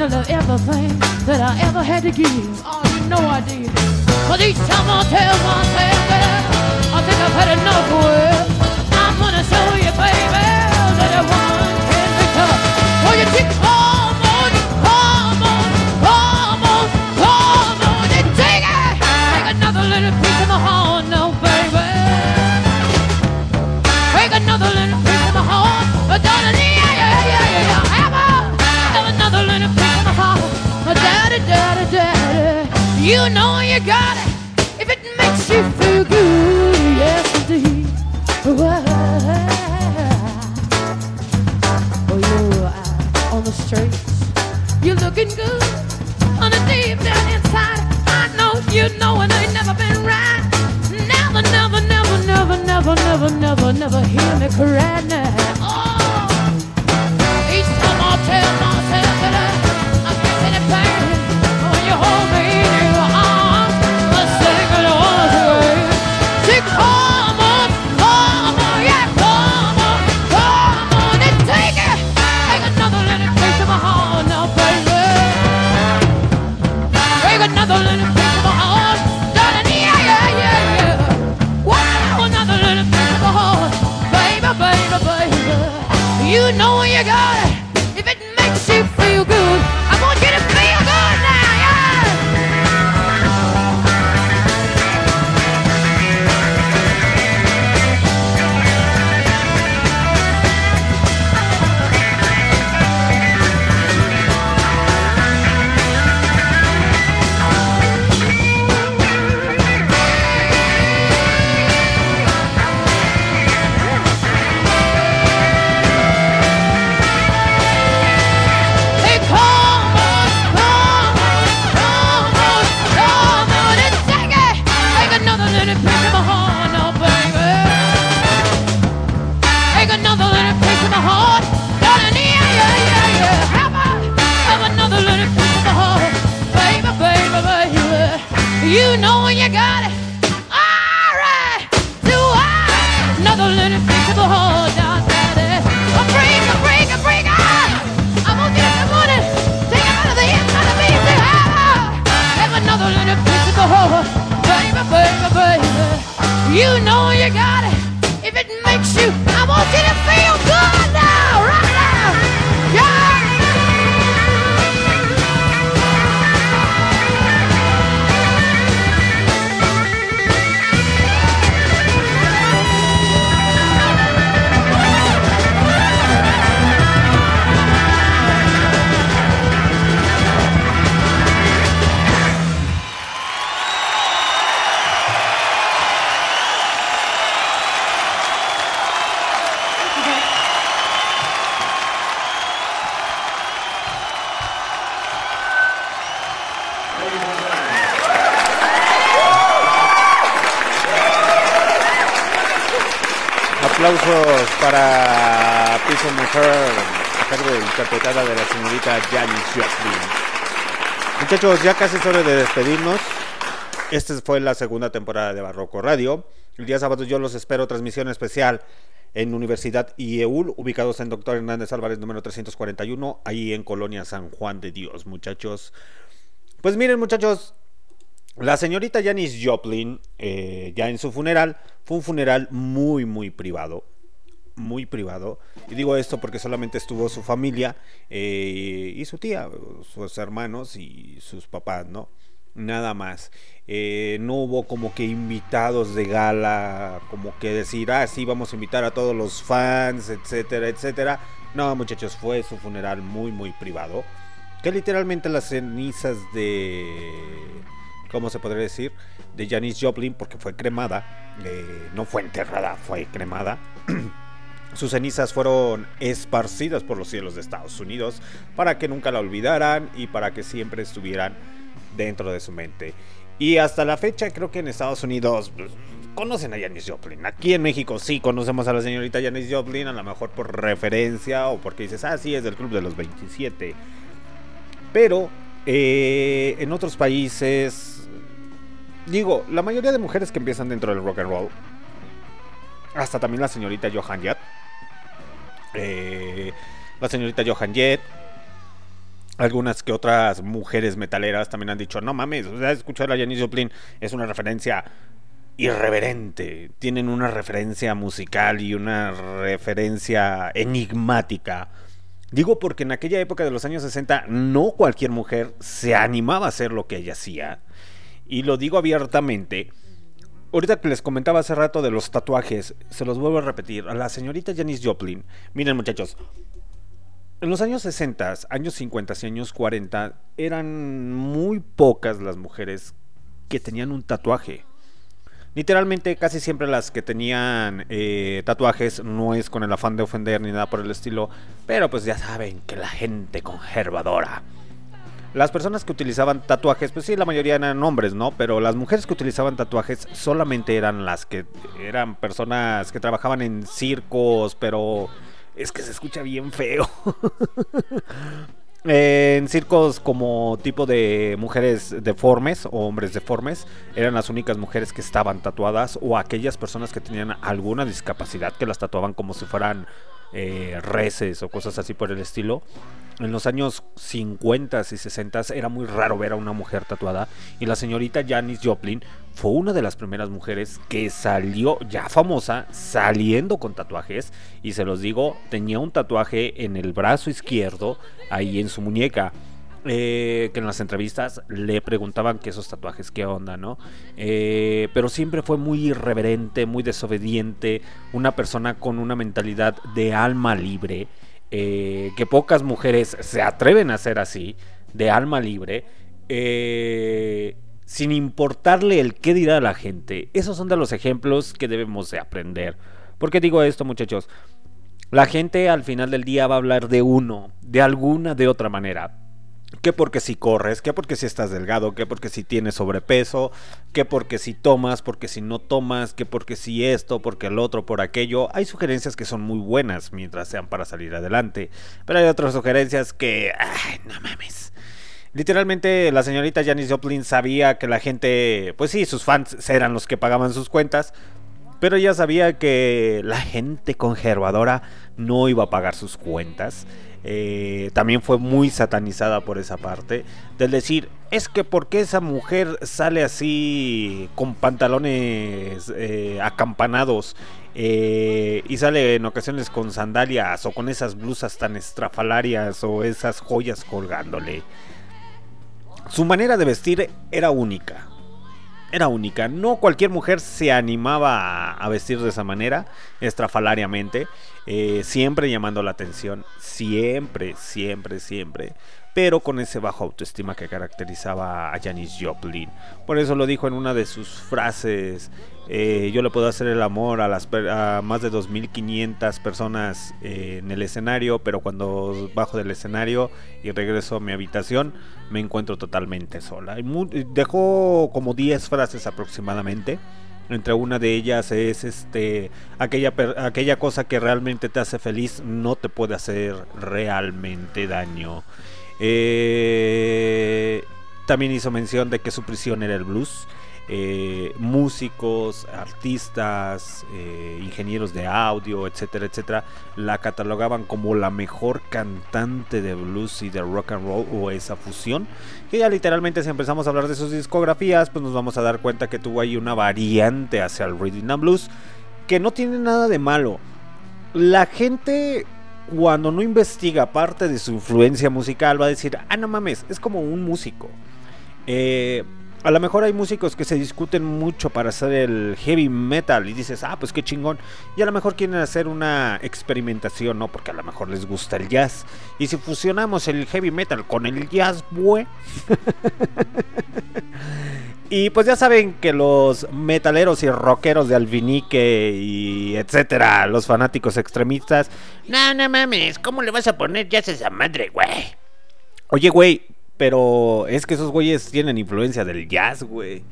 I give you everything that I ever had to give? Oh, you know I did. But each time I tell myself that I think I've had enough with, I'm gonna show you, baby, that a woman You know you got it if it makes you feel good. Yes, indeed. Oh, you're out on the streets. You're looking good on the deep down inside. I know you know it ain't never been right. Never, never, never, never, never, never, never, never hear me cry now. De la señorita Janis Joplin. Muchachos, ya casi es hora de despedirnos. Esta fue la segunda temporada de Barroco Radio. El día sábado yo los espero, transmisión especial en Universidad IEUL, ubicados en Doctor Hernández Álvarez número 341, ahí en Colonia San Juan de Dios, muchachos. Pues miren, muchachos, la señorita Janis Joplin, eh, ya en su funeral, fue un funeral muy, muy privado. Muy privado. Y digo esto porque solamente estuvo su familia eh, y su tía, sus hermanos y sus papás, ¿no? Nada más. Eh, no hubo como que invitados de gala, como que decir, ah, sí, vamos a invitar a todos los fans, etcétera, etcétera. No, muchachos, fue su funeral muy, muy privado. Que literalmente las cenizas de ¿cómo se podría decir? De Janis Joplin, porque fue cremada, eh, no fue enterrada, fue cremada. Sus cenizas fueron esparcidas por los cielos de Estados Unidos para que nunca la olvidaran y para que siempre estuvieran dentro de su mente. Y hasta la fecha creo que en Estados Unidos pues, conocen a Janis Joplin. Aquí en México sí conocemos a la señorita Janis Joplin, a lo mejor por referencia o porque dices, ah, sí, es del Club de los 27. Pero eh, en otros países, digo, la mayoría de mujeres que empiezan dentro del rock and roll, hasta también la señorita Johan Jett, eh, la señorita Johan Jett, algunas que otras mujeres metaleras también han dicho, no mames, escuchar a Janis Joplin es una referencia irreverente, tienen una referencia musical y una referencia enigmática. Digo porque en aquella época de los años 60 no cualquier mujer se animaba a hacer lo que ella hacía. Y lo digo abiertamente. Ahorita que les comentaba hace rato de los tatuajes, se los vuelvo a repetir. A la señorita Janis Joplin, miren muchachos, en los años 60, años 50 y años 40 eran muy pocas las mujeres que tenían un tatuaje. Literalmente casi siempre las que tenían eh, tatuajes no es con el afán de ofender ni nada por el estilo, pero pues ya saben que la gente conservadora. Las personas que utilizaban tatuajes, pues sí, la mayoría eran hombres, ¿no? Pero las mujeres que utilizaban tatuajes solamente eran las que eran personas que trabajaban en circos, pero es que se escucha bien feo. en circos como tipo de mujeres deformes o hombres deformes eran las únicas mujeres que estaban tatuadas o aquellas personas que tenían alguna discapacidad que las tatuaban como si fueran eh, o cosas así por el estilo. En los años 50 y 60 era muy raro ver a una mujer tatuada y la señorita Janis Joplin fue una de las primeras mujeres que salió ya famosa saliendo con tatuajes y se los digo, tenía un tatuaje en el brazo izquierdo ahí en su muñeca. Eh, que en las entrevistas le preguntaban que esos tatuajes, qué onda, ¿no? Eh, pero siempre fue muy irreverente, muy desobediente, una persona con una mentalidad de alma libre, eh, que pocas mujeres se atreven a ser así, de alma libre, sin importarle el qué dirá la gente. Esos son de los ejemplos que debemos de aprender. ¿Por qué digo esto, muchachos? La gente al final del día va a hablar de uno, de alguna, de otra manera. Que porque si corres, que porque si estás delgado, que porque si tienes sobrepeso, que porque si tomas, porque si no tomas, que porque si esto, porque el otro, por aquello. Hay sugerencias que son muy buenas mientras sean para salir adelante. Pero hay otras sugerencias que... Ay, no mames. Literalmente la señorita Janis Joplin sabía que la gente, pues sí, sus fans eran los que pagaban sus cuentas, pero ella sabía que la gente conservadora no iba a pagar sus cuentas. Eh, también fue muy satanizada por esa parte. Del decir, es que porque esa mujer sale así con pantalones eh, acampanados eh, y sale en ocasiones con sandalias o con esas blusas tan estrafalarias o esas joyas colgándole. Su manera de vestir era única. Era única. No cualquier mujer se animaba a, vestir de esa manera, estrafalariamente. eh, siempre llamando la atención. Siempre, siempre, siempre. Pero con ese bajo autoestima que caracterizaba a Janis Joplin. Por eso lo dijo en una de sus frases. eh, yo le puedo hacer el amor a, las, a más de 2.500 personas eh, en el escenario, pero cuando bajo del escenario y regreso a mi habitación, me encuentro totalmente sola. Dejó como 10 frases aproximadamente. Entre una de ellas es este aquella aquella cosa que realmente te hace feliz no te puede hacer realmente daño. Eh, también hizo mención de que su prisión era el blues. Eh, músicos, artistas, eh, ingenieros de audio, etcétera, etcétera, la catalogaban como la mejor cantante de blues y de rock and roll o esa fusión. Que ya literalmente si empezamos a hablar de sus discografías, pues nos vamos a dar cuenta que tuvo ahí una variante hacia el rhythm and blues que no tiene nada de malo. La gente cuando no investiga parte de su influencia musical va a decir, ah, no mames, es como un músico. Eh, a lo mejor hay músicos que se discuten mucho para hacer el heavy metal y dices, ah, pues qué chingón. Y a lo mejor quieren hacer una experimentación, ¿no? Porque a lo mejor les gusta el jazz. Y si fusionamos el heavy metal con el jazz, bue. y pues ya saben que los metaleros y rockeros de Alvinique y etcétera, los fanáticos extremistas, No, no mames, ¿cómo le vas a poner jazz a esa madre, güey? Oye, güey, pero es que esos güeyes tienen influencia del jazz, güey.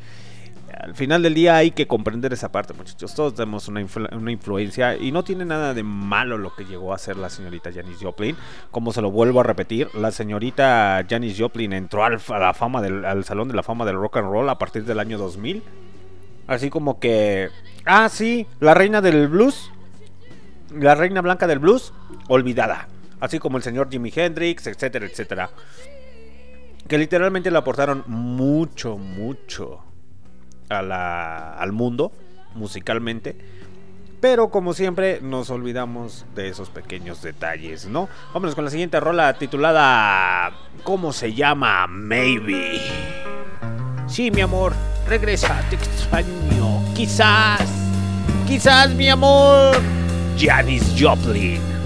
Al final del día hay que comprender esa parte, muchachos. Todos tenemos una, influ- una influencia y no tiene nada de malo lo que llegó a hacer la señorita Janis Joplin. Como se lo vuelvo a repetir, la señorita Janis Joplin entró al, a la fama del, al Salón de la Fama del Rock and Roll a partir del año 2000. Así como que... Ah, sí, la reina del blues. La reina blanca del blues, olvidada. Así como el señor Jimi Hendrix, etcétera, etcétera que literalmente le aportaron mucho, mucho a la, al mundo musicalmente. Pero como siempre nos olvidamos de esos pequeños detalles, ¿no? Vámonos con la siguiente rola titulada ¿Cómo se llama? Maybe. Sí, mi amor, regresa, te extraño. Quizás, quizás, mi amor. Janis Joplin.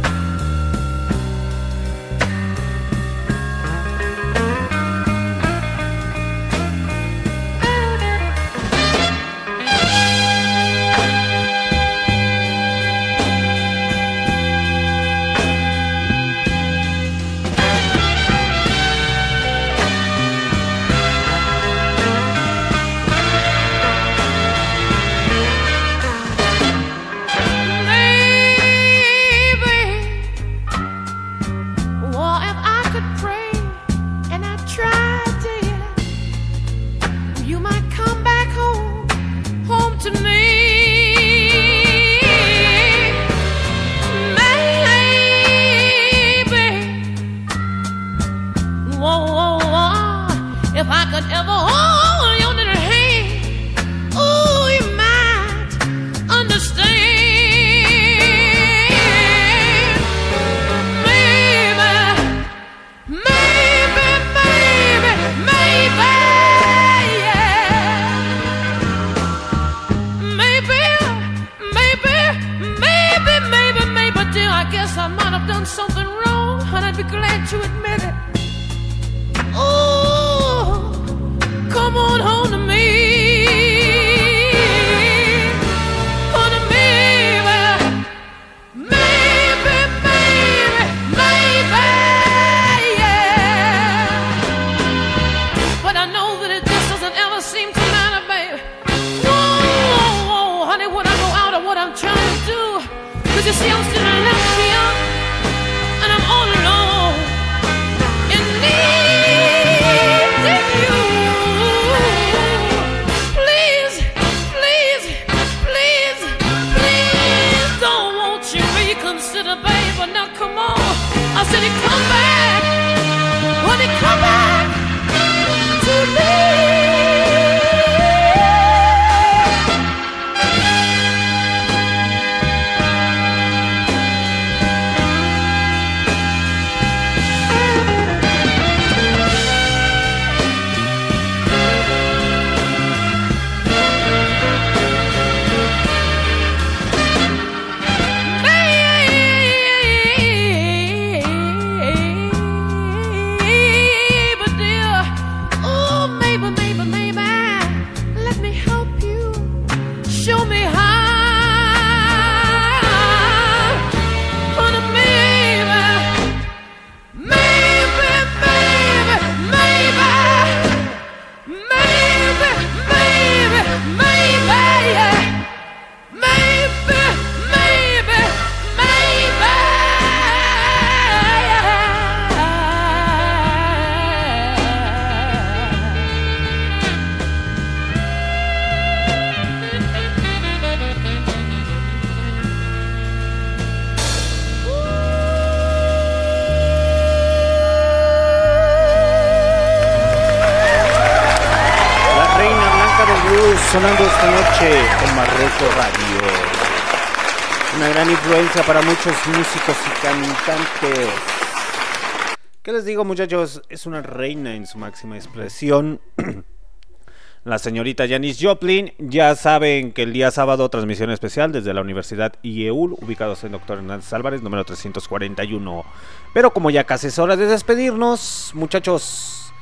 Para muchos músicos y cantantes. ¿Qué les digo muchachos? Es una reina en su máxima expresión. La señorita Janis Joplin, ya saben que el día sábado transmisión especial desde la Universidad IEUL, ubicados en Doctor Hernández Álvarez, número 341. Pero como ya casi es hora de despedirnos, muchachos,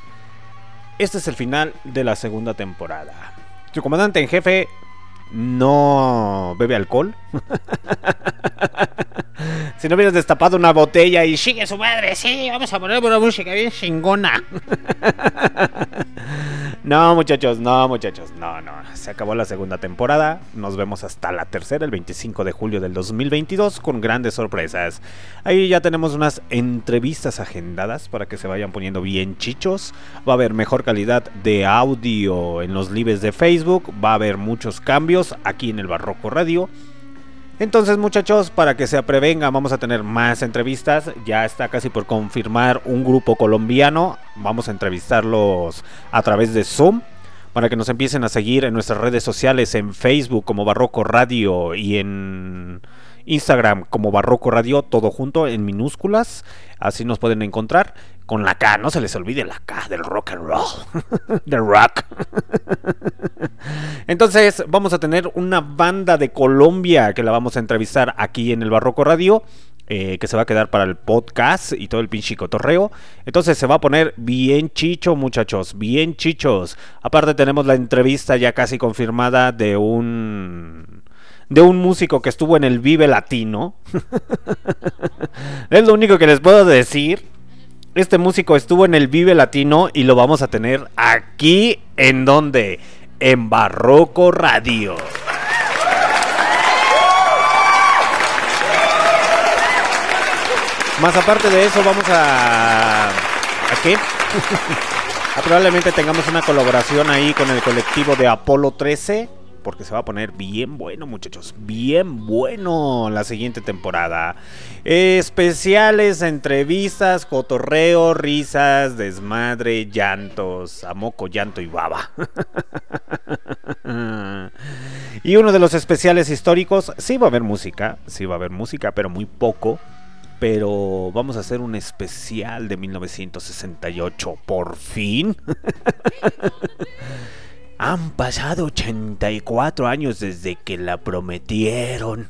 este es el final de la segunda temporada. Su comandante en jefe no bebe alcohol. si no hubieras destapado una botella y Sigue su madre, sí, vamos a poner una música bien chingona. No, muchachos, no, muchachos, no, no. Se acabó la segunda temporada. Nos vemos hasta la tercera, el 25 de julio del 2022, con grandes sorpresas. Ahí ya tenemos unas entrevistas agendadas para que se vayan poniendo bien chichos. Va a haber mejor calidad de audio en los lives de Facebook. Va a haber muchos cambios aquí en el Barroco Radio. Entonces muchachos, para que se prevenga, vamos a tener más entrevistas. Ya está casi por confirmar un grupo colombiano. Vamos a entrevistarlos a través de Zoom. Para que nos empiecen a seguir en nuestras redes sociales, en Facebook como Barroco Radio y en Instagram como Barroco Radio, todo junto en minúsculas. Así nos pueden encontrar. Con la K, no se les olvide la K del rock and roll. del rock. Entonces vamos a tener una banda de Colombia que la vamos a entrevistar aquí en el Barroco Radio. eh, que se va a quedar para el podcast y todo el pinche cotorreo. Entonces se va a poner bien chicho, muchachos, bien chichos. Aparte tenemos la entrevista ya casi confirmada de un de un músico que estuvo en el Vive Latino. es lo único que les puedo decir. Este músico estuvo en el Vive Latino y lo vamos a tener aquí en donde en Barroco Radio. Más aparte de eso, vamos a. ¿A qué? Probablemente tengamos una colaboración ahí con el colectivo de Apolo 13. Porque se va a poner bien bueno, muchachos. Bien bueno la siguiente temporada. Especiales, entrevistas, cotorreo, risas, desmadre, llantos, amoco, llanto y baba. y uno de los especiales históricos, sí va a haber música, sí va a haber música, pero muy poco pero vamos a hacer un especial de 1968, por fin. Han pasado 84 años desde que la prometieron.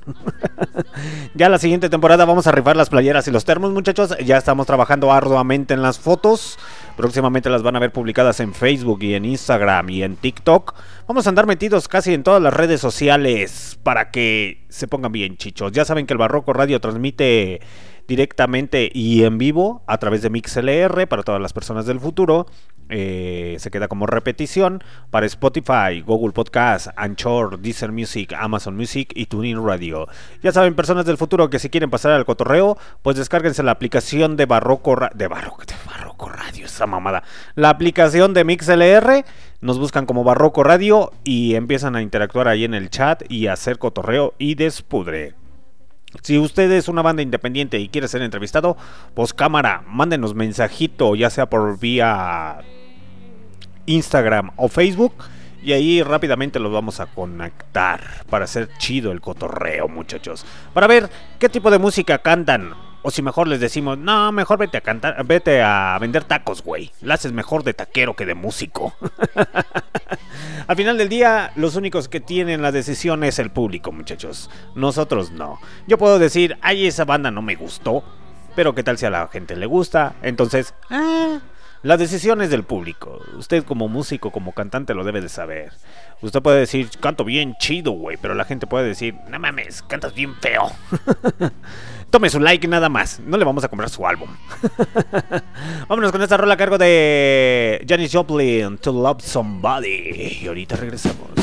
ya la siguiente temporada vamos a rifar las playeras y los termos, muchachos. Ya estamos trabajando arduamente en las fotos. Próximamente las van a ver publicadas en Facebook y en Instagram y en TikTok. Vamos a andar metidos casi en todas las redes sociales para que se pongan bien chichos. Ya saben que el Barroco Radio transmite directamente y en vivo a través de MixLR para todas las personas del futuro. Eh, se queda como repetición para Spotify, Google Podcast, Anchor, Deezer Music, Amazon Music y TuneIn Radio. Ya saben, personas del futuro que si quieren pasar al cotorreo, pues descárguense la aplicación de Barroco de Barroco, de Barroco Radio, esa mamada. La aplicación de MixLR, nos buscan como Barroco Radio y empiezan a interactuar ahí en el chat y hacer cotorreo y despudre. Si usted es una banda independiente y quiere ser entrevistado, pues cámara, mándenos mensajito, ya sea por vía Instagram o Facebook. Y ahí rápidamente los vamos a conectar para hacer chido el cotorreo, muchachos. Para ver qué tipo de música cantan. O si mejor les decimos, no, mejor vete a cantar, vete a vender tacos, güey. La haces mejor de taquero que de músico. Al final del día, los únicos que tienen la decisión es el público, muchachos. Nosotros no. Yo puedo decir, ay, esa banda no me gustó. Pero qué tal si a la gente le gusta. Entonces, ah, la decisión es del público. Usted como músico, como cantante lo debe de saber. Usted puede decir, canto bien chido, güey. Pero la gente puede decir, no mames, cantas bien feo. Tome su like nada más. No le vamos a comprar su álbum. Vámonos con esta rola a cargo de Janis Joplin, To Love Somebody. Y ahorita regresamos.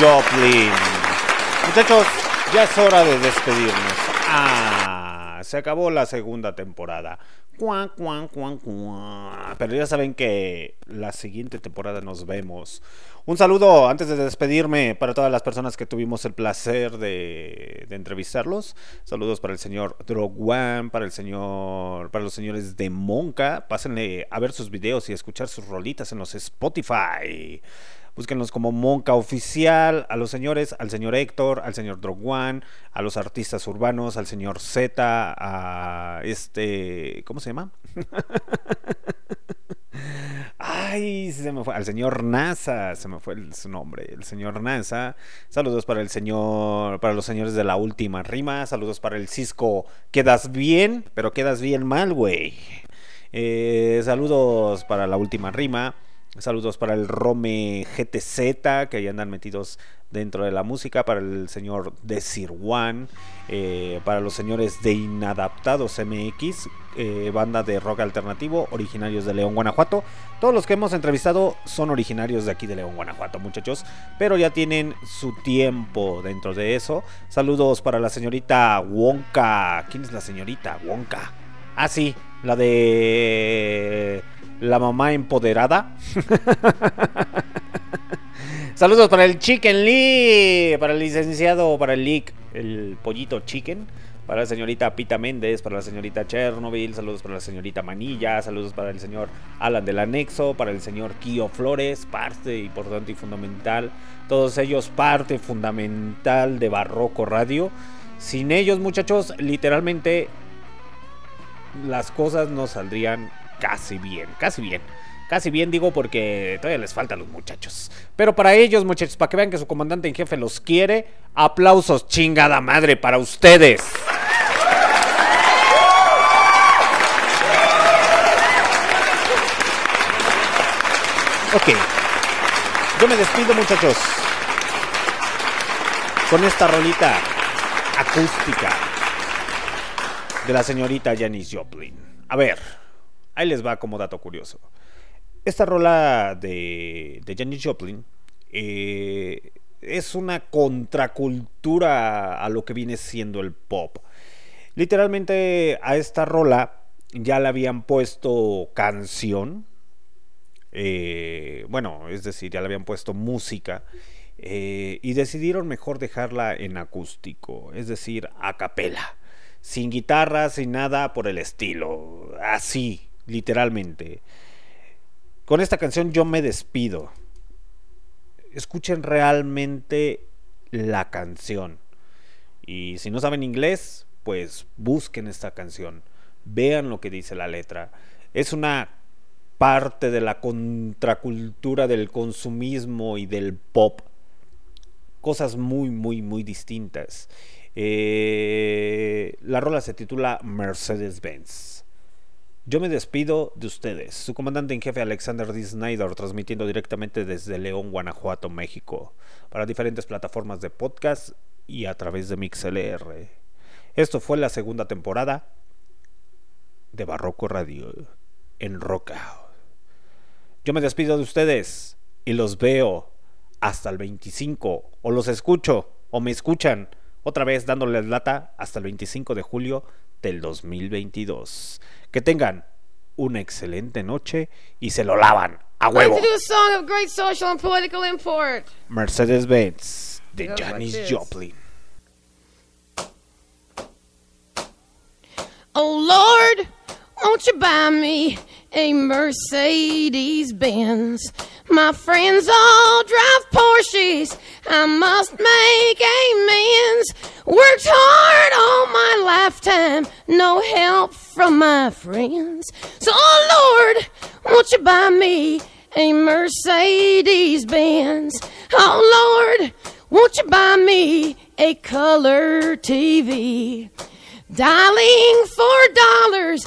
Joplin. Muchachos, ya es hora de despedirnos. Ah, se acabó la segunda temporada. Cuan, cuan, cuan, cuan. Pero ya saben que la siguiente temporada nos vemos. Un saludo antes de despedirme para todas las personas que tuvimos el placer de, entrevistarlos. Saludos para el señor Drogwan, para el señor, para los señores de Monca. Pásenle a ver sus videos y escuchar sus rolitas en los Spotify. Búsquenlos como Monca Oficial, a los señores, al señor Héctor, al señor Drogwan, a los artistas urbanos, al señor Z, a este, ¿cómo se llama? Ay, se me fue. Al señor NASA, se me fue el- su nombre. El señor NASA. Saludos para el señor, para los señores de la última rima. Saludos para el Cisco. Quedas bien, pero quedas bien mal, güey. Eh, saludos para la última rima. Saludos para el Rome GTZ, que ahí andan metidos dentro de la música. Para el señor Desir One. eh, para los señores de Inadaptados MX, eh, banda de rock alternativo, originarios de León, Guanajuato. Todos los que hemos entrevistado son originarios de aquí de León, Guanajuato, muchachos. Pero ya tienen su tiempo dentro de eso. Saludos para la señorita Wonka. ¿Quién es la señorita Wonka? Ah, sí, la de la mamá empoderada. Saludos para el Chicken Lee, para el licenciado, para el Lick, el pollito Chicken, para la señorita Pita Méndez, para la señorita Chernobyl, saludos para la señorita Manilla, saludos para el señor Alan del Anexo, para el señor Kio Flores, parte importante y fundamental, todos ellos parte fundamental de Barroco Radio. Sin ellos, muchachos, literalmente las cosas no saldrían casi bien, casi bien. Casi bien digo porque todavía les faltan los muchachos. Pero para ellos, muchachos, para que vean que su comandante en jefe los quiere, aplausos chingada madre para ustedes. Ok. Yo me despido, muchachos. Con esta rolita acústica de la señorita Janis Joplin. A ver, ahí les va como dato curioso. Esta rola de, Janis Joplin eh, es una contracultura a lo que viene siendo el pop. Literalmente a esta rola ya le habían puesto canción. eh, bueno, es decir, ya le habían puesto música. eh, y decidieron mejor dejarla en acústico, es decir, a capela. Sin guitarra, sin nada por el estilo. Así, literalmente. Con esta canción yo me despido. Escuchen realmente la canción. Y si no saben inglés, pues busquen esta canción. Vean lo que dice la letra. Es una parte de la contracultura del consumismo y del pop. Cosas muy, muy, muy distintas. Eh, la rola se titula Mercedes-Benz. Yo me despido de ustedes, su comandante en jefe Alexander D. Snyder, transmitiendo directamente desde León, Guanajuato, México, para diferentes plataformas de podcast y a través de MixLR. Esto fue la segunda temporada de Barroco Radio en Roca. Yo me despido de ustedes y los veo hasta el 25 o los escucho o me escuchan otra vez dándoles lata hasta el 25 de julio del 2022. Que tengan una excelente noche y se lo lavan a huevo. import. Mercedes-Benz de Janis. Joplin. Oh Lord, won't you buy me a Mercedes Benz? My friends all drive Porsches. I must make amends. Worked hard all my lifetime, no help from my friends. So, oh Lord, won't you buy me a Mercedes Benz? Oh Lord, won't you buy me a color TV? Dialing for dollars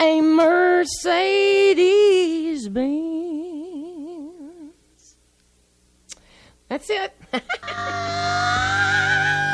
a Mercedes Benz? That's it.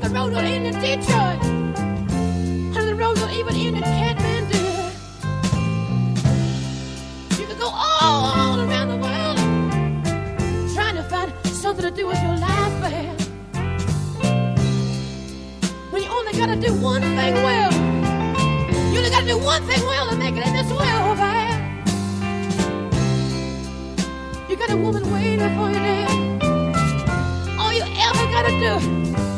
that the road end in Detroit. And the road will even in Kathmandu. You could go all around the world trying to find something to do with your life, man. When you only gotta do one thing well. You only gotta do one thing well to make it in this world, man. You got a woman waiting for you there. All you ever gotta do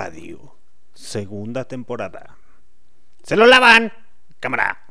Radio, segunda temporada. ¡Se lo lavan! Cámara.